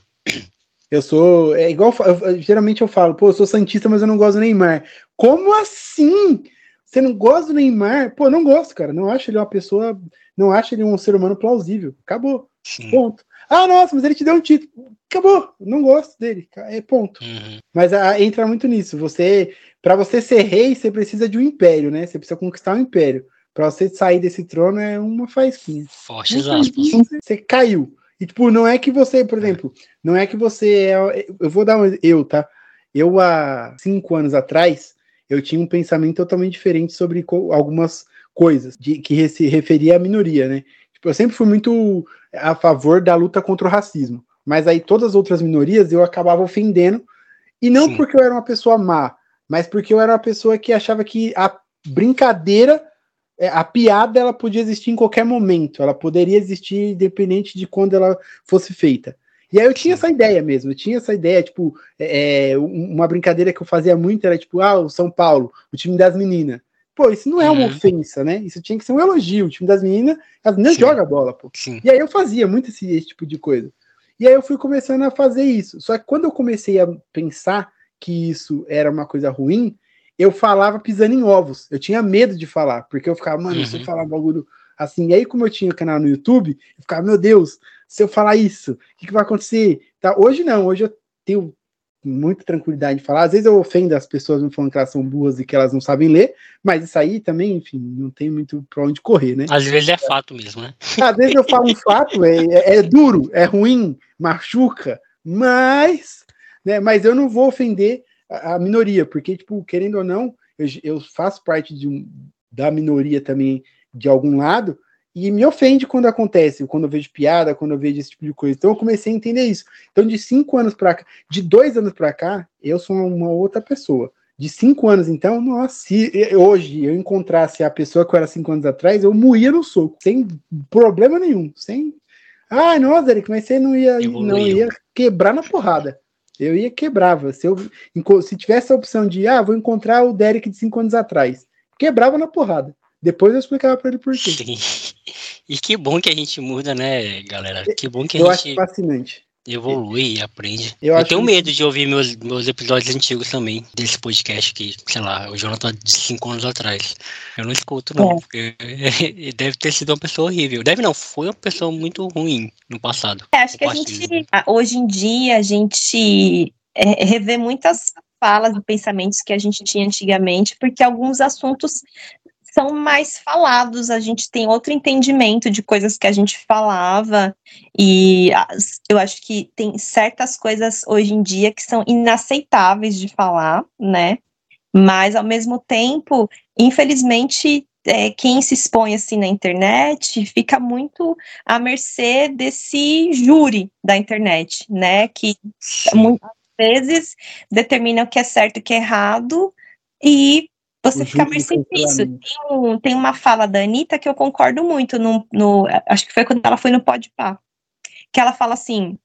Eu sou. É igual. eu- geralmente eu falo, pô, eu sou Santista, mas eu não gosto do Neymar. Como assim? Você não gosta do Neymar? Pô, não gosto, cara. Não acho ele uma pessoa. Não acho ele um ser humano plausível. Acabou. Sim. Ponto. Ah, nossa, mas ele te deu um título. Acabou. Não gosto dele. É ponto. Uhum. Mas ah, entra muito nisso. Você, para você ser rei, você precisa de um império, né? Você precisa conquistar um império. Para você sair desse trono é uma faísquinha. Fortes Uma aspas. Você caiu. E tipo, não é que você, por exemplo, não é que você é. Eu vou dar um. Eu, tá? Eu, há cinco anos atrás, eu tinha um pensamento totalmente diferente sobre co- algumas coisas de, que se referia à minoria, né? Tipo, eu sempre fui muito a favor da luta contra o racismo. Mas aí todas as outras minorias eu acabava ofendendo. E não Sim. porque eu era uma pessoa má, mas porque eu era uma pessoa que achava que a brincadeira, é, a piada, ela podia existir em qualquer momento. Ela poderia existir independente de quando ela fosse feita. E aí eu tinha essa ideia mesmo, eu tinha essa ideia, tipo, é, é, um- uma brincadeira que eu fazia muito era tipo, ah, o São Paulo, o time das meninas. Pô, isso não é uma Uhum. ofensa, né? Isso tinha que ser um elogio. O time das meninas, as meninas jogam bola, pô. Sim. E aí eu fazia muito esse, esse tipo de coisa. E aí eu fui começando a fazer isso. Só que quando eu comecei a pensar que isso era uma coisa ruim, eu falava pisando em ovos. Eu tinha medo de falar, porque eu ficava, mano, se eu Uhum. falar um bagulho assim, e aí como eu tinha canal no YouTube, eu ficava, meu Deus, se eu falar isso, o que, que vai acontecer? Tá, hoje não, hoje eu tenho muita tranquilidade de falar. Às vezes eu ofendo as pessoas me falando que elas são burras e que elas não sabem ler, mas isso aí também, enfim, não tem muito pra onde correr, né? Às vezes é fato mesmo, né? Às vezes eu falo um fato, é, é- é duro, é ruim, machuca, mas, né, mas eu não vou ofender a, a minoria, porque, tipo, querendo ou não, eu, eu faço parte de um, da minoria também de algum lado, e me ofende quando acontece, quando eu vejo piada, quando eu vejo esse tipo de coisa. Então eu comecei a entender isso. Então, de cinco anos para cá, de dois anos para cá, eu sou uma outra pessoa. De cinco anos, então, nossa, se hoje eu encontrasse a pessoa que eu era cinco anos atrás, eu moía no soco, sem problema nenhum, sem. Ai, nossa, Eric, mas você não ia, Evoluiu. não ia quebrar na porrada. Eu ia quebrava. Se, eu, se tivesse a opção de, ah, vou encontrar o Derek de cinco anos atrás, quebrava na porrada. Depois eu explicava pra ele por quê. Sim. [LAUGHS] E que bom que a gente muda, né, galera? Que bom que Eu a acho gente fascinante. Evolui e aprende. Eu Eu, tenho que- medo de ouvir meus, meus episódios antigos também, desse podcast que, sei lá, o Jonathan de cinco anos atrás. Eu não escuto, não, É. porque [LAUGHS] deve ter sido uma pessoa horrível. Deve não, foi uma pessoa muito ruim no passado. É, acho que a gente, hoje em dia, a gente é, revê muitas falas e pensamentos que a gente tinha antigamente, porque alguns assuntos são mais falados, a gente tem outro entendimento de coisas que a gente falava, e eu acho que tem certas coisas hoje em dia que são inaceitáveis de falar, né? Mas, ao mesmo tempo, infelizmente, é, quem se expõe assim na internet fica muito à mercê desse júri da internet, né? Que Sim. muitas vezes determina o que é certo e o que é errado, e você O fica mercê disso. cancelamento. Tem, um- tem uma fala da Anitta que eu concordo muito, no, no- acho que foi quando ela foi no Podpah, que ela fala assim,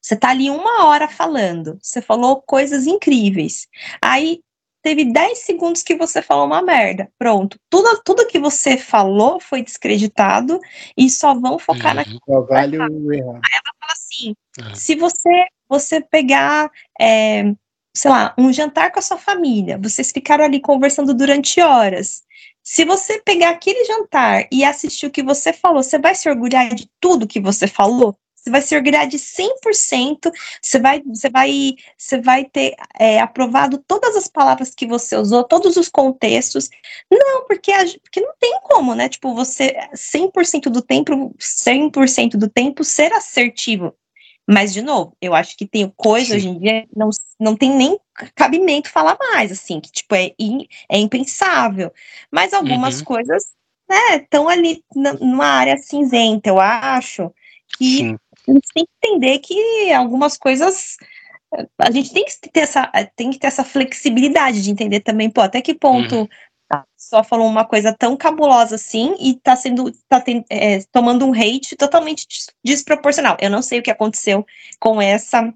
você tá ali uma hora falando, você falou coisas incríveis, aí teve 10 segundos que você falou uma merda, pronto, tudo, tudo que você falou foi descreditado e só vão focar na Uhum. Só vale o errado. fala assim: Ah. se você você pegar, é, sei lá, um jantar com a sua família, vocês ficaram ali conversando durante horas. Se você pegar aquele jantar e assistir o que você falou, você vai se orgulhar de tudo que você falou? você vai se orgulhar de 100%, você vai, você vai, você vai ter é, aprovado todas as palavras que você usou, todos os contextos. Não, porque, porque não tem como, né? Tipo, você 100% do tempo, 100% do tempo ser assertivo. Mas, de novo, eu acho que tem coisa hoje em dia, não, não tem nem cabimento falar mais, assim, que, tipo, é, é impensável. Mas algumas Uhum. coisas, né, estão ali na- numa área cinzenta, eu acho, que Sim. a gente tem que entender que algumas coisas eh, a gente tem que ter essa, tem que ter essa flexibilidade de entender também, pô, até que ponto Uhum. Pessoa falou uma coisa tão cabulosa assim e tá sendo, tá ten- eh, tomando um hate totalmente des- desproporcional. Eu não sei o que aconteceu com essa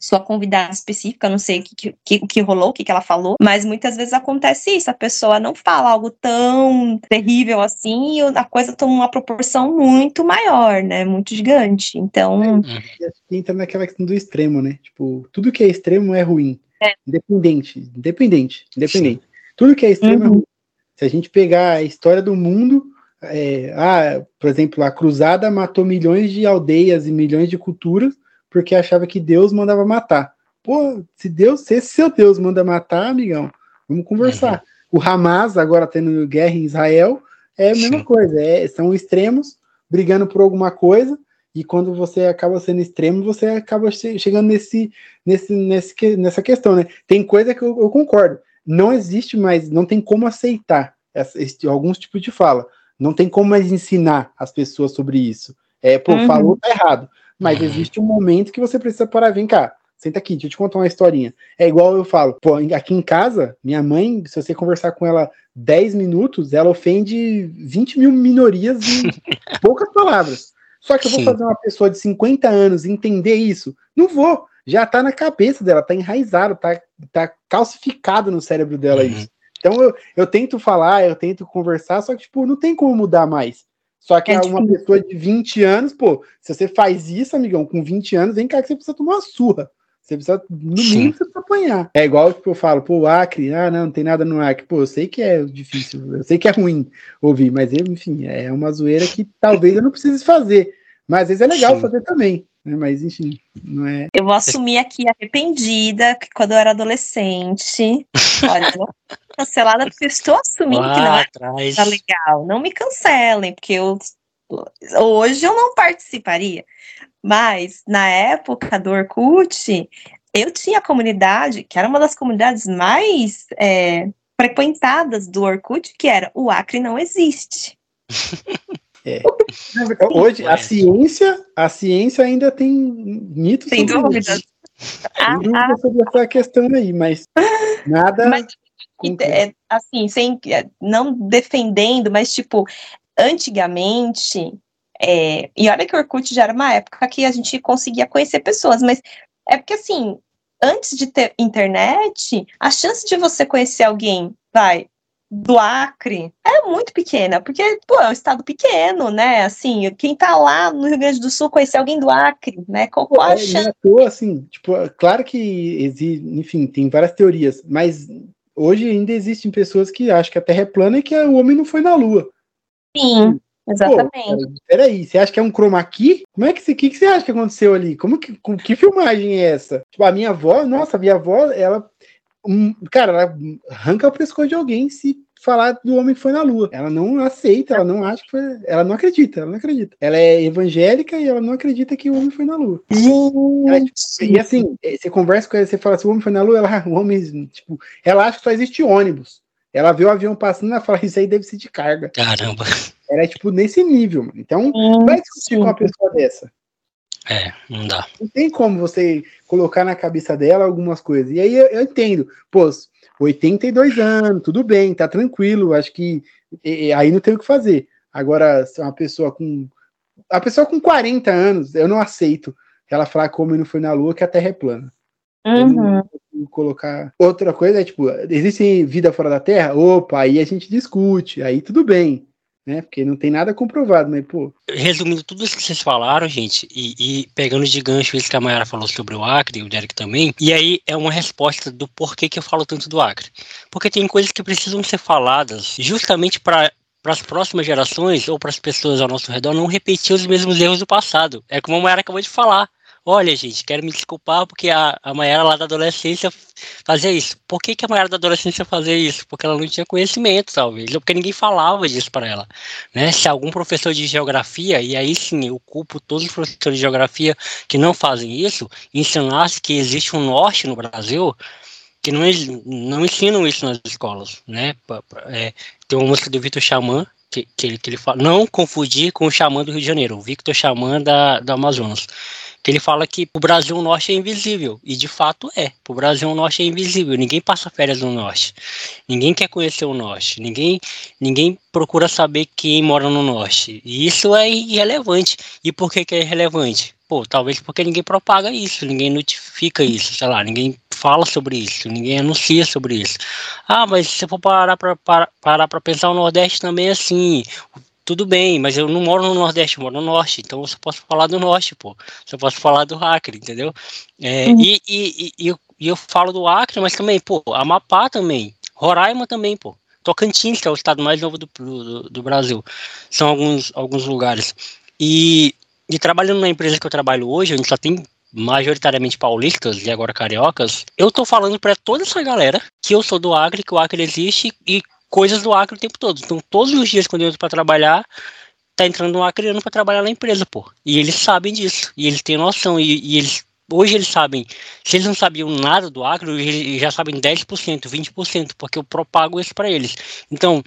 sua convidada específica, eu não sei o que, que, que, rolou, o que, que ela falou, mas muitas vezes acontece isso, a pessoa não fala algo tão terrível assim e a coisa toma uma proporção muito maior, né, muito gigante, então... Acho que entra naquela questão do extremo, né? Tipo, tudo que é extremo é ruim. É. Independente, independente, independente. Tudo que é extremo é Uhum. ruim. Se a gente pegar a história do mundo, é, ah, por exemplo, a cruzada matou milhões de aldeias e milhões de culturas porque achava que Deus mandava matar. Pô, se Deus, se esse seu Deus manda matar, amigão, vamos conversar. O Hamas, agora tendo guerra em Israel, é a mesma Sim. coisa. é- são extremos brigando por alguma coisa, e quando você acaba sendo extremo, você acaba che- chegando nesse, nesse, nesse, nessa questão, né? Tem coisa que eu, eu concordo. Não existe mais, não tem como aceitar essa- esse- alguns tipos de fala. Não tem como mais ensinar as pessoas sobre isso. É, pô, Uhum. falou, tá errado. Mas existe um momento que você precisa parar, vem cá, senta aqui, deixa eu te contar uma historinha. É igual eu falo, pô, aqui em casa, minha mãe, se você conversar com ela 10 minutos, ela ofende 20 mil minorias em [LAUGHS] poucas palavras. Só que eu vou Sim. fazer uma pessoa de 50 anos entender isso? Não vou. Já tá na cabeça dela, tá enraizado, tá, tá calcificado no cérebro dela Uhum. isso. Então eu, eu tento falar, eu tento conversar, só que, tipo, não tem como mudar mais. Só que É uma difícil. pessoa de 20 anos, pô, se você faz isso, amigão, com 20 anos, vem cá que você precisa tomar uma surra. Você precisa, no mínimo, você precisa apanhar. É igual, tipo, eu falo, pô, Acre, ah, não, não tem nada no Acre. Pô, eu sei que é difícil, eu sei que é ruim ouvir, mas, enfim, é uma zoeira que talvez eu não precise fazer. Mas às vezes é legal Sim. fazer também? Mas, enfim, não é... Eu vou assumir aqui arrependida que quando eu era adolescente. [LAUGHS] Olha, cancelada porque eu estou assumindo que não é atrás. tá legal. Não me cancelem, porque eu hoje eu não participaria. Mas na época do Orkut, eu tinha a comunidade, que era uma das comunidades mais é, frequentadas do Orkut, que era o Acre não existe. [LAUGHS] Hoje, a É. ciência, a ciência ainda tem mitos Sem sobre dúvida. isso. Ah, Tem ah, dúvida sobre essa questão aí, mas nada... Mas, é, assim, sem, é, não defendendo, mas tipo, antigamente, é, e olha que o Orkut já era uma época que a gente conseguia conhecer pessoas, mas é porque assim, antes de ter internet, a chance de você conhecer alguém, vai, do Acre, é muito pequena, porque, pô, é um estado pequeno, né, assim, quem tá lá no Rio Grande do Sul conhecer alguém do Acre, né, qual, qual a É, chance? é toa, assim, tipo, é claro que existe, enfim, tem várias teorias, mas hoje ainda existem pessoas que acham que a Terra é plana e que o homem não foi na Lua. Sim, Pô, exatamente. cara, peraí, você acha que é um chroma key? Como é que você, que, que você acha que aconteceu ali? Como que, com, que filmagem é essa? Tipo, a minha avó, nossa, a minha avó, ela, um, cara, ela arranca o pescoço de alguém se falar do homem que foi na Lua. Ela não aceita, ela não acha que foi, ela não acredita, ela não acredita. Ela é evangélica e ela não acredita que o homem foi na Lua. Gente, E assim, eh, você conversa com ela, você fala assim, o homem foi na lua, ela, "Ah, [LAUGHS] o homem, tipo, ela acha que só existe ônibus. Ela vê o avião passando, ela fala, isso aí deve ser de carga. Caramba. Era, tipo, nesse nível, mano. Então, vai discutir com uma pessoa dessa. É, não dá. Não tem como você colocar na cabeça dela algumas coisas. E aí eu, eu entendo, pô, 82 anos, tudo bem, tá tranquilo, acho que e- e aí não tem o que fazer. Agora, se é uma pessoa com. A pessoa com 40 anos, eu não aceito ela falar que o homem não foi na lua, que a Terra é plana. Eu Uhum. colocar. Outra coisa é, tipo, existe vida fora da Terra? Opa, aí a gente discute, aí tudo bem, né? Porque não tem nada comprovado, mas, pô, Resumindo tudo isso que vocês falaram, gente, e, e pegando de gancho isso que a Mayara falou sobre o Acre, e o Derek também, e aí é uma resposta do porquê que eu falo tanto do Acre. Porque tem coisas que precisam ser faladas justamente para para as próximas gerações ou para as pessoas ao nosso redor não repetir os mesmos erros do passado. É como a Mayara acabou de falar. Olha, gente, quero me desculpar porque a, a Mayara lá da adolescência fazia isso. Por que, que a Mayara da adolescência fazia isso? Porque ela não tinha conhecimento, talvez, ou porque ninguém falava disso para ela. Né? Se algum professor de geografia, e aí sim eu culpo todos os professores de geografia que não fazem isso, ensinasse que existe um norte no Brasil, que não, não ensinam isso nas escolas. Né? É, tem uma música do Vitor Xamã, que, que, ele, que ele fala, não confundir com o Xamã do Rio de Janeiro, o Victor Xamã da, da Amazonas que ele fala que o Brasil Norte é invisível. E de fato é. O Brasil Norte é invisível. Ninguém passa férias no Norte. Ninguém quer conhecer o Norte. Ninguém, ninguém procura saber quem mora no Norte. E isso é irrelevante. E por que, que é irrelevante? Pô, talvez porque ninguém propaga isso, ninguém notifica isso, sei lá, ninguém fala sobre isso, ninguém anuncia sobre isso. Ah, mas se for parar para parar para pensar, o Nordeste também é assim tudo bem, mas eu não moro no Nordeste, eu moro no Norte, então eu só posso falar do Norte, pô. Só posso falar do Acre, entendeu? É, uhum. e, e, e, eu, e eu falo do Acre, mas também, pô, Amapá também, Roraima também, pô. Tocantins, que é o estado mais novo do, do, do Brasil. São alguns, alguns lugares. E, e trabalhando na empresa que eu trabalho hoje, a gente só tem majoritariamente paulistas e agora cariocas, eu tô falando para toda essa galera que eu sou do Acre, que o Acre existe e coisas do Acre o tempo todo. Então, todos os dias quando eu entro para trabalhar, tá entrando um acreano para trabalhar na empresa, pô. E eles sabem disso, e eles têm noção, e, e, eles hoje eles sabem, se eles não sabiam nada do Acre, eles já sabem 10%, 20%, porque eu propago isso para eles. Então,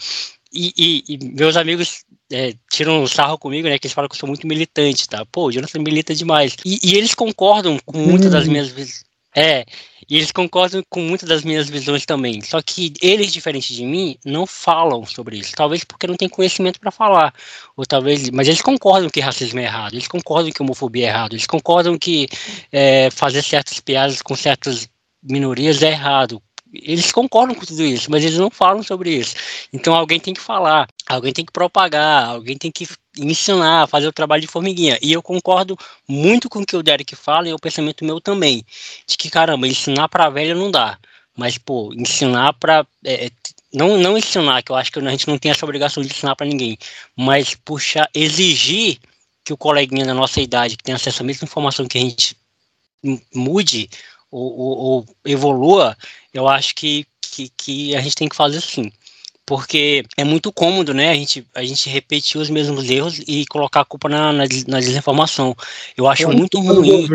e, e, e meus amigos é, tiram um sarro comigo, né? Que eles falam que eu sou muito militante, tá? Pô, o Jonathan milita demais. E, e eles concordam com muitas das uhum. minhas é, e eles concordam com muitas das minhas visões também. Só que eles, diferente de mim, não falam sobre isso. Talvez porque não têm conhecimento para falar. Ou talvez. Mas eles concordam que racismo é errado. Eles concordam que homofobia é errado. Eles concordam que é, fazer certas piadas com certas minorias é errado eles concordam com tudo isso, mas eles não falam sobre isso. Então alguém tem que falar, alguém tem que propagar, alguém tem que ensinar, fazer o trabalho de formiguinha. E eu concordo muito com o que o Derek fala e é o pensamento meu também, de que caramba, ensinar para velha não dá, mas pô, ensinar para é, é, não não ensinar, que eu acho que a gente não tem essa obrigação de ensinar para ninguém, mas puxar, exigir que o coleguinha da nossa idade que tem acesso à mesma informação que a gente mude ou, ou, ou evolua, eu acho que, que, que, a gente tem que fazer assim. Porque é muito cômodo, né? A gente, a gente repetir os mesmos erros e colocar a culpa na, na, na desinformação. Eu acho é muito ruim.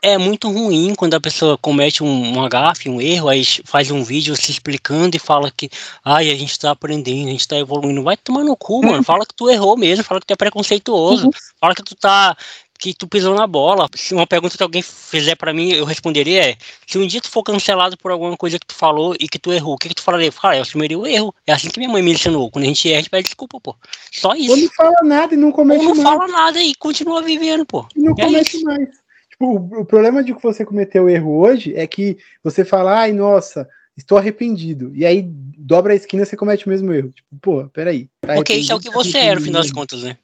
É muito ruim quando a pessoa comete um, um agafe, um erro, aí faz um vídeo se explicando e fala que ai, a gente tá aprendendo, a gente tá evoluindo. Vai tomar no cu, mano. [LAUGHS] Fala que tu errou mesmo, fala que tu é preconceituoso, uhum. fala que tu tá que tu pisou na bola. Se uma pergunta que alguém fizer para mim, eu responderia é: se um dia tu for cancelado por alguma coisa que tu falou e que tu errou, o que, que tu falaria? Fala, eu assumiria o erro. É assim que minha mãe me ensinou. Quando a gente erra, a gente pede desculpa, pô. Só isso. Ou não fala nada e não comete Ou não mais. fala nada e continua vivendo, pô. E não é comete isso. mais. Tipo, o, o problema de que você cometeu o erro hoje é que você fala, ai, nossa, estou arrependido. E aí dobra a esquina e você comete o mesmo erro. Tipo, pô, peraí. Tá Porque isso é o que você era, no final das contas, né?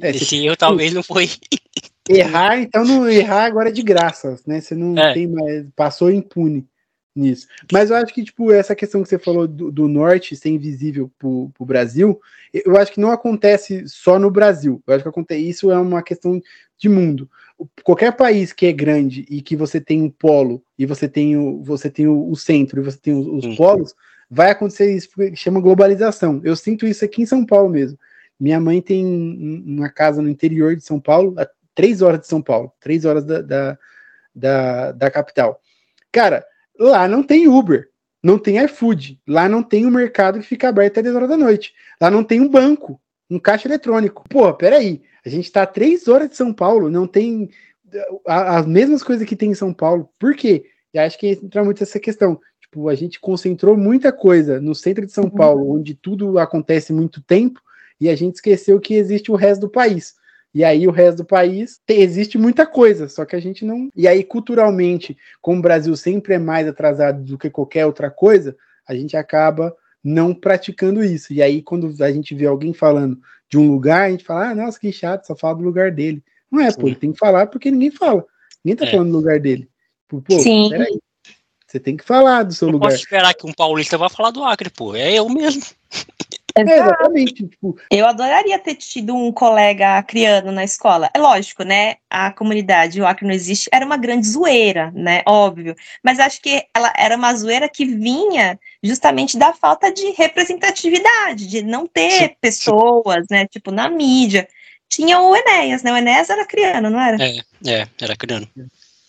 É, Esse erro talvez não foi. [LAUGHS] Errar, então não errar agora é de graça, né? Você não é. tem mais. Passou impune nisso. Mas eu acho que, tipo, essa questão que você falou do, do norte ser invisível pro, pro Brasil, eu acho que não acontece só no Brasil. Eu acho que acontece, isso é uma questão de mundo. Qualquer país que é grande e que você tem um polo, e você tem o, você tem o, o centro, e você tem os, os polos, vai acontecer isso que chama globalização. Eu sinto isso aqui em São Paulo mesmo. Minha mãe tem uma casa no interior de São Paulo, a três horas de São Paulo, três horas da, da, da, da capital. Cara, lá não tem Uber, não tem iFood, lá não tem um mercado que fica aberto até 10 horas da noite, lá não tem um banco, um caixa eletrônico. Pô, peraí, a gente tá a três horas de São Paulo, não tem as mesmas coisas que tem em São Paulo. Por quê? E acho que entra muito essa questão. Tipo, a gente concentrou muita coisa no centro de São uhum. Paulo, onde tudo acontece muito tempo, e a gente esqueceu que existe o resto do país. E aí o resto do país tem, existe muita coisa, só que a gente não. E aí, culturalmente, como o Brasil sempre é mais atrasado do que qualquer outra coisa, a gente acaba não praticando isso. E aí, quando a gente vê alguém falando de um lugar, a gente fala, ah, nossa, que chato, só fala do lugar dele. Não é, Sim. pô, ele tem que falar porque ninguém fala. Ninguém tá é. falando do lugar dele. Pô, Sim. peraí. Você tem que falar do seu não lugar. Posso esperar que um paulista vá falar do Acre, pô. É eu mesmo. É, exatamente. Tipo, Eu adoraria ter tido um colega acriano na escola. É lógico, né? A comunidade, o Acre não existe, era uma grande zoeira, né? Óbvio. Mas acho que ela era uma zoeira que vinha justamente da falta de representatividade, de não ter Sim, sim. pessoas, né? Tipo, na mídia. Tinha o Enéas, né? O Enéas era criano, não era? É, é, era criando.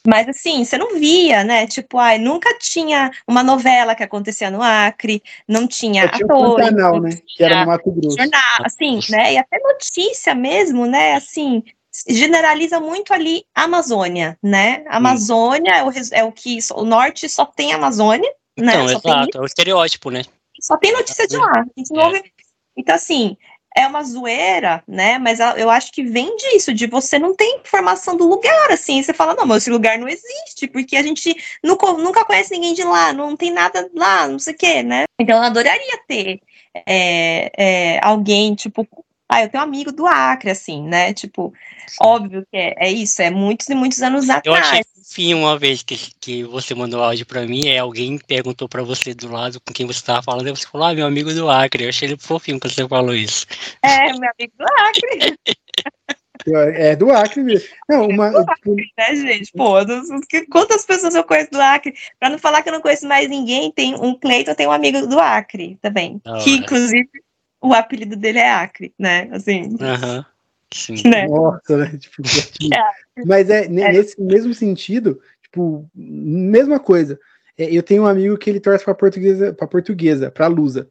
Mas assim, você não via, né? Tipo, ai, nunca tinha uma novela que acontecia no Acre, não tinha só tinha o atores, Pantanal, não né? Que era tinha no Mato Grosso. jornal, assim, né? E até notícia mesmo, né? Assim, generaliza muito ali a Amazônia, né? A Amazônia é o, é o que o norte só tem Amazônia, né? Então, Só tem exato, é o estereótipo, né? só tem notícia de lá. A gente não É. ouve- Então, assim, é uma zoeira, né? Mas eu acho que vem disso, de você não ter informação do lugar, assim. Você fala, não, mas esse lugar não existe, porque a gente nunca, nunca conhece ninguém de lá, não tem nada lá, não sei o quê, né? Então, eu adoraria ter é, é, alguém, tipo. Ah, eu tenho um amigo do Acre, assim, né? Tipo, óbvio que é, é isso, é muitos e muitos anos Eu achei atrás. fofinho uma vez que, que você mandou áudio pra mim, é alguém perguntou pra você do lado com quem você tava falando, e você falou, ah, meu amigo do Acre. Eu achei ele fofinho quando você falou isso. É, meu amigo do Acre, É do Acre mesmo. Não, uma. tipo, né, gente? Pô, eu quantas pessoas eu conheço do Acre? Pra não falar que eu não conheço mais ninguém, tem um Cleiton, tem um amigo do Acre também. Que, inclusive, o apelido dele é Acre, né? Assim, Aham. Sim. [LAUGHS] né? Nossa, né? Tipo, [LAUGHS] É. mas é, É. nesse mesmo sentido, tipo, mesma coisa. É, eu tenho um amigo que ele torce para portuguesa, para portuguesa, para Lusa.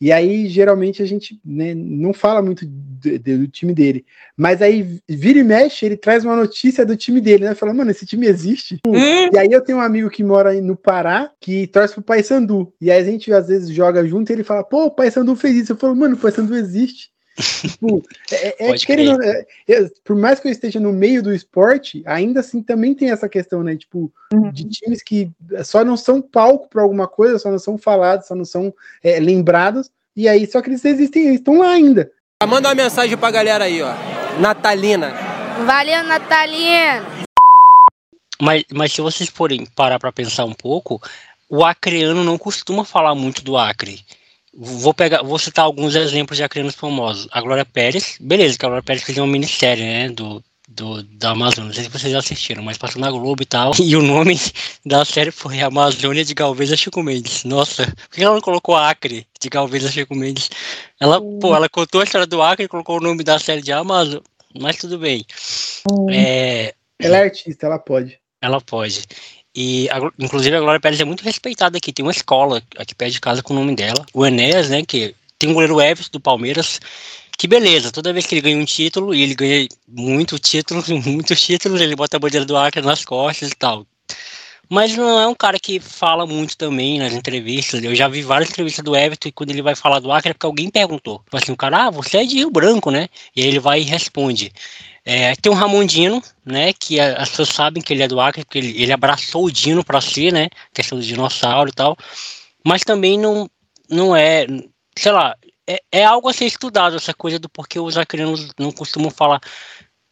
E aí, geralmente, a gente né, não fala muito de- do time dele. Mas aí, vira e mexe, ele traz uma notícia do time dele, né? Fala, mano, esse time existe. Hum, E aí eu tenho um amigo que mora aí no Pará, que torce pro Paysandu. E aí a gente às vezes joga junto e ele fala, pô, o Paysandu fez isso. Eu falo, mano, o Paysandu existe. Tipo, é, é, Pode querendo- é- é- por mais que eu esteja no meio do esporte, ainda assim também tem essa questão, né? Tipo, Uhum. de times que só não são palco para alguma coisa, só não são falados, só não são é, lembrados. E aí, só que eles existem, eles estão lá ainda. Manda uma mensagem pra galera aí, ó. Natalina. Valeu, Natalino! Mas, mas se vocês forem parar pra pensar um pouco, o acreano não costuma falar muito do Acre. Vou pegar, vou citar alguns exemplos de acreanos famosos. A Glória Pérez, beleza, que a Glória Pérez fez uma minissérie, né, do, do, da Amazônia. Não sei se vocês já assistiram, mas passou na Globo e tal. [LAUGHS] E o nome da série foi Amazônia de Galvez a Chico Mendes. Nossa, por que ela não colocou Acre de Galvez a Chico Mendes? Ela, pô, ela contou a história do Acre e colocou o nome da série de Amazônia. Mas tudo bem. É, Ela é artista, ela pode. ela pode. E, a inclusive, a Glória Pérez é muito respeitada aqui. Tem uma escola aqui perto de casa com o nome dela. O Enéas, né? Que tem o goleiro Everton do Palmeiras. Que beleza, toda vez que ele ganha um título, e ele ganha muito títulos, [LAUGHS] muitos títulos, ele bota a bandeira do Acre nas costas e tal. Mas não é um cara que fala muito também nas entrevistas. Eu já vi várias entrevistas do Everton e quando ele vai falar do Acre é porque alguém perguntou. Tipo assim, o cara, ah, você é de Rio Branco, né? E aí ele vai e responde. É, tem o Ramondino, né? Que as pessoas sabem que ele é do Acre, porque ele, ele abraçou o Dino pra si, né? Questão do dinossauro e tal. Mas também não, não é, sei lá, é, é algo a ser estudado, essa coisa do porquê os acreanos não costumam falar.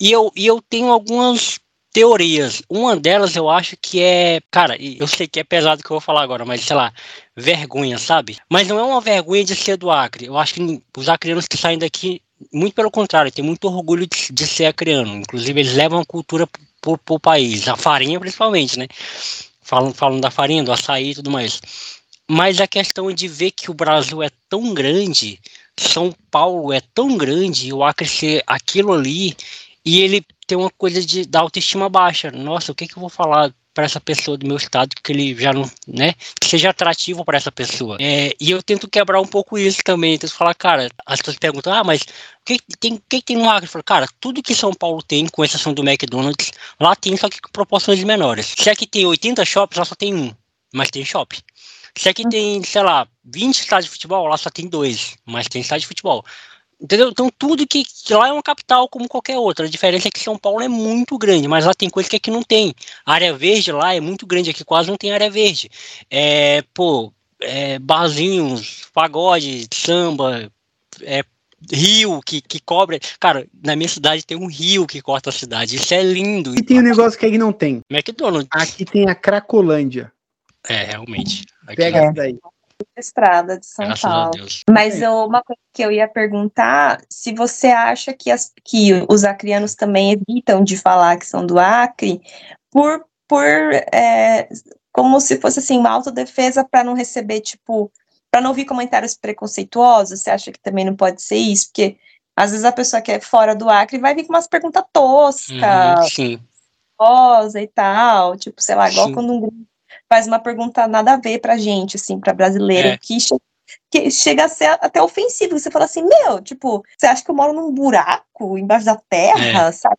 E eu, e eu tenho algumas teorias. Uma delas eu acho que é. Cara, eu sei que é pesado o que eu vou falar agora, mas sei lá, vergonha, sabe? Mas não é uma vergonha de ser do Acre. Eu acho que os acreanos que saem daqui, muito pelo contrário, tem muito orgulho de, de ser acreano. Inclusive, eles levam a cultura pro, pro país, a farinha principalmente, né? Falam, falam da farinha, do açaí e tudo mais. Mas a questão de ver que o Brasil é tão grande, São Paulo é tão grande, o Acre ser aquilo ali, e ele tem uma coisa de da autoestima baixa. Nossa, o que, que eu vou falar para essa pessoa do meu estado que ele já não, né, que seja atrativo para essa pessoa. É, e eu tento quebrar um pouco isso também, tento falar, cara, as pessoas perguntam, ah, mas o que tem, o que tem no Acre? Eu falo, cara, tudo que São Paulo tem, com exceção do McDonald's, lá tem, só que com proporções menores. Se aqui tem 80 shops, lá só tem um, mas tem shopping. Se aqui tem, sei lá, 20 estádios de futebol, lá só tem dois, mas tem estádio de futebol. Entendeu? Então tudo que, que lá é uma capital como qualquer outra. A diferença é que São Paulo é muito grande, mas lá tem coisa que aqui não tem. A área verde lá é muito grande, aqui quase não tem área verde. É, pô, é, barzinhos, pagode, samba, é, rio que, que cobre. Cara, na minha cidade tem um rio que corta a cidade. Isso é lindo. E tem um negócio que aí não tem. McDonald's. Aqui tem a Cracolândia. É, realmente. Aqui- Pega essa daí. Estrada de São Graças Paulo. Mas eu- uma coisa que eu ia perguntar, se você acha que, as, que os acrianos também evitam de falar que são do Acre por, por é, como se fosse assim, uma autodefesa para não receber, tipo, para não ouvir comentários preconceituosos, você acha que também não pode ser isso? Porque às vezes a pessoa que é fora do Acre vai vir com umas perguntas toscas, Uhum, e tal, tipo, sei lá, igual Sim. quando um grupo faz uma pergunta nada a ver pra gente, assim, pra brasileiro, É. que, che- que chega a ser até ofensivo. Você fala assim, meu, tipo, você acha que eu moro num buraco embaixo da terra, sabe?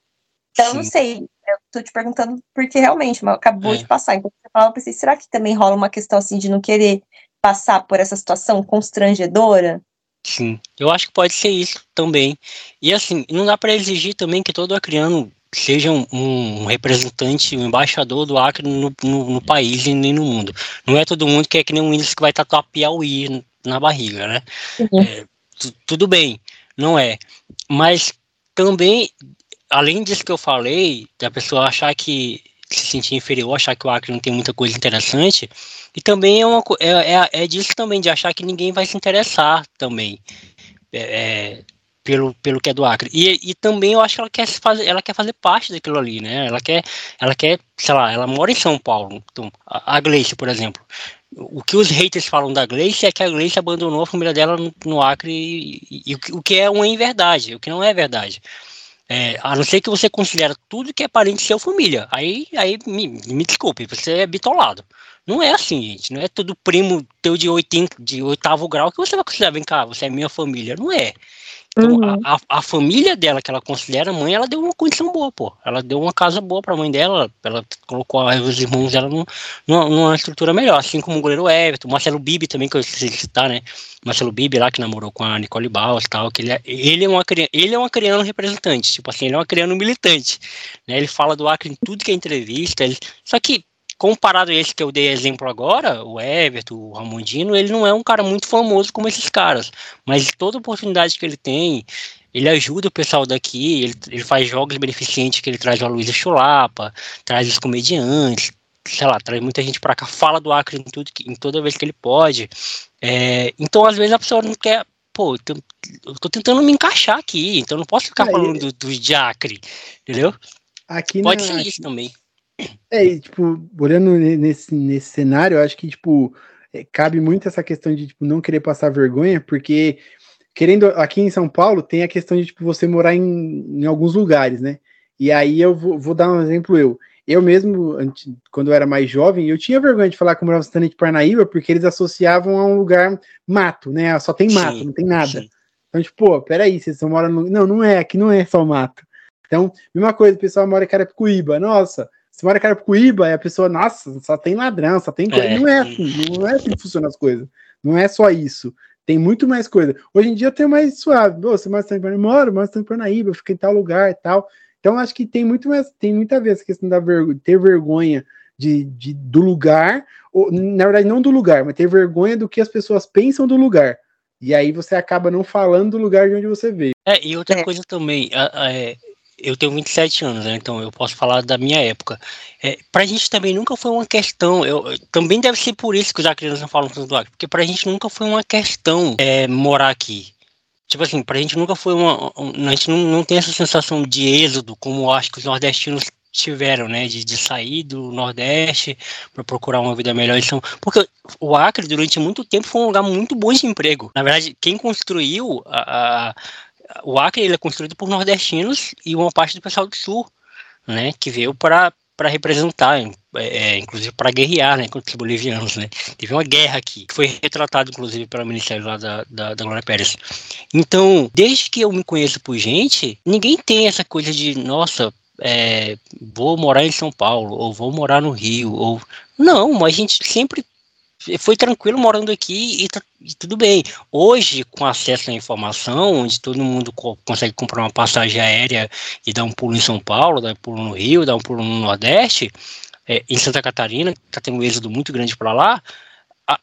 Então, eu não É. Sim. sei, eu tô te perguntando porque realmente mas acabou É. de passar. Então, você fala, eu pensei, será que também rola uma questão assim de não querer passar por essa situação constrangedora? Sim, eu acho que pode ser isso também. E assim, não dá para exigir também que todo acriano seja um, um representante, um embaixador do Acre no, no, no país e nem no mundo. Não é todo mundo que é que nem um índice que vai tatuar Piauí na barriga, né? Uhum. É, tu- tudo bem, não é. Mas também, além disso que eu falei, da pessoa achar que se sentir inferior, achar que o Acre não tem muita coisa interessante, e também é, uma, é, é, é disso também, de achar que ninguém vai se interessar também é, é, pelo, pelo que é do Acre. E, e também eu acho que ela quer, fazer, ela quer fazer parte daquilo ali, né? Ela quer, ela quer, sei lá, ela mora em São Paulo. Então, a, Gleice, por exemplo. O que os haters falam da Gleice é que a Gleice abandonou a família dela no, no Acre, e, e- o que- é uma inverdade, o que não é verdade. É, a não ser que você considera tudo que é parente seu família. Aí, aí me, me desculpe, você é bitolado. Não é assim, gente. Não é tudo primo teu de, oitavo, de oitavo grau que você vai considerar, vem cá, você é minha família. Não é. Então, Uhum. a, a, família dela, que ela considera mãe, ela deu uma condição boa, pô. Ela deu uma casa boa pra mãe dela, ela colocou os irmãos dela num- numa, numa estrutura melhor, assim como o goleiro Everton, o Marcelo Bibi também, que eu esqueci de citar, né? Marcelo Bibi lá, que namorou com a Nicole Baus e tal, que ele é, ele é uma ele é uma criança representante, tipo assim, ele é uma criança militante, né? Ele fala do Acre em tudo que é entrevista, ele- só que comparado a esse que eu dei exemplo agora, o Everton, o Ramondino, ele não é um cara muito famoso como esses caras, mas toda oportunidade que ele tem, ele ajuda o pessoal daqui, ele, ele faz jogos beneficentes que ele traz a Luísa Chulapa, traz os comediantes, sei lá, traz muita gente pra cá, fala do Acre em, tudo, em toda vez que ele pode. É, então, às vezes, a pessoa não quer. Pô, eu tô- tentando me encaixar aqui, então não posso ficar Aí- falando do, do de Acre, entendeu? Aqui Pode na, ser isso também. É, e, tipo, olhando ne- nesse, nesse cenário, eu acho que, tipo, é, cabe muito essa questão de, tipo, não querer passar vergonha, porque, querendo, aqui em São Paulo, tem a questão de, tipo, você morar em, em alguns lugares, né? E aí eu vou, vou dar um exemplo eu. Eu mesmo, antes- quando eu era mais jovem, eu tinha vergonha de falar que eu morava em Santana de Parnaíba, porque eles associavam a um lugar mato, né? Só tem mato, Sim, não tem nada. Sim. Então, tipo, pô, peraí, vocês estão morando no... Não, não é, aqui não é só mato. Então, mesma coisa, o pessoal mora em Carapicuíba. Nossa, você mora em Carapicuíba e a pessoa, nossa, só tem ladrão, só tem coisa. É. Não é assim, não é assim que funcionam as coisas. Não é só isso. Tem muito mais coisa. Hoje em dia eu tenho mais suave. Ô, você mora em Parnaíba? Moro, moro em Parnaíba, fica em tal lugar e tal. Então, acho que tem muito mais, tem muita a ver essa questão da vergo- ter vergonha de, de- do lugar, ou, na verdade, não do lugar, mas ter vergonha do que as pessoas pensam do lugar. E aí você acaba não falando do lugar de onde você veio. É, e outra É. coisa também, a- a- é, eu tenho 27 anos, né, então eu posso falar da minha época. É, pra gente também nunca foi uma questão, eu, também deve ser por isso que os acreanos não falam tanto do Acre, porque pra gente nunca foi uma questão é, morar aqui. Tipo assim, pra gente nunca foi uma. um- a gente não, não tem essa sensação de êxodo, como acho que os nordestinos tiveram, né, de, de sair do Nordeste para procurar uma vida melhor. Então, porque o Acre, durante muito tempo, foi um lugar muito bom de emprego. Na verdade, quem construiu a, a- o Acre ele é construído por nordestinos e uma parte do pessoal do Sul, né, que veio para para representar, é, é, inclusive para guerrear, né, contra os bolivianos, né. Teve uma guerra aqui, que foi retratado, inclusive, pelo Ministério lá da, da, da Glória Pérez. Então, desde que eu me conheço por gente, ninguém tem essa coisa de, nossa, é, vou morar em São Paulo, ou vou morar no Rio, ou... Não, mas a gente sempre foi tranquilo morando aqui e, tá, e tudo bem. Hoje, com acesso à informação, onde todo mundo co consegue comprar uma passagem aérea e dar um pulo em São Paulo, dar um pulo no Rio, dar um pulo no Nordeste, é, em Santa Catarina, está tendo um êxodo muito grande para lá,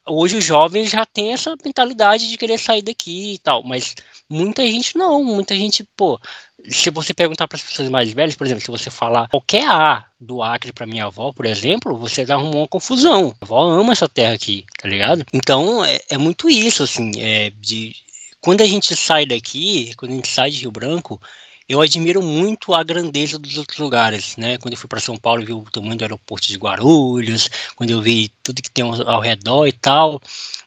hoje os jovens já têm essa mentalidade de querer sair daqui e tal, mas muita gente não, muita gente, pô, se você perguntar para as pessoas mais velhas, por exemplo, se você falar qualquer A do Acre para minha avó, por exemplo, você arrumou uma confusão. A avó ama essa terra aqui, tá ligado? Então é, é muito isso, assim, é de quando a gente sai daqui, quando a gente sai de Rio Branco, eu admiro muito a grandeza dos outros lugares, né? Quando eu fui para São Paulo, vi o tamanho do aeroporto de Guarulhos, quando eu vi tudo que tem ao, ao redor e tal.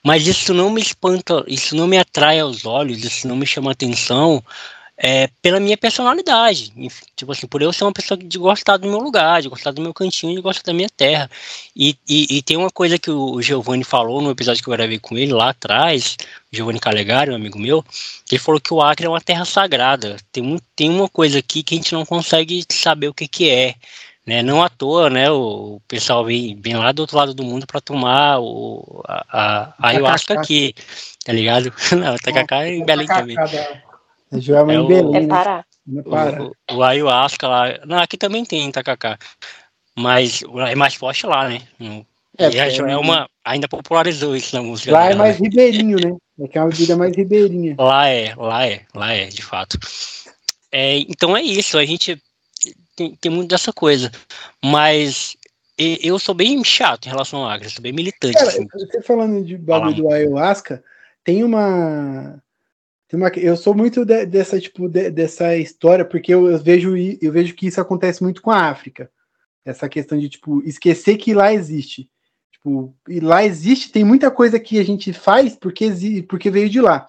Mas isso não me espanta, isso não me atrai aos olhos, isso não me chama atenção é, pela minha personalidade. Tipo assim, por eu ser uma pessoa de gostar do meu lugar, de gostar do meu cantinho, de gostar da minha terra. E, e, e tem uma coisa que o Giovanni falou no episódio que eu gravei com ele lá atrás, o Giovanni Calegari, um amigo meu, ele falou que o Acre é uma terra sagrada. Tem, um, tem uma coisa aqui que a gente não consegue saber o que, que é. Né? Não à toa, né? O pessoal vem, vem lá do outro lado do mundo para tomar o, a, a, a ayahuasca aqui, tá ligado? [LAUGHS] Não, o tacacá é em Belém também. Joelma É em o- Belém, É né? Pará. Não para. O, o ayahuasca lá. Não, aqui também tem tacacá. Mas é mais forte lá, né? No- É, e a porque- Joelma ainda popularizou isso na música. Lá é dela, mais né? ribeirinho, né? É que é uma bebida mais ribeirinha. Lá é, lá é, lá é, de fato. É, então é isso, a gente tem, tem muito dessa coisa. Mas eu sou bem chato em relação ao Acre, eu sou bem militante. Cara, assim. você falando de bagulho do ayahuasca, tem uma. Uma eu sou muito de- dessa, tipo, de- dessa história, porque eu, eu vejo, eu vejo que isso acontece muito com a África. Essa questão de, tipo, esquecer que lá existe. Tipo, e lá existe, tem muita coisa que a gente faz porque, porque veio de lá.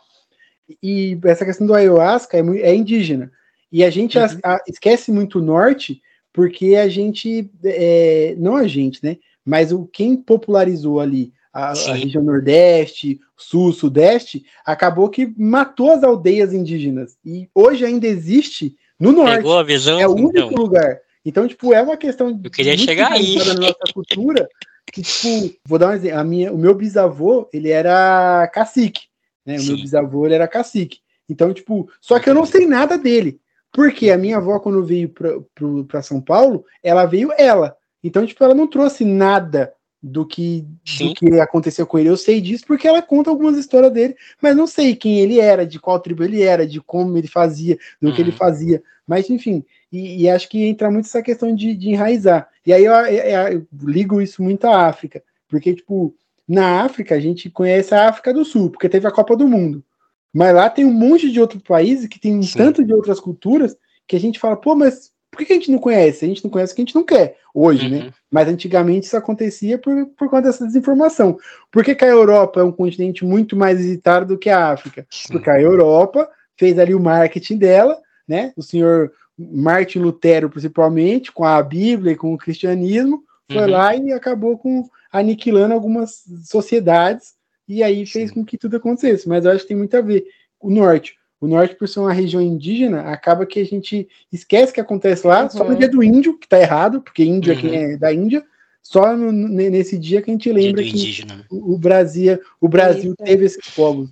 E essa questão do ayahuasca é, é indígena. E a gente as- a- esquece muito o norte porque a gente, é, não a gente, né? Mas o quem popularizou ali a, a região Nordeste, Sul, Sudeste, acabou que matou as aldeias indígenas. E hoje ainda existe no Norte. Pegou a visão? É o único então, lugar. Então, tipo, é uma questão Eu queria muito chegar aí. na nossa cultura. Que, tipo, vou dar um exemplo. A minha, o meu bisavô, ele era cacique. Né? O meu bisavô, ele era cacique. Então, tipo, só que eu não sei nada dele. Porque a minha avó, quando veio para São Paulo, ela veio ela. Então, tipo, ela não trouxe nada do que, Sim. do que aconteceu com ele. Eu sei disso porque ela conta algumas histórias dele, mas não sei quem ele era, de qual tribo ele era, de como ele fazia, do que ele Uhum. fazia. Mas, enfim, e, e acho que entra muito essa questão de, de enraizar. E aí eu, eu- eu ligo isso muito à África, porque, tipo, na África a gente conhece a África do Sul, porque teve a Copa do Mundo. Mas lá tem um monte de outros países que tem um Sim. tanto de outras culturas que a gente fala, pô, mas por que a gente não conhece? A gente não conhece o que a gente não quer hoje, né? Uhum. Mas antigamente isso acontecia por, por conta dessa desinformação. Por que, que a Europa é um continente muito mais visitado do que a África? Sim. Porque a Europa fez ali o marketing dela, né? O senhor Martin Lutero, principalmente, com a Bíblia e com o cristianismo, foi Uhum. lá e acabou com aniquilando algumas sociedades e aí fez Sim. com que tudo acontecesse. Mas eu acho que tem muito a ver. O norte. O norte, por ser uma região indígena, acaba que a gente esquece que acontece lá só no Uhum. dia do índio, que tá errado, porque índio é Uhum. quem é da Índia, só no- nesse dia que a gente lembra que indígena. o o Brasil, o Brasil teve esses povos.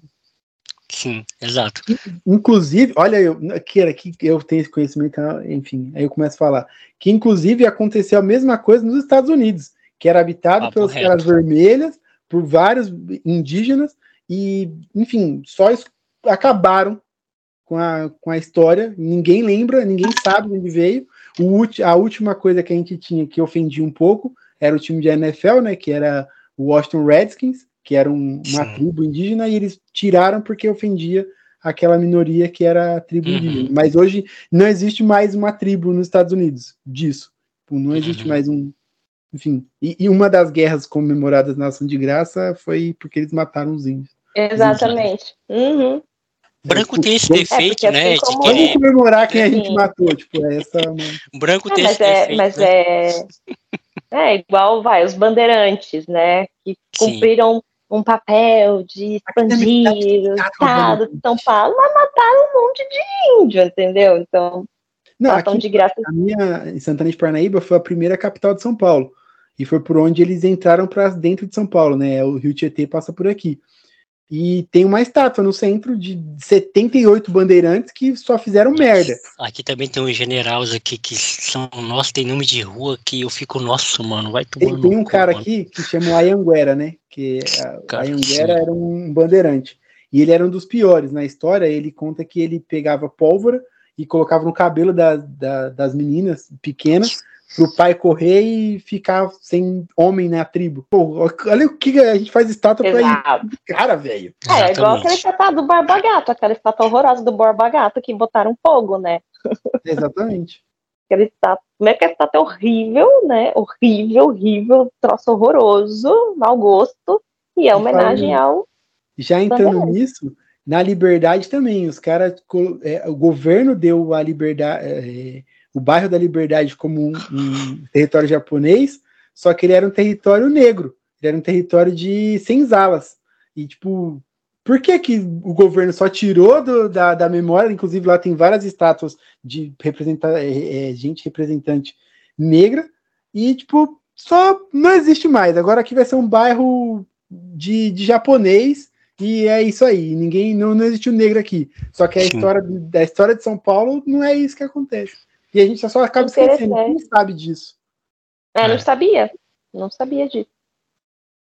Sim, exato. Inclusive, olha, eu, que era que eu tenho esse conhecimento, enfim, aí eu começo a falar que inclusive aconteceu a mesma coisa nos Estados Unidos, que era habitado Papo pelas caras vermelhas, por vários indígenas e, enfim, só acabaram com a, com a história. Ninguém lembra, ninguém sabe de onde veio. O, ulti- a última coisa que a gente tinha que ofendia um pouco era o time de NFL, né? Que era o Washington Redskins, que era um- uma Sim. tribo indígena, e eles tiraram porque ofendia aquela minoria que era a tribo Uhum. indígena. Mas hoje não existe mais uma tribo nos Estados Unidos disso. Tipo, Não existe Uhum. mais um. Enfim. E, e uma das guerras comemoradas na Ação de Graça foi porque eles mataram os índios. Exatamente. Uhum. Branco tem esse vamos- defeito, porque assim né? De como- Vamos querer. comemorar quem a gente Sim. matou. Tipo, é essa. Branco É, tem mas esse é, defeito. mas né? é, [LAUGHS] é igual, vai, os bandeirantes, né? Que Sim. cumpriram um papel de expandir o estado de São Paulo, mas mataram um monte de índio, entendeu? Então, Não, aqui, de graça. a minha em Santana de Parnaíba foi a primeira capital de São Paulo. E foi por onde eles entraram para dentro de São Paulo, né? O Rio Tietê passa por aqui. E tem uma estátua no centro de 78 bandeirantes que só fizeram merda. Aqui também tem uns generais aqui que são. Nossa, tem nome de rua que eu fico, nossa, mano, vai tomar. Tem, tem um cu, cara mano. aqui que chama Ayanguera, né? Que a- Ayanguera era um bandeirante. E ele era um dos piores. Na história, ele conta que ele pegava pólvora e colocava no cabelo da- da- das meninas pequenas pro pai correr e ficar sem homem na tribo. Pô, olha o que a gente faz estátua pra Exato. ir. Cara, velho. É, igual Exatamente. aquela estátua do Borba Gato, aquela estátua horrorosa do Borba Gato que botaram fogo, né? Exatamente. Aquela estátua, como é que a estátua é horrível, né? Horrível, horrível, troço horroroso, mau gosto, e é homenagem ao. Já entrando nisso, na liberdade também, os caras, é, o governo deu a liberdade, é, o bairro da Liberdade como um, um território japonês, só que ele era um território negro, ele era um território de senzalas. E tipo, por que que o governo só tirou do- da, da memória? Inclusive lá tem várias estátuas de representa, é, é, gente representante negra e tipo só não existe mais. Agora aqui vai ser um bairro de, de japonês e é isso aí. Ninguém não, não existe o negro aqui. Só que a Sim. história da história de São Paulo não é isso que acontece. E a gente só acaba esquecendo. Quem sabe disso? É, É. não sabia. Não sabia disso.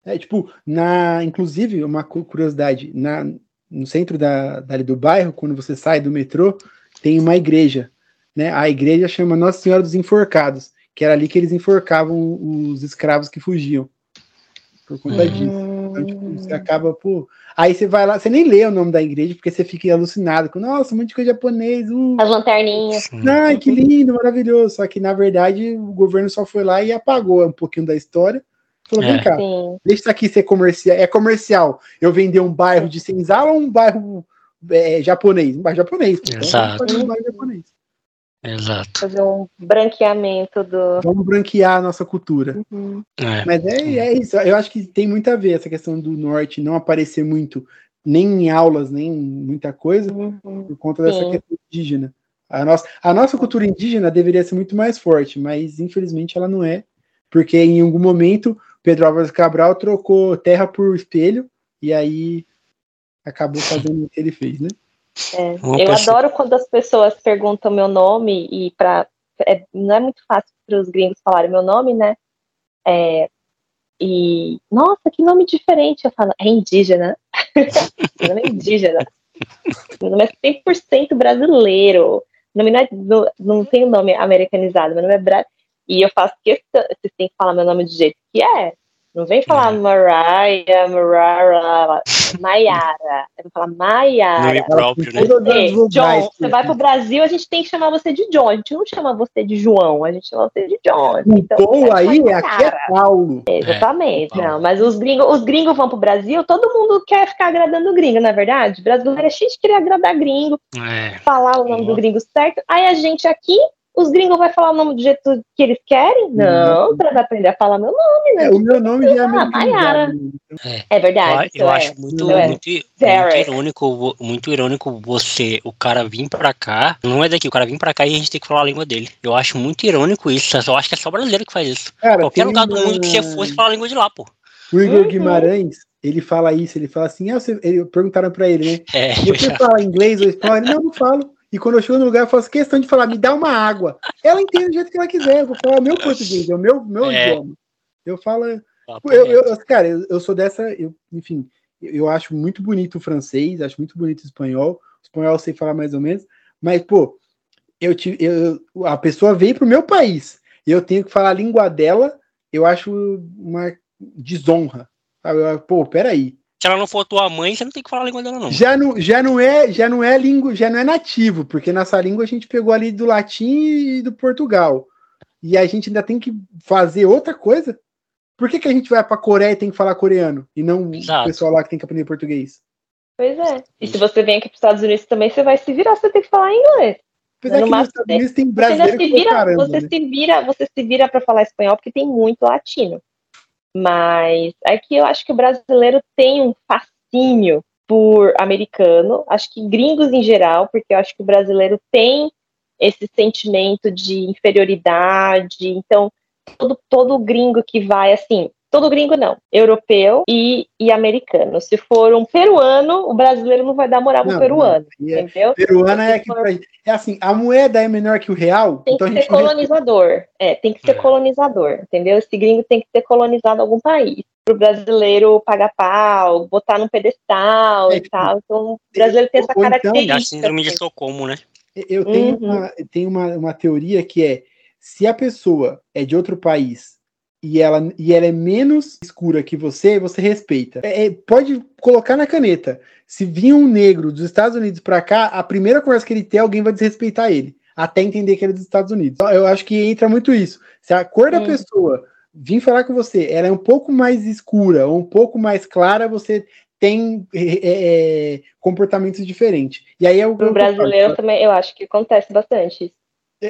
É, tipo, na, inclusive, uma cu- curiosidade, na, no centro da, dali do bairro, quando você sai do metrô, tem uma igreja, né? A igreja chama Nossa Senhora dos Enforcados, que era ali que eles enforcavam os escravos que fugiam. Por conta disso. Então, tipo, você acaba, pô. Aí você vai lá, você nem lê o nome da igreja, porque você fica alucinado com, nossa, um monte de coisa japonês, uh, As lanterninhas. Ai, que lindo, maravilhoso. Só que, na verdade, o governo só foi lá e apagou um pouquinho da história. Falou, vem É. cá, Sim. deixa isso aqui ser comercial. É comercial. Eu vender um bairro de senzala ou um bairro é, japonês? Um bairro japonês. Exato. um bairro japonês. Exato. Fazer um branqueamento do. Vamos branquear a nossa cultura. É. Mas é, é isso. Eu acho que tem muito a ver essa questão do norte não aparecer muito, nem em aulas, nem em muita coisa, Uhum. por conta dessa Sim. questão indígena. A nossa, a nossa cultura indígena deveria ser muito mais forte, mas infelizmente ela não é, porque em algum momento Pedro Álvares Cabral trocou terra por espelho e aí acabou fazendo o que ele fez, né? É. Eu adoro quando as pessoas perguntam meu nome e para é, não é muito fácil para os gringos falarem meu nome, né? É, e nossa, que nome diferente! Eu falo, é indígena. [LAUGHS] meu nome é indígena. Meu nome é 100% brasileiro. Meu nome não, é, não, não tem o nome americanizado. Meu nome é Bra E eu faço questão. Vocês têm que falar meu nome do jeito que é. Não vem falar É. Mariah, Mariah, Maiara. Eu vou falar Maiara. Nome próprio, né? John, você vai pro Brasil, a gente tem que chamar você de John. A gente não chama você de João, a gente chama você de John. Então, você aí, vai aqui é. Paulo. Exatamente, É, não. Mas os gringos, os gringos vão pro Brasil, todo mundo quer ficar agradando o gringo, na é verdade. O brasileiro é cheio de querer agradar gringo, É. falar o nome do gringo certo. Aí a gente aqui, os gringos vão falar o nome do jeito que eles querem? Não, para aprender a falar meu nome, né? É, o meu nome já é Ah, Maiara. É Eu, verdade. eu isso é. acho muito, É. muito, muito irônico, muito irônico você, o cara vir pra cá, não é daqui, o cara vir pra cá e a gente tem que falar a língua dele. Eu acho muito irônico isso, eu acho que é só brasileiro que faz isso. Cara, Qualquer lugar do mundo que você fosse, fala a língua de lá, pô. O Igor Uhum. Guimarães, ele fala isso, ele fala assim, ah, você... ele, perguntaram pra ele, né? É, Você fala inglês ou espanhol? Ele, não, não falo. E quando eu chego no lugar, eu faço questão de falar, me dá uma água. Ela entende do jeito que ela quiser. Eu vou falar meu português, é o meu, meu É. idioma. Eu falo. papo Eu, reto. eu- cara, eu, eu sou dessa. eu- enfim, eu, eu acho muito bonito o francês, acho muito bonito o espanhol. O espanhol eu sei falar mais ou menos. Mas, pô, eu, tive- eu, a pessoa veio pro meu país e eu tenho que falar a língua dela, eu acho uma desonra. Sabe? Eu, pô, peraí. Se ela não for tua mãe, você não tem que falar a língua dela, não. Já não, já não é, já não é língua, já não é nativo, porque nossa língua a gente pegou ali do latim e do Portugal. E a gente ainda tem que fazer outra coisa. Por que, que a gente vai pra Coreia e tem que falar coreano e não Exato. o pessoal lá que tem que aprender português? Pois é. E se você vem aqui para os Estados Unidos também, você vai se virar, você tem que falar inglês. Apesar No que nos Estados Unidos tem Você brasileiro se que vira, caramba, você né? se vira, você se vira para falar espanhol porque tem muito latino. Mas é que eu acho que o brasileiro tem um fascínio por americano, acho que gringos em geral, porque eu acho que o brasileiro tem esse sentimento de inferioridade. Então, todo todo gringo que vai assim, todo gringo não, europeu e, e americano. Se for um peruano, o brasileiro não vai dar moral pro peruano, não, é- entendeu? Peruana é que for- é assim, a moeda é menor que o real, Tem então a que gente ser não colonizador. É, tem que ser É. colonizador, entendeu? Esse gringo tem que ter colonizado algum país. Pro brasileiro pagar pau, botar num pedestal É, e tipo, tal. Então, o brasileiro tem essa ou então- É a característica. síndrome de assim. Estocolmo, né? Eu tenho, Uhum. uma, tenho uma, uma teoria que é se a pessoa é de outro país e ela, e ela é menos escura que você, você respeita. É, é, pode colocar na caneta. Se vir um negro dos Estados Unidos pra cá, a primeira conversa que ele tem, alguém vai desrespeitar ele. Até entender que ele é dos Estados Unidos. Então, Eu acho que entra muito isso. Se a cor da Hum. pessoa vir falar com você, ela é um pouco mais escura ou um pouco mais clara, você tem é, é, comportamentos diferentes. E aí é o que Pro eu brasileiro também, eu acho que acontece bastante isso. É,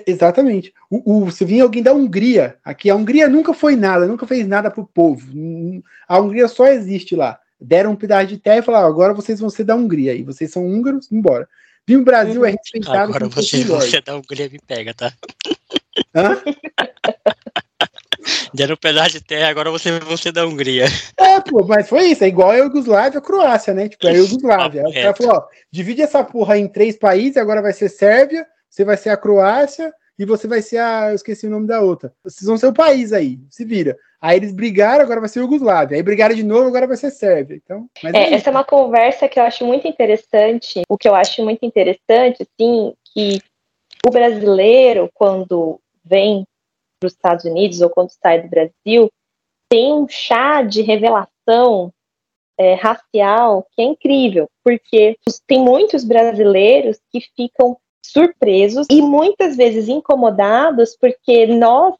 Exatamente. O, o, se vir alguém da Hungria, aqui, a Hungria nunca foi nada, nunca fez nada pro povo. Hum, A Hungria só existe lá. Deram um pedaço de terra e falaram: agora vocês vão ser da Hungria, e vocês são húngaros, embora. Vim o Brasil é respeitado. Agora você, você dá um Hungria me pega, tá? Hã? [LAUGHS] Deram um pedaço de terra, agora você, você da Hungria. É, pô, mas foi isso. É igual a Iugoslávia e a Croácia, né? Tipo, a Iugoslávia. Aí [LAUGHS] o cara falou: ó, divide essa porra em três países, agora vai ser Sérvia, você vai ser a Croácia e você vai ser a. Eu esqueci o nome da outra. Vocês vão ser o país aí, se vira. Aí eles brigaram, agora vai ser Iugoslávia. Aí brigaram de novo, agora vai ser Sérvia. Então, É, isso. essa é uma conversa que eu acho muito interessante. O que eu acho muito interessante, sim, que o brasileiro, quando vem para os Estados Unidos ou quando sai do Brasil, tem um chá de revelação é, racial que é incrível, porque tem muitos brasileiros que ficam surpresos e muitas vezes incomodados porque nós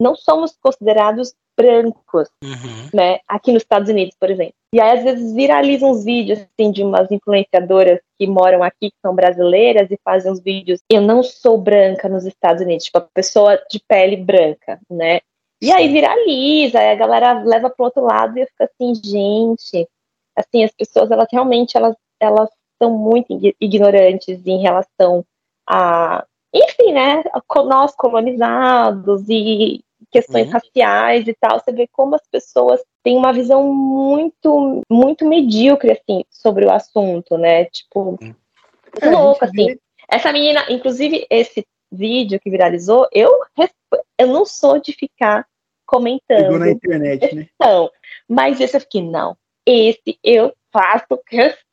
não somos considerados brancos Uhum. né, aqui nos Estados Unidos, por exemplo. E aí, às vezes, viralizam uns vídeos, assim, de umas influenciadoras que moram aqui, que são brasileiras, e fazem uns vídeos, eu não sou branca nos Estados Unidos, tipo, a pessoa de pele branca, né? E aí viraliza, aí a galera leva pro outro lado e eu fico assim, gente, assim, as pessoas, elas realmente, elas, elas são muito ig- ignorantes em relação a, enfim, né, nós colonizados e questões Uhum. raciais e tal, você vê como as pessoas têm uma visão muito, muito medíocre, assim, sobre o assunto, né, tipo, Hum. É, louco, vê- assim. Essa menina, inclusive, esse vídeo que viralizou, eu, eu não sou de ficar Pegou na comentando, internet, né? não. Mas esse eu fiquei, não. Esse eu faço questão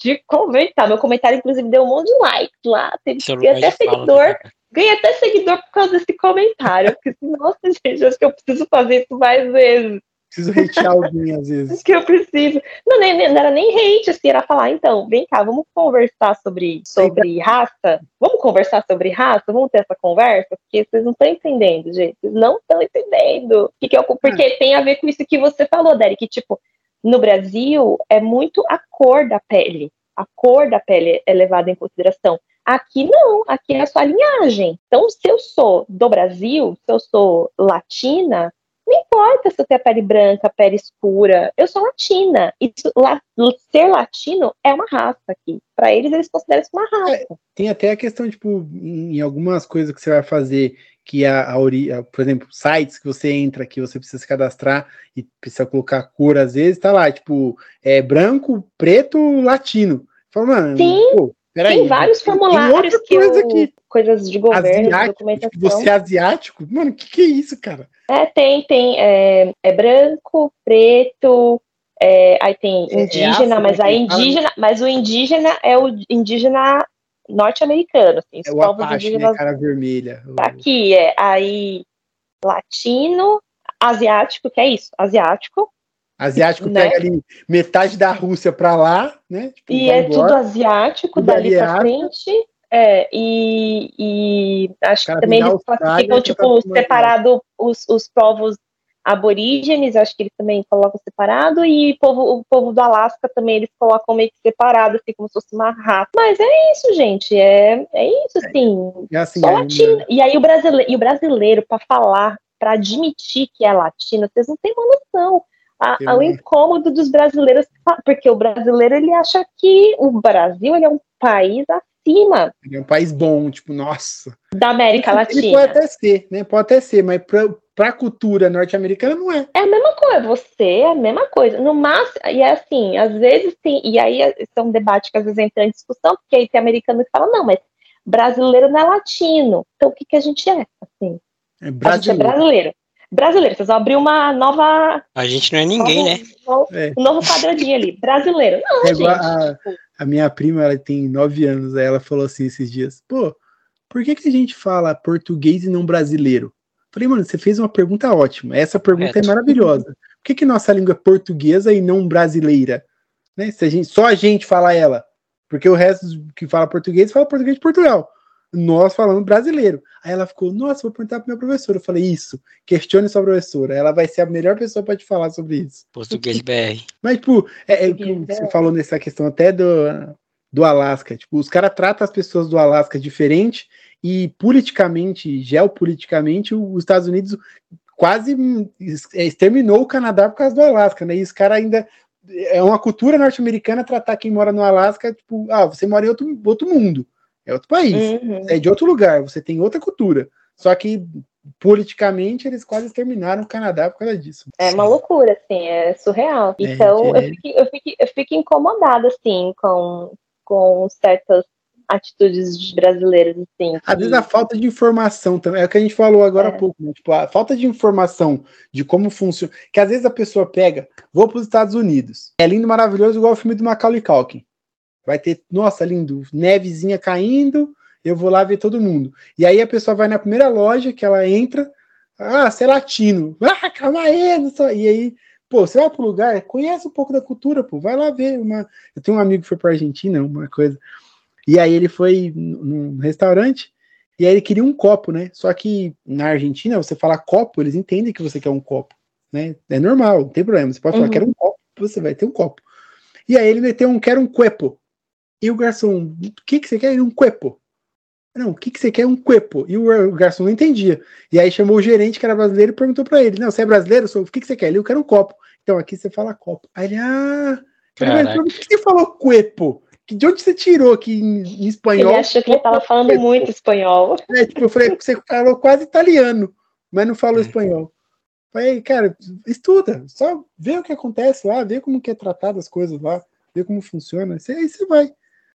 de comentar. Meu comentário, inclusive, deu um monte de likes lá. Teve até seguidor. né? Ganhei até seguidor por causa desse comentário. Eu fiquei assim, nossa, gente, acho que eu preciso fazer isso mais vezes. Preciso hatear alguém às vezes. Acho que eu preciso. Não, nem, não era nem hate, assim, era falar, então, vem cá, vamos conversar sobre, sobre raça? Vamos conversar sobre raça? Vamos ter essa conversa? Porque vocês não estão entendendo, gente. Vocês não estão entendendo. Que que eu- porque tem a ver com isso que você falou, Derek, tipo, no Brasil é muito a cor da pele. A cor da pele é levada em consideração. Aqui não, aqui é a sua linhagem. Então, se eu sou do Brasil, se eu sou latina, não importa se eu tenho a pele branca, a pele escura, eu sou latina. Ser latino é uma raça aqui. Para eles, eles consideram isso uma raça. Tem até a questão, tipo, em algumas coisas que você vai fazer, que a, a, a- por exemplo, sites que você entra, que você precisa se cadastrar e precisa colocar cor, às vezes, tá lá, tipo, é branco, preto, latino. Fala, mano, Sim, pô, peraí, tem vários formulários que coisa eu, aqui. coisas de governo, de Asiático, documentação. tipo, você é asiático? Mano, o que, que é isso, cara? É, tem, tem. É, é branco, preto, é, aí tem É- é indígena, afro, mas fala, indígena, mas o indígena é o indígena norte-americano, assim, os É o povos Apache, né, indígenas cara vermelha. O- aqui é aí latino, asiático, que é isso, asiático, Asiático né? pega ali metade da Rússia pra lá, né? Tipo, e é tudo embora. asiático Tudo dali África. frente. É, e, e acho que também eles classificam, tá tipo, separado os, os povos aborígenes, acho que eles também colocam separado, e povo, o povo do Alasca também eles colocam meio que separado, assim, como se fosse uma raça. Mas é isso, gente, é, é isso, assim, É assim, só é, latino. E aí o brasileiro, e o brasileiro para falar, para admitir que é latino, vocês não têm uma noção. A, uma- incômodo dos brasileiros, porque o brasileiro ele acha que o Brasil ele é um país acima Ele é um país bom, tipo, nossa. da América Ele Latina. pode até ser, né? Pode até ser, mas pra, pra cultura norte-americana não é. É a mesma coisa, você é a mesma coisa. No máximo, e é assim, às vezes tem, e aí esse é um debate que às vezes entra em discussão, porque aí tem americano que fala, não, mas brasileiro não é latino. Então o que, que a gente é? Assim, É a gente é brasileiro. brasileiro. Brasileiro, vocês vão abrir uma nova. A gente não é ninguém, nova- né? novo- É. Um novo quadradinho ali. Brasileiro. Não, É gente. igual a- tipo, A minha prima, ela tem nove anos, aí ela falou assim esses dias, pô, por que, que a gente fala português e não brasileiro? Falei, mano, você fez uma pergunta ótima. Essa pergunta Correto. é maravilhosa. Por que, que nossa língua é portuguesa e não brasileira? Né? Se a gente, só a gente fala ela. Porque o resto que fala português fala português de Portugal. Nós falamos brasileiro. Aí ela ficou, nossa, vou perguntar pra minha professora. Eu falei, isso, questione sua professora. Ela vai ser a melhor pessoa para te falar sobre isso. Português BR. Mas, tipo, é, é você é. falou nessa questão até do, do Alasca. Tipo, os caras tratam as pessoas do Alasca diferente e politicamente, geopoliticamente, os Estados Unidos quase é, exterminou o Canadá por causa do Alasca, né? E os caras ainda. É uma cultura norte-americana tratar quem mora no Alasca, tipo, ah, você mora em outro, outro mundo, é outro país, uhum. é de outro lugar, você tem outra cultura. Só que politicamente eles quase exterminaram o Canadá por causa disso. É uma loucura, assim, é surreal. É, Então, é. eu, fico, eu, fico, eu fico incomodada, assim, com, com certas atitudes de brasileiros, assim. Às que- vezes a falta de informação também, é o que a gente falou agora É. há pouco, né? Tipo, a falta de informação de como funciona. Que às vezes a pessoa pega, vou para os Estados Unidos. É lindo, maravilhoso, igual o filme do Macaulay Culkin. Vai ter, nossa, lindo, nevezinha caindo, eu vou lá ver todo mundo. E aí a pessoa vai na primeira loja que ela entra, ah, você é latino. Ah, calma aí, não sei. E aí, pô, você vai pro lugar, conhece um pouco da cultura, pô, vai lá ver uma. Eu tenho um amigo que foi pra Argentina, uma coisa. E aí ele foi num restaurante e aí ele queria um copo, né? Só que na Argentina, você falar copo, eles entendem que você quer um copo, né? É normal, não tem problema. Você pode falar, Uhum. quero um copo, você vai ter um copo. E aí ele meteu um, quero um cuepo. E o garçom, o que que você quer? Um cuepo. Não, o que que você quer? Um cuepo. E o, garçom não entendia. E aí chamou o gerente, que era brasileiro, e perguntou pra ele, não, você é brasileiro? Sou, o que que você quer? Ele, eu quero um copo. Então aqui você fala copo. Aí ele, ah... Mas por que você falou cuepo? Que- De onde você tirou que em, em Ele espanhol? achou que ele tava falando cuepo? muito espanhol. É, tipo, eu falei, você falou quase italiano, mas não falou É. espanhol. Falei, cara, estuda, só vê o que acontece lá, vê como que é tratado as coisas lá, vê como funciona, você- aí você vai.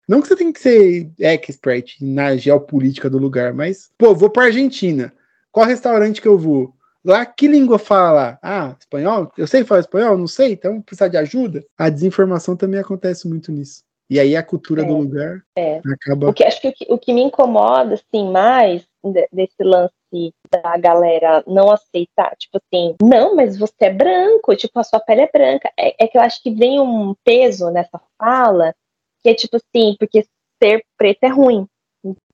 Não que você tem que ser expert na geopolítica do lugar, mas, pô, vou pra Argentina. Qual restaurante que eu vou? Lá, que língua fala lá? Ah, espanhol? Eu sei falar espanhol? Não sei, então precisar de ajuda? A desinformação também acontece muito nisso. E aí a cultura É, do lugar é. acaba O que acho que o, que o que me incomoda, assim, mais de- desse lance da galera não aceitar, tipo assim, não, mas você é branco, tipo, a sua pele é branca. É, é que eu acho que vem um peso nessa fala, que é tipo assim, porque ser preto é ruim.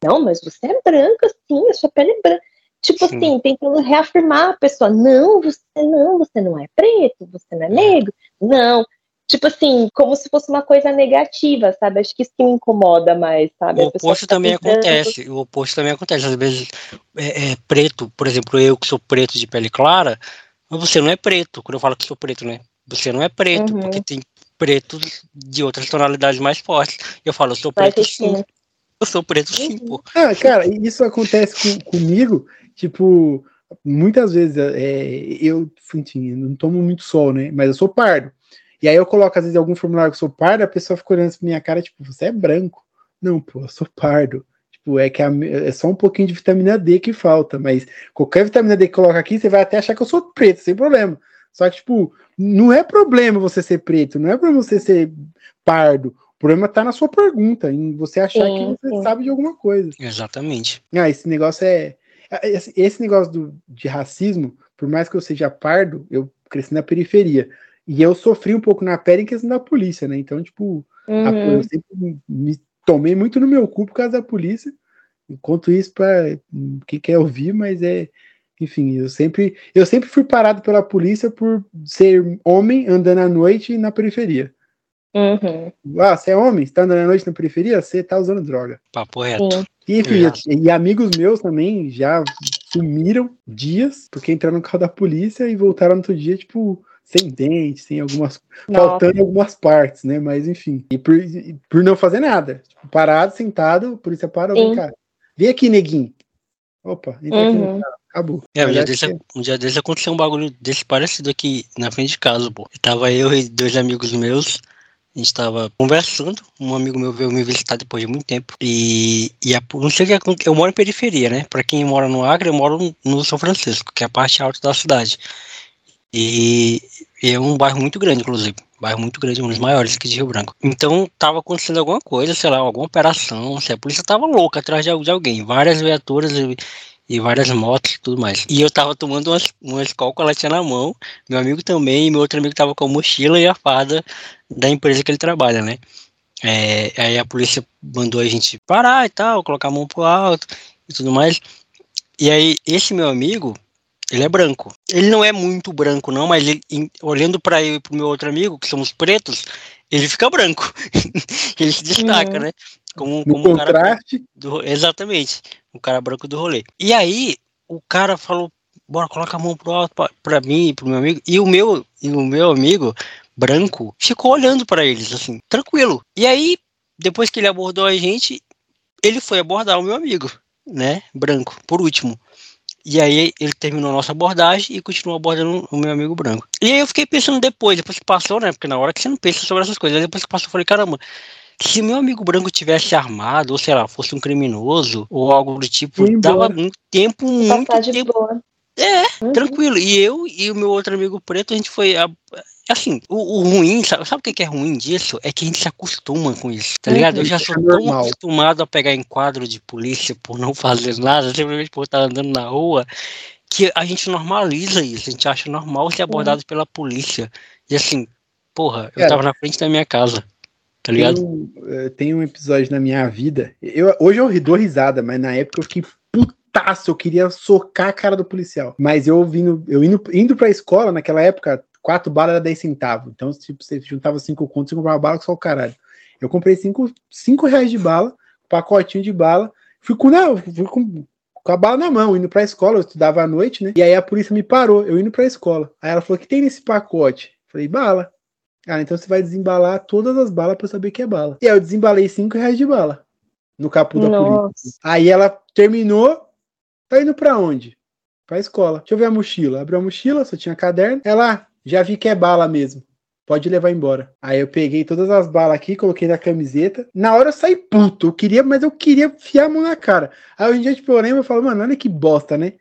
Não, mas você é branca, sim, a sua pele é branca. Tipo Sim. assim, tentando reafirmar a pessoa, não, você não, você não é preto, você não é negro, não. Tipo assim, como se fosse uma coisa negativa, sabe? Acho que isso que me incomoda mais, sabe? O oposto também tentando- acontece. O oposto também acontece. Às vezes, é, é preto, por exemplo, eu que sou preto de pele clara, mas você não é preto. Quando eu falo que sou preto, né? Você não é preto, Uhum. porque tem pretos de outras tonalidades mais fortes. Eu falo, eu sou preto sim. retinto. Eu sou preto sim, Uhum. pô. Ah, cara, isso acontece com- comigo, tipo, muitas vezes é, eu, enfim, não tomo muito sol, né? Mas eu sou pardo. E aí eu coloco, às vezes, algum formulário que eu sou pardo, a pessoa fica olhando pra minha cara, tipo, você é branco. Não, pô, eu sou pardo. Tipo, é que a- é só um pouquinho de vitamina D que falta, mas qualquer vitamina D que coloca aqui, você vai até achar que eu sou preto, sem problema. Só que, tipo, não é problema você ser preto, não é problema você ser pardo. O problema tá na sua pergunta, em você achar Sim, que você sim. sabe de alguma coisa. Exatamente. Ah, esse negócio é. Esse, esse negócio do, de racismo, por mais que eu seja pardo, eu cresci na periferia. E eu sofri um pouco na pele em questão da polícia, né? Então, tipo, a- Uhum. eu sempre me- me tomei muito no meu cu por causa da polícia. Eu conto isso para quem quer ouvir, mas é. Enfim, eu sempre, eu sempre fui parado pela polícia por ser homem andando à noite na periferia. Uhum. Ah, você é homem? Você tá andando à noite na periferia? Você tá usando droga. Papo reto. Sim. E, enfim, Já. e amigos meus também já sumiram dias porque entraram no carro da polícia e voltaram no outro dia, tipo, sem dente, sem algumas. Nossa. faltando algumas partes, né? Mas enfim. E por, e por não fazer nada. Tipo, parado, sentado, a polícia para, vem Sim. cá. Vem aqui, neguinho. Opa, entra aqui no Uhum. carro. Acabou. É, um dia, desse, que- um dia desse aconteceu um bagulho desse parecido aqui na frente de casa, pô. Tava eu e dois amigos meus, a gente tava conversando, um amigo meu veio me visitar depois de muito tempo. E, e a- não sei o que aconteceu, eu moro em periferia, né? Pra quem mora no Acre, eu moro no- no São Francisco, que é a parte alta da cidade. E, e é um bairro muito grande, inclusive. Bairro muito grande, um dos maiores aqui de Rio Branco. Então tava acontecendo alguma coisa, sei lá, alguma operação, se a polícia tava louca atrás de, de alguém. Várias viaturas e, e várias motos e tudo mais. E eu tava tomando umas, umas tinha na mão, meu amigo também, e meu outro amigo tava com a mochila e a farda da empresa que ele trabalha, né? É, aí a polícia mandou a gente parar e tal, colocar a mão pro alto e tudo mais. E aí, esse meu amigo, ele é branco. Ele não é muito branco, não, mas ele, em- olhando para eu e pro meu outro amigo, que somos pretos, ele fica branco. [LAUGHS] ele se destaca, Uhum. né? Como, como um cara do exatamente, o cara branco do rolê. E aí, o cara falou, bora, coloca a mão pro alto pra mim e pro meu amigo. E o meu, e o meu amigo branco ficou olhando pra eles, assim, tranquilo. E aí, depois que ele abordou a gente, ele foi abordar o meu amigo, né, branco, por último. E aí ele terminou a nossa abordagem e continuou abordando o meu amigo branco. E aí eu fiquei pensando depois, depois que passou, né? Porque na hora que você não pensa sobre essas coisas, depois que passou, eu falei, caramba, se meu amigo branco tivesse armado, ou sei lá, fosse um criminoso, ou algo do tipo, dava muito tempo, muito tempo boa. É, Uhum. tranquilo. E eu e o meu outro amigo preto, a gente foi. a- assim, o, o ruim, sabe, sabe o que que é ruim disso? É que a gente se acostuma com isso, tá ligado? Eu já sou É tão normal. acostumado a pegar enquadro de polícia por não fazer nada, simplesmente por estar andando na rua, que a gente normaliza isso. A gente acha normal ser abordado pela polícia. E assim, porra, eu Cara, tava na frente da minha casa, tá tem ligado? um, eh, tem um episódio na minha vida. Eu, hoje eu dou risada, mas na época eu fiquei putaço. Eu queria socar a cara do policial. Mas eu vindo, eu indo, indo pra escola naquela época, quatro balas era 10 centavos. Então, tipo, você juntava cinco contos e comprava bala com só o caralho. Eu comprei cinco, cinco reais de bala, pacotinho de bala. Fui com, não, fui com, com a bala na mão, indo pra escola. Eu estudava à noite, né? E aí a polícia me parou, eu indo pra escola. Aí ela falou: o que tem nesse pacote? Falei, bala. Ah, então você vai desembalar todas as balas pra eu saber que é bala. E aí eu desembalei cinco reais de bala no capô da polícia. Nossa. Aí ela terminou, tá indo pra onde? Pra escola. Deixa eu ver a mochila. Abriu a mochila, só tinha caderno. Ela, "Ah, já vi que é bala mesmo. Pode levar embora. Aí eu peguei todas as balas aqui, coloquei na camiseta. Na hora eu saí puto. Eu queria, mas eu queria enfiar a mão na cara. Aí hoje em dia, tipo, eu lembro e falo, mano, olha que bosta, né?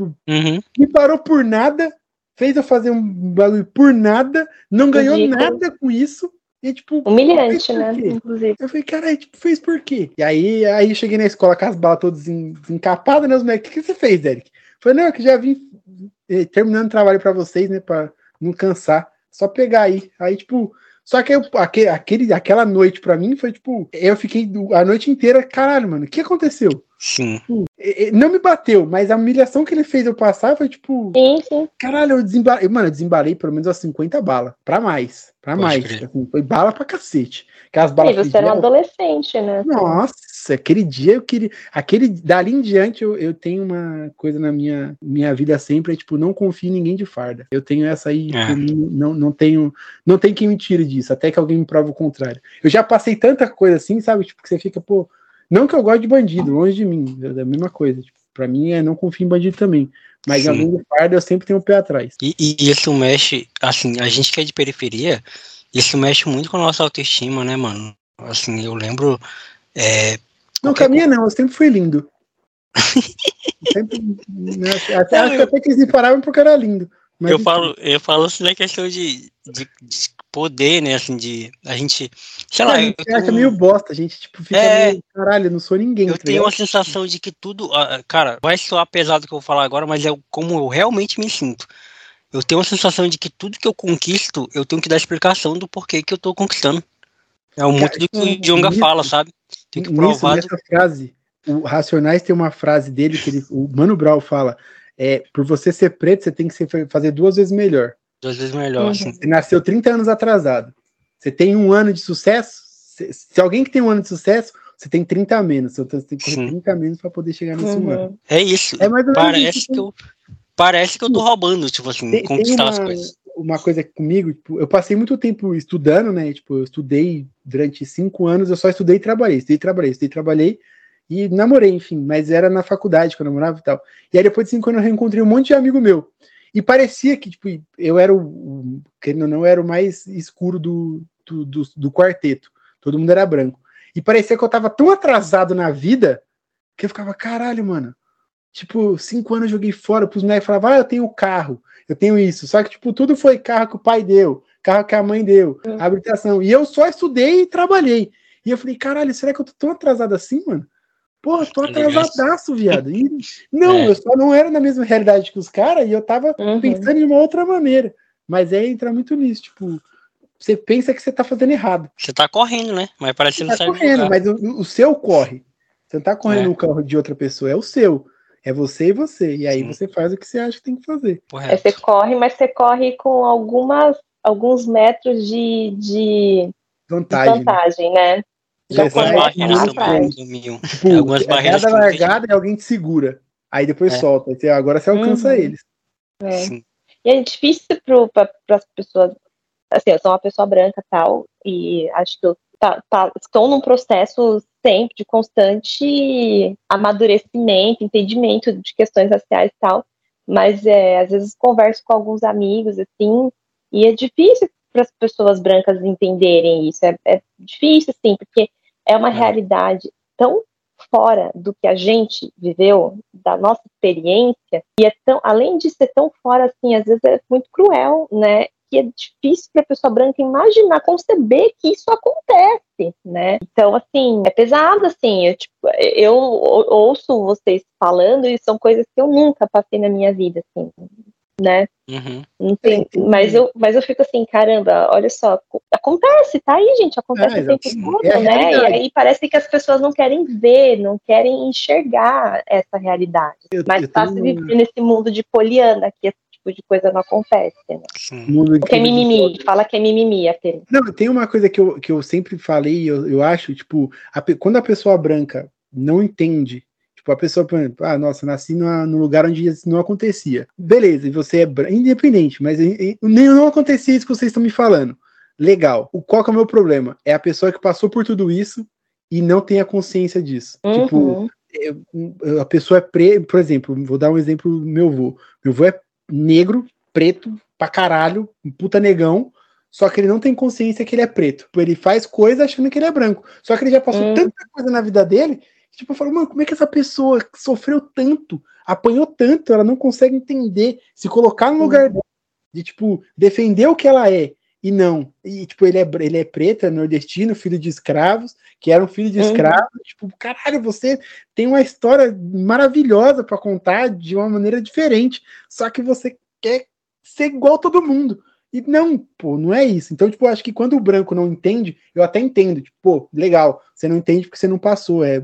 Uhum. Me parou por nada, fez eu fazer um bagulho por nada, não ganhou nada com isso. E tipo, Humilhante, né? Inclusive. Eu falei, caralho, tipo, fez por quê? E aí, aí cheguei na escola com as balas todas en- encapadas, né? Os moleques, o que, que você fez, Eric? Falei, não, que já vim eh, terminando o trabalho pra vocês, né? Pra não cansar. Só pegar aí. Aí, tipo, só que eu, aquele, aquele, aquela noite pra mim foi tipo, eu fiquei a noite inteira, caralho, mano, o que aconteceu? Sim. Não me bateu, mas a humilhação que ele fez eu passar foi tipo, Sim, sim. caralho, eu desembalei, mano, eu desembalei pelo menos umas 50 balas, pra mais, pra Pode mais. assim, foi bala pra cacete. Aquelas E balas você era um adolescente, né? nossa, aquele dia eu queria. Aquele, dali em diante, eu, eu tenho uma coisa na minha, minha vida sempre, é tipo, não confio em ninguém de farda. Eu tenho essa aí, É. mim, não, não tenho. Não tem quem me tire disso, até que alguém me prova o contrário. Eu já passei tanta coisa assim, sabe? Tipo, que você fica, pô. Não que eu goste de bandido, longe de mim. É a mesma coisa. Tipo, pra mim é não confio em bandido também. Mas Sim. de farda eu sempre tenho o pé atrás. E, e isso mexe, assim, a gente que é de periferia, isso mexe muito com a nossa autoestima, né, mano? Assim, eu lembro. É, Não, qualquer caminha não, eu sempre fui lindo. [LAUGHS] sempre, né, até, Não, acho que eu- até que eles me paravam porque era lindo. Mas eu falo, eu falo assim na questão de, de, de poder, né? Assim, de a gente. Sei lá, a eu, gente eu acha meio bosta, a gente tipo, fica É. meio, caralho, não sou ninguém. Eu tá tenho uma ligado? sensação de que tudo. ah, Cara, vai soar pesado o que eu vou falar agora, mas é como eu realmente me sinto. Eu tenho uma sensação de que tudo que eu conquisto, eu tenho que dar explicação do porquê que eu tô conquistando. É o muito do que o Djonga fala, sabe? Tem que provar. nessa frase, o Racionais tem uma frase dele que ele, o Mano Brown fala: é, por você ser preto, você tem que ser- fazer duas vezes melhor. Duas vezes melhor, Uhum. assim. Você nasceu 30 anos atrasado. Você tem um ano de sucesso. Se, se alguém que tem um ano de sucesso, você tem 30 a menos. Você tem que correr Sim. 30 a menos para poder chegar nesse um ano. Uhum. É isso. É mais ou menos Parece isso. que eu. Parece que eu tô roubando, tipo assim, Tem- tem conquistar as uma- coisas. uma coisa comigo, tipo, eu passei muito tempo estudando, né? Tipo, eu estudei durante cinco anos, eu só estudei e trabalhei, estudei e trabalhei, estudei e trabalhei. E namorei, enfim, mas era na faculdade que eu namorava e tal. E aí depois de cinco anos eu reencontrei um monte de amigo meu. E parecia que, tipo, eu era o, querendo ou não, era o mais escuro do, do, do, do quarteto. Todo mundo era branco. E parecia que eu tava tão atrasado na vida que eu ficava, caralho, mano. Tipo, cinco anos eu joguei fora pros moleques falavam, ah, eu tenho carro, eu tenho isso. Só que, tipo, tudo foi carro que o pai deu, carro que a mãe deu, Hum. habilitação. E eu só estudei e trabalhei. E eu falei, caralho, será que eu tô tão atrasado assim, mano? Porra, tô atrasadaço, viado. E, [LAUGHS] não, É. eu só não era na mesma realidade que os caras e eu tava Uhum. pensando de uma outra maneira. Mas é entrar muito nisso, tipo, você pensa que você tá fazendo errado. Você tá correndo, né? Mas parece que Você não tá correndo, mas o, o seu corre. Você não tá correndo É. no carro de outra pessoa, é o seu. É você e você. E aí Sim. você faz o que você acha que tem que fazer. Correto. você corre, mas você corre com algumas, alguns metros de, de, de Vantagem. né? vantagem, né? Algumas é começa barreiras também. Tipo, Algumas é barreiras cada que largada e alguém te segura. Aí depois É. solta. Você- agora você alcança Uhum. eles. É. Sim. E é difícil para as pessoas. Assim, eu sou uma pessoa branca tal, e acho que eu tá, tá, estou num processo sempre de constante amadurecimento, entendimento de questões raciais e tal. Mas é, às vezes converso com alguns amigos, assim, e é difícil para as pessoas brancas entenderem isso. É, é difícil, assim, porque é uma É. realidade tão fora do que a gente viveu, da nossa experiência, e é tão, além de ser tão fora assim, às vezes é muito cruel, né? Que é difícil para a pessoa branca imaginar, conceber que isso acontece, né? Então, assim, é pesado, assim. Eu, tipo, eu ou- ouço vocês falando e são coisas que eu nunca passei na minha vida, assim, né? Uhum. Não tem, mas, eu, mas eu fico assim, caramba, olha só, acontece, tá aí, gente, acontece É, o tempo todo, É né? E aí parece que as pessoas não querem ver, não querem enxergar essa realidade. Eu, Mais eu fácil tenho viver nesse mundo de poliana, que esse tipo de coisa não acontece, né? Mundo Porque é de- mimimi, fala que é mimimi apenas. Não, tem uma coisa que eu, que eu sempre falei, eu, eu acho, tipo, a quando a pessoa branca não entende, tipo, a pessoa, por exemplo, ah, nossa, nasci numa, num lugar onde isso não acontecia. Beleza, e você é independente, mas nem não acontecia isso que vocês estão me falando. Legal. O, qual que é o meu problema? É a pessoa que passou por tudo isso e não tem a consciência disso. Tipo, Uhum. a pessoa é preta, por exemplo, vou dar um exemplo do meu avô. Meu avô é negro, preto, pra caralho, um puta negão, só que ele não tem consciência que ele é preto. Ele faz coisa achando que ele é branco. Só que ele já passou Hum. tanta coisa na vida dele, tipo, eu falo, mano, como é que essa pessoa que sofreu tanto, apanhou tanto, ela não consegue entender, se colocar no lugar dela, de, tipo, defender o que ela é, e não. E, tipo, ele é, ele é preto, é nordestino, filho de escravos, que era um filho de Uhum. escravo. Tipo, caralho, você tem uma história maravilhosa pra contar de uma maneira diferente. Só que você quer ser igual todo mundo. E não, pô, não é isso. Então, tipo, eu acho que quando o branco não entende, eu até entendo. Tipo, pô, legal, você não entende porque você não passou. É,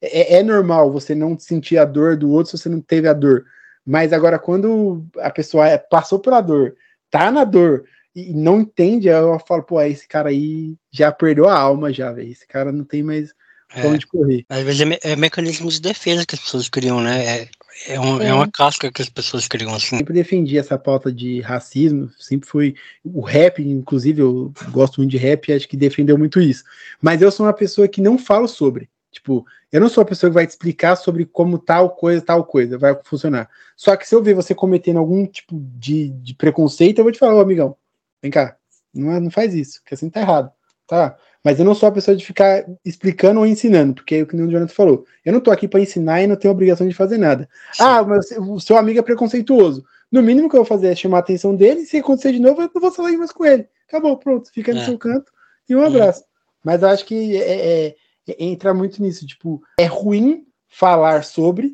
é, é normal você não sentir a dor do outro se você não teve a dor. Mas agora, quando a pessoa é- passou pela dor, tá na dor e não entende, eu falo, pô, esse cara aí já perdeu a alma já, velho. Esse cara não tem mais É. onde correr. Às vezes é, me- é mecanismo de defesa que as pessoas criam, né? É, é, um- é uma casca que as pessoas criam, assim. Sempre defendi essa pauta de racismo, sempre foi o rap, inclusive eu gosto muito de rap, e acho que defendeu muito isso. Mas eu sou uma pessoa que não falo sobre. Tipo, eu não sou a pessoa que vai te explicar sobre como tal coisa, tal coisa vai funcionar. Só que se eu ver você cometendo algum tipo de, de preconceito, eu vou te falar, ô amigão, vem cá, não, é- não faz isso, que assim tá errado, tá? Mas eu não sou a pessoa de ficar explicando ou ensinando, porque é o que o Jonathan falou. Eu não tô aqui para ensinar e não tenho obrigação de fazer nada. Ah, mas o seu amigo é preconceituoso. No mínimo que eu vou fazer é chamar a atenção dele, e se acontecer de novo, eu não vou sair mais com ele. Acabou, pronto, fica no É. seu canto e um abraço. Mas eu acho que é, é- é- entra muito nisso, tipo, é ruim falar sobre,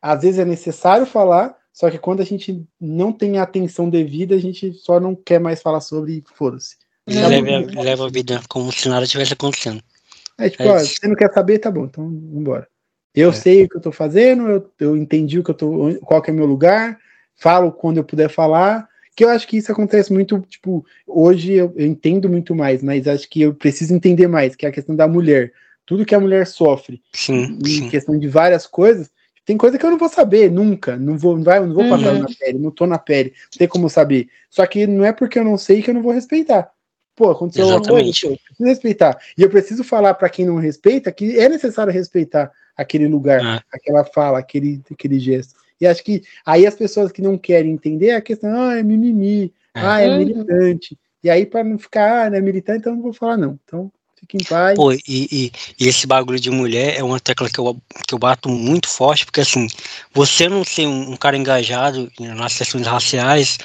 às vezes é necessário falar, só que quando a gente não tem a atenção devida, a gente só não quer mais falar sobre e foda-se. Tá leva, leva a vida como se nada tivesse acontecendo. É tipo, É ó, você não quer saber, tá bom, então vambora. Eu É. sei o que eu tô fazendo, eu, eu entendi o que eu tô, qual que é meu lugar, falo quando eu puder falar, que eu acho que isso acontece muito, tipo, hoje eu, eu entendo muito mais, mas acho que eu preciso entender mais, que é a questão da mulher. Tudo que a mulher sofre, Sim, em sim. questão de várias coisas, tem coisa que eu não vou saber nunca, não vou, não vai, não vou passar Uhum. na pele, não tô na pele, não tem como saber. Só que não é porque eu não sei que eu não vou respeitar. Pô, aconteceu coisa, Exatamente. pô, eu preciso respeitar. E eu preciso falar pra quem não respeita que é necessário respeitar aquele lugar, Ah. aquela fala, aquele, aquele gesto. E acho que aí as pessoas que não querem entender a questão, ah, é mimimi, É. ah, é Uhum. militante. E aí, para não ficar, ah, não é militante, então eu não vou falar, não. Então, fique em paz. Pô, e, e- e esse bagulho de mulher é uma tecla que eu, que eu bato muito forte, porque assim, você não ser um, um cara engajado nas questões raciais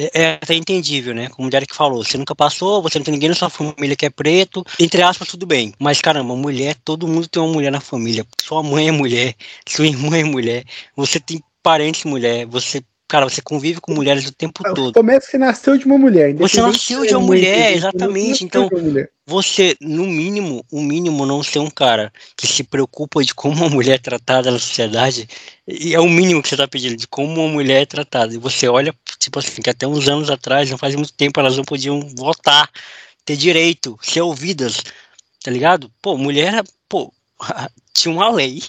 é, é até entendível, né? Como o Derek falou, você nunca passou, você não tem ninguém na sua família que é preto, entre aspas, tudo bem. Mas caramba, mulher, todo mundo tem uma mulher na família. Sua mãe é mulher, sua irmã é mulher, você tem parentes mulher, você. Cara, você convive com mulheres o tempo todo. Começa que você nasceu de uma mulher. Você nasceu se de é uma mulher, exatamente, nasceu então- mulher. você, no mínimo, o mínimo não ser um cara que se preocupa de como uma mulher é tratada na sociedade, e é o mínimo que você tá pedindo, de como uma mulher é tratada. E você olha, tipo assim, que até uns anos atrás, não faz muito tempo, elas não podiam votar, ter direito, ser ouvidas, tá ligado? Pô, mulher, pô, [LAUGHS] tinha uma lei,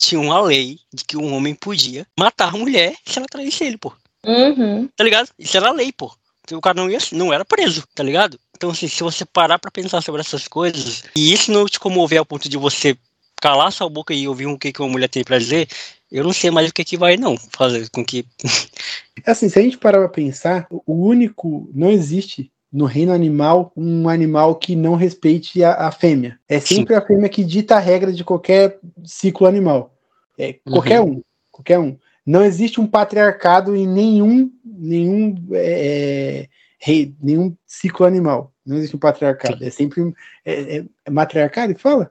tinha uma lei de que um homem podia matar a mulher se ela traísse ele, pô Uhum. tá ligado? Isso era lei, pô. O cara não, ia, não era preso, tá ligado? Então, assim, se você parar pra pensar sobre essas coisas, e isso não te comover ao ponto de você calar sua boca e ouvir o que, que uma mulher tem pra dizer, eu não sei mais o que, que vai, não, fazer com que. Assim, se a gente parar pra pensar, o único. Não existe no reino animal um animal que não respeite a, a fêmea. É sempre a fêmea que dita a regra de qualquer ciclo animal. É, qualquer um. Qualquer um. Não existe um patriarcado em nenhum, nenhum, é, rei, nenhum ciclo animal. Não existe um patriarcado. É sempre. É, é- é matriarcado que fala?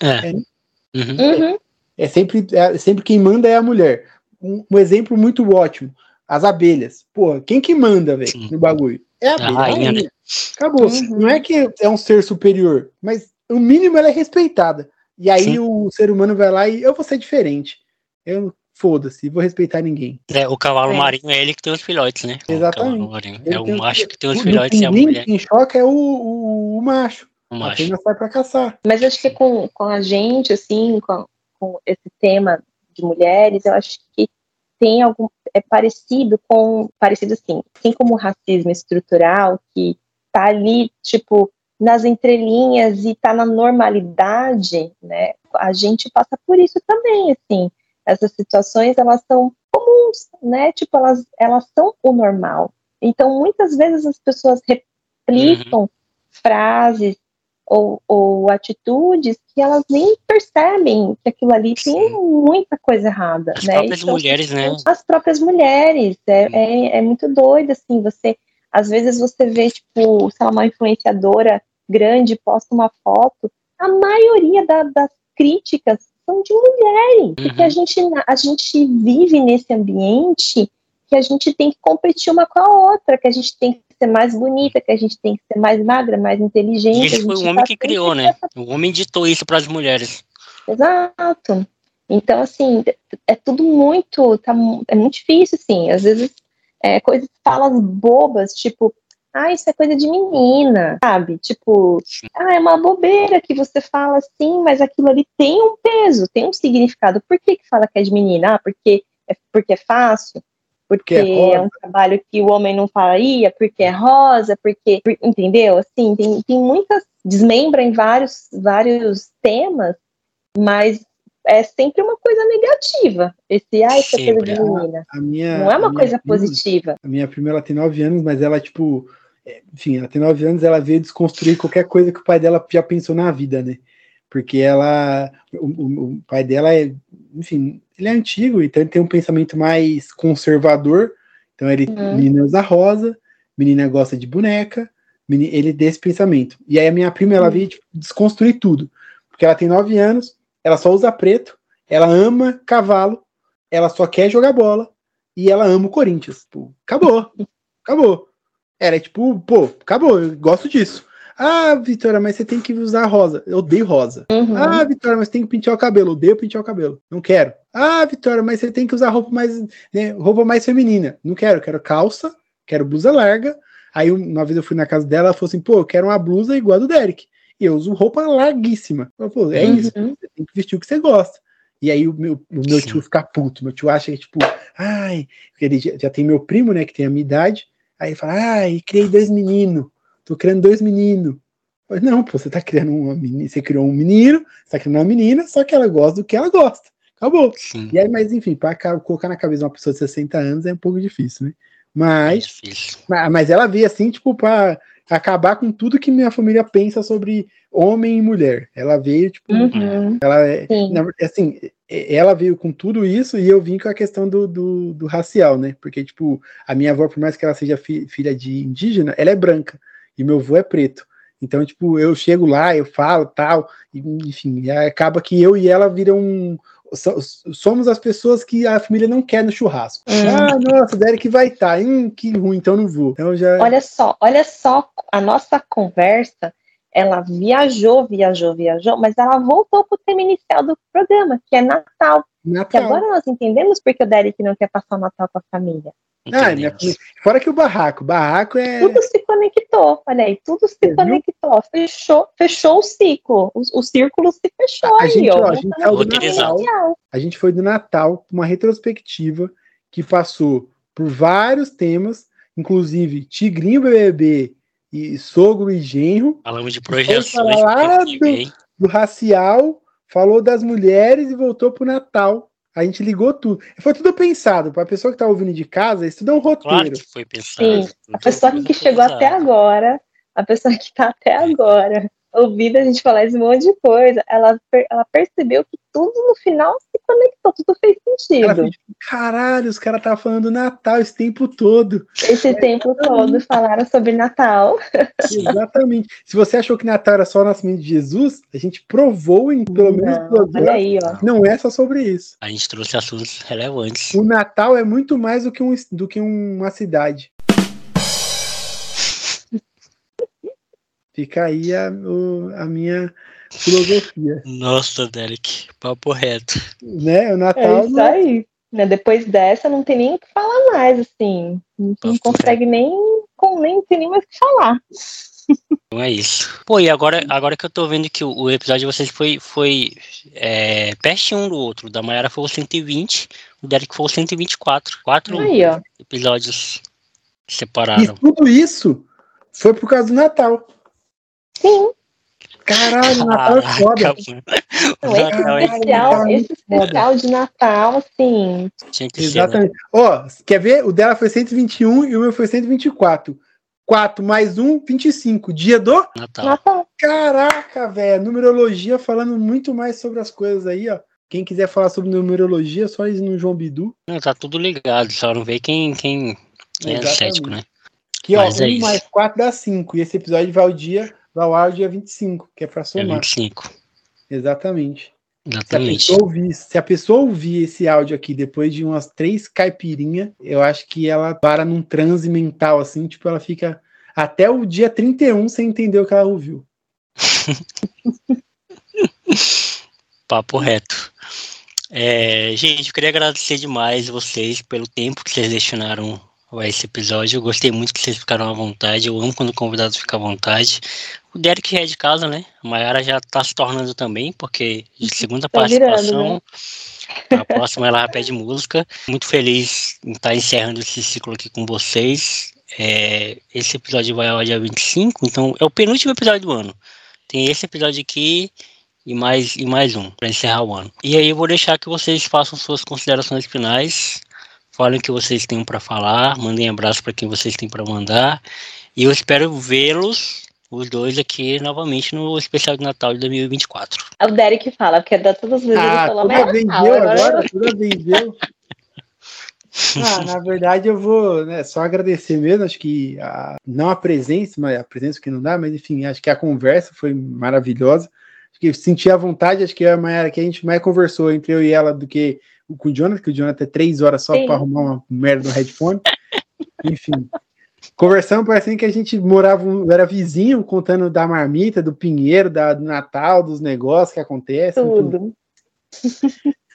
É. É. Uhum. Uhum. É sempre, é sempre quem manda é a mulher. Um, um exemplo muito ótimo. As abelhas. Pô, quem que manda, velho, Sim. no bagulho? É a. A rainha, rainha. Acabou. Uhum. Não é que é um ser superior, mas o mínimo ela é respeitada. E aí Sim. o ser humano vai lá e eu vou ser diferente. Eu foda-se, vou respeitar ninguém. É, o cavalo É. marinho é ele que tem os filhotes, né? O Exatamente. Ele É o os macho que tem os O- filhotes e a pinguim, mulher. quem choca é o, o, o macho. O A macho. fêmea sai pra caçar. Mas acho que com, com a gente, assim, com, com esse tema de mulheres, eu acho que tem algum. É parecido com. Parecido assim, assim como o racismo estrutural, que tá ali, tipo, nas entrelinhas e tá na normalidade, né? A gente passa por isso também, assim. Essas situações, elas são comuns, né? Tipo, elas, elas são o normal. Então, muitas vezes as pessoas replicam frases ou, ou atitudes que elas nem percebem que aquilo ali tem Sim. muita coisa errada, As né? próprias Então, mulheres, né? as próprias mulheres. É, é, é muito doido, assim, você. Às vezes você vê, tipo, sei lá, uma influenciadora grande posta uma foto, a maioria da- das críticas são de mulheres, porque a gente, a gente vive nesse ambiente que a gente tem que competir uma com a outra, que a gente tem que ser mais bonita, que a gente tem que ser mais magra, mais inteligente. E esse foi o homem tá que criou, né? O homem ditou isso para as mulheres. Exato. Então, assim, é tudo muito, tá, é muito difícil, assim, às vezes, é, coisas, falas bobas, tipo, ah, isso é coisa de menina, sabe? Tipo, ah, é uma bobeira que você fala assim, mas aquilo ali tem um peso, tem um significado. Por que que fala que é de menina? Ah, porque é, porque é fácil? Porque é é, um trabalho que o homem não faria, porque é rosa, porque, por- entendeu? Assim, tem, tem muitas, desmembra em vários, vários temas, mas é sempre uma coisa negativa. Esse, ah, é coisa de menina. A minha, Não é a uma coisa prima- positiva. A minha prima, ela tem 9 anos, mas ela, tipo, é, enfim, ela tem 9 anos, ela veio desconstruir qualquer coisa que o pai dela já pensou na vida, né? Porque ela, o, o- pai dela é, enfim, ele é antigo, então ele tem um pensamento mais conservador. Então ele, Uhum. menina usa rosa, menina gosta de boneca, ele desse pensamento. E aí a minha prima, ela Uhum. veio tipo, desconstruir tudo, porque ela tem 9 anos, ela só usa preto, ela ama cavalo, ela só quer jogar bola e ela ama o Corinthians. Pô, acabou. Acabou. Era tipo, pô, acabou, eu gosto disso. Ah, Vitória, mas você tem que usar rosa. Eu odeio rosa. Uhum. Ah, Vitória, mas tem que pentear o cabelo. Eu odeio pentear o cabelo. Não quero. Ah, Vitória, mas você tem que usar roupa mais, né, roupa mais feminina. Não quero. Quero calça, quero blusa larga. Aí uma vez eu fui na casa dela, ela falou assim, pô, eu quero uma blusa igual a do Derek. E eu uso roupa larguíssima. Eu falei, é Uhum. isso, você tem que vestir o que você gosta. E aí o meu, o meu Sim. tio fica puto. Meu tio acha que, tipo, ai, porque ele já, já tem meu primo, né, que tem a minha idade. Aí ele fala, ai, criei dois meninos. Tô criando dois meninos. Mas não, pô, você tá criando uma menina, você criou um menino, você tá criando uma menina, só que ela gosta do que ela gosta. Acabou. Sim. E aí, mas enfim, para colocar na cabeça de uma pessoa de 60 anos é um pouco difícil, né? É Mas, difícil. ma- mas ela veio assim, tipo, para acabar com tudo que minha família pensa sobre homem e mulher. Ela veio, tipo, Uhum. ela é, na assim, ela veio com tudo isso e eu vim com a questão do, do, do racial, né? Porque, tipo, a minha avó, por mais que ela seja fi- filha de indígena, ela é branca e meu avô é preto. Então, tipo, eu chego lá, eu falo tal, e, enfim, e acaba que eu e ela viram. um- so- Somos as pessoas que a família não quer no churrasco. Hum. Ah, nossa, Derek vai estar. Hum, que ruim, então não vou. Então já. Olha só, olha só, a nossa conversa, ela viajou, viajou, viajou, mas ela voltou pro tema inicial do programa, que é Natal. Que Natal. agora nós entendemos porque o Derek não quer passar o Natal com a família. Ah, minha Fora que o barraco. Barraco é. Tudo se conectou, olha aí, tudo se viu? conectou, fechou, fechou o ciclo, o, o círculo se fechou A aí, gente, ó. ó, a gente do Roteirizado. inicial. a gente foi do Natal uma retrospectiva que passou por vários temas, inclusive Tigrinho BBB e Sogro e Genro, Falamos de projeções. porque bem. do racial, falou das mulheres e voltou pro Natal. A gente ligou tudo. Foi tudo pensado. Para a pessoa que tá ouvindo de casa, isso tudo é um Claro roteiro. que foi pensado. Sim, A pessoa que chegou até agora, a pessoa que tá até agora ouvindo a gente falar esse monte de coisa, ela, ela percebeu que tudo no final se conectou, tudo fez Ela sentido. fez, caralho, os caras estavam falando do Natal esse tempo todo. Esse tempo todo falaram sobre Natal. [LAUGHS] Exatamente. Se você achou que Natal era só o nascimento de Jesus, a gente provou em pelo menos Não, duas olha horas aí, ó. não é só sobre isso. A gente trouxe assuntos relevantes. O Natal é muito mais do que, um, do que uma cidade. Fica aí a, o- a minha filosofia. Nossa, Derek, papo reto. Né? O É Natal isso é aí. Né, Depois dessa, não tem nem o que falar mais, assim. Não, não consegue nem, com, nem tem nem mais o que falar. Então é isso. Pô, e agora, agora que eu tô vendo que o, o episódio de vocês foi, foi é, pertinho um do outro. Da Mayara foi o 120, o Derek foi o 124. Quatro Aí, episódios E separaram. tudo isso foi por causa do Natal. Sim. Caralho, o Natal é foda. Caraca, mano. O Não, esse Natal é especial, é esse especial de Natal, assim, tinha que ser, né? Exatamente. Ó, quer ver? O dela foi 121 e o meu foi 124. 4 mais 1, 25. Dia do. Natal. Natal. Caraca, velho. Numerologia falando muito mais sobre as coisas aí, ó. Quem quiser falar sobre numerologia, é só ir no João Bidu. Não, tá tudo ligado, só não vê quem, quem é Exatamente. cético, né? Que, ó, Mas é 1 isso. mais 4 dá 5. E esse episódio vai ao dia, vai ao ar dia 25, que é pra É somar. 25. Exatamente. Se a, Exatamente. pessoa ouvir, se a pessoa ouvir esse áudio aqui depois de umas três caipirinhas, eu acho que ela para num transe mental, assim, tipo, ela fica até o dia 31 sem entender o que ela ouviu. [LAUGHS] Papo reto. É, gente, eu queria agradecer demais vocês pelo tempo que vocês destinaram esse episódio. Eu gostei muito que vocês ficaram à vontade. Eu amo quando o convidado fica à vontade. O Derek já é de casa, né? A Mayara já tá se tornando também, porque de [LAUGHS] segunda Tá participação. virando, A próxima ela pede música. Muito feliz em estar encerrando esse ciclo aqui com vocês. É, esse episódio vai ao dia 25, então é o penúltimo episódio do ano. Tem esse episódio aqui e mais, e mais um para encerrar o ano. E aí eu vou deixar que vocês façam suas considerações finais. Falem o que vocês têm para falar, mandem abraço para quem vocês têm para mandar. E eu espero vê-los, os dois, aqui novamente no especial de Natal de 2024. É o Derek que fala, porque da todas as vezes ele Ah, falou, mas toda é vez Natal, eu agora agora, toda vez eu. [LAUGHS] Ah, na verdade eu vou né, só agradecer mesmo, acho que a, não a presença, mas a presença que não dá, mas enfim, acho que a conversa foi maravilhosa. Acho que eu senti a vontade, acho que a Mayara que a gente mais conversou entre eu e ela do que com o Jonathan, que o Jonathan é três horas só para arrumar uma merda no headphone. [LAUGHS] Enfim. Conversamos, parecendo que a gente morava, um- era vizinho, contando da marmita, do pinheiro, da, do Natal, dos negócios que acontecem. enfim. tudo.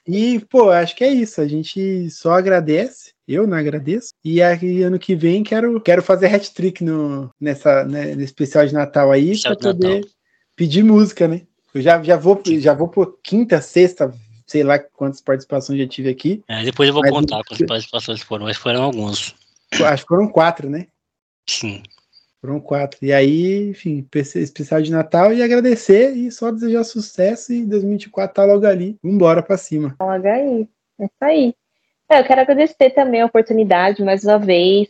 E, pô, acho que é isso. A gente só agradece. Eu não agradeço. E aí, ano que vem, quero, quero fazer hat-trick no, nessa, né, nesse especial de Natal aí, de poder Natal. pedir música, né? Eu já, já, vou, já vou por quinta, sexta, sei lá quantas participações já tive aqui. É, depois eu vou Mas- contar quantas participações foram, mas foram alguns. Acho que foram quatro, né? Sim. Foram quatro. E aí, enfim, PC especial de Natal e agradecer e só desejar sucesso e 2024 tá logo ali. Vambora pra cima. Logo aí. É isso aí. É, eu quero agradecer também a oportunidade, mais uma vez,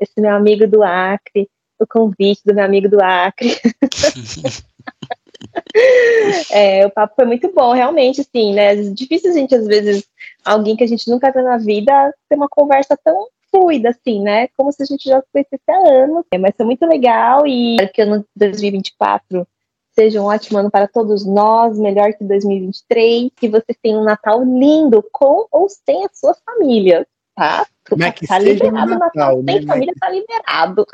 esse meu amigo do Acre, o convite do meu amigo do Acre. [LAUGHS] [LAUGHS] é, o papo foi muito bom, realmente, sim, né? É difícil a gente, às vezes, alguém que a gente nunca viu na vida, ter uma conversa tão fluida, assim, né? Como se a gente já se conhecesse há anos. É, mas foi muito legal e que ano 2024 seja um ótimo ano para todos nós, melhor que 2023, que vocês tenham um Natal lindo com ou sem as suas famílias, tá? Como é que tá seja liberado o Natal, Natal, né? sem Mas- família, tá liberado.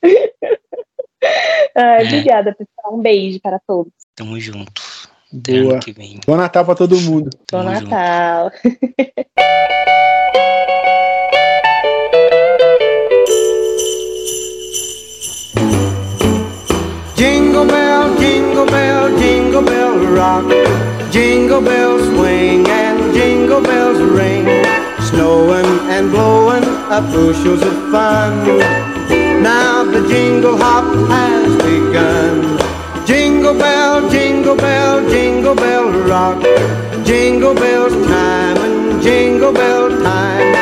[LAUGHS] [LAUGHS] Ai, Obrigada, pessoal. Um beijo para todos. Tamo junto. Até Boa. ano que vem. Bom Natal pra todo mundo. Bom Tamo junto. Natal. [LAUGHS] Jingle bell, jingle bell, jingle bell rock. Jingle bells swing and jingle bells ring. Snowing and blowing up bushels of fun. Now the jingle hop has begun. Jingle bell, jingle bell, jingle bell rock. Jingle bells time and jingle bell time.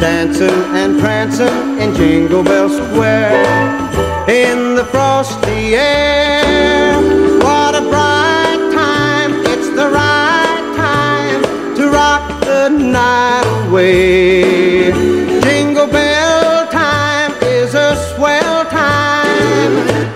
Dancing and prancing in Jingle Bell Square in the frosty air. What a bright time, it's the right time to rock the night away.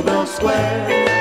in Jingle Bell Square.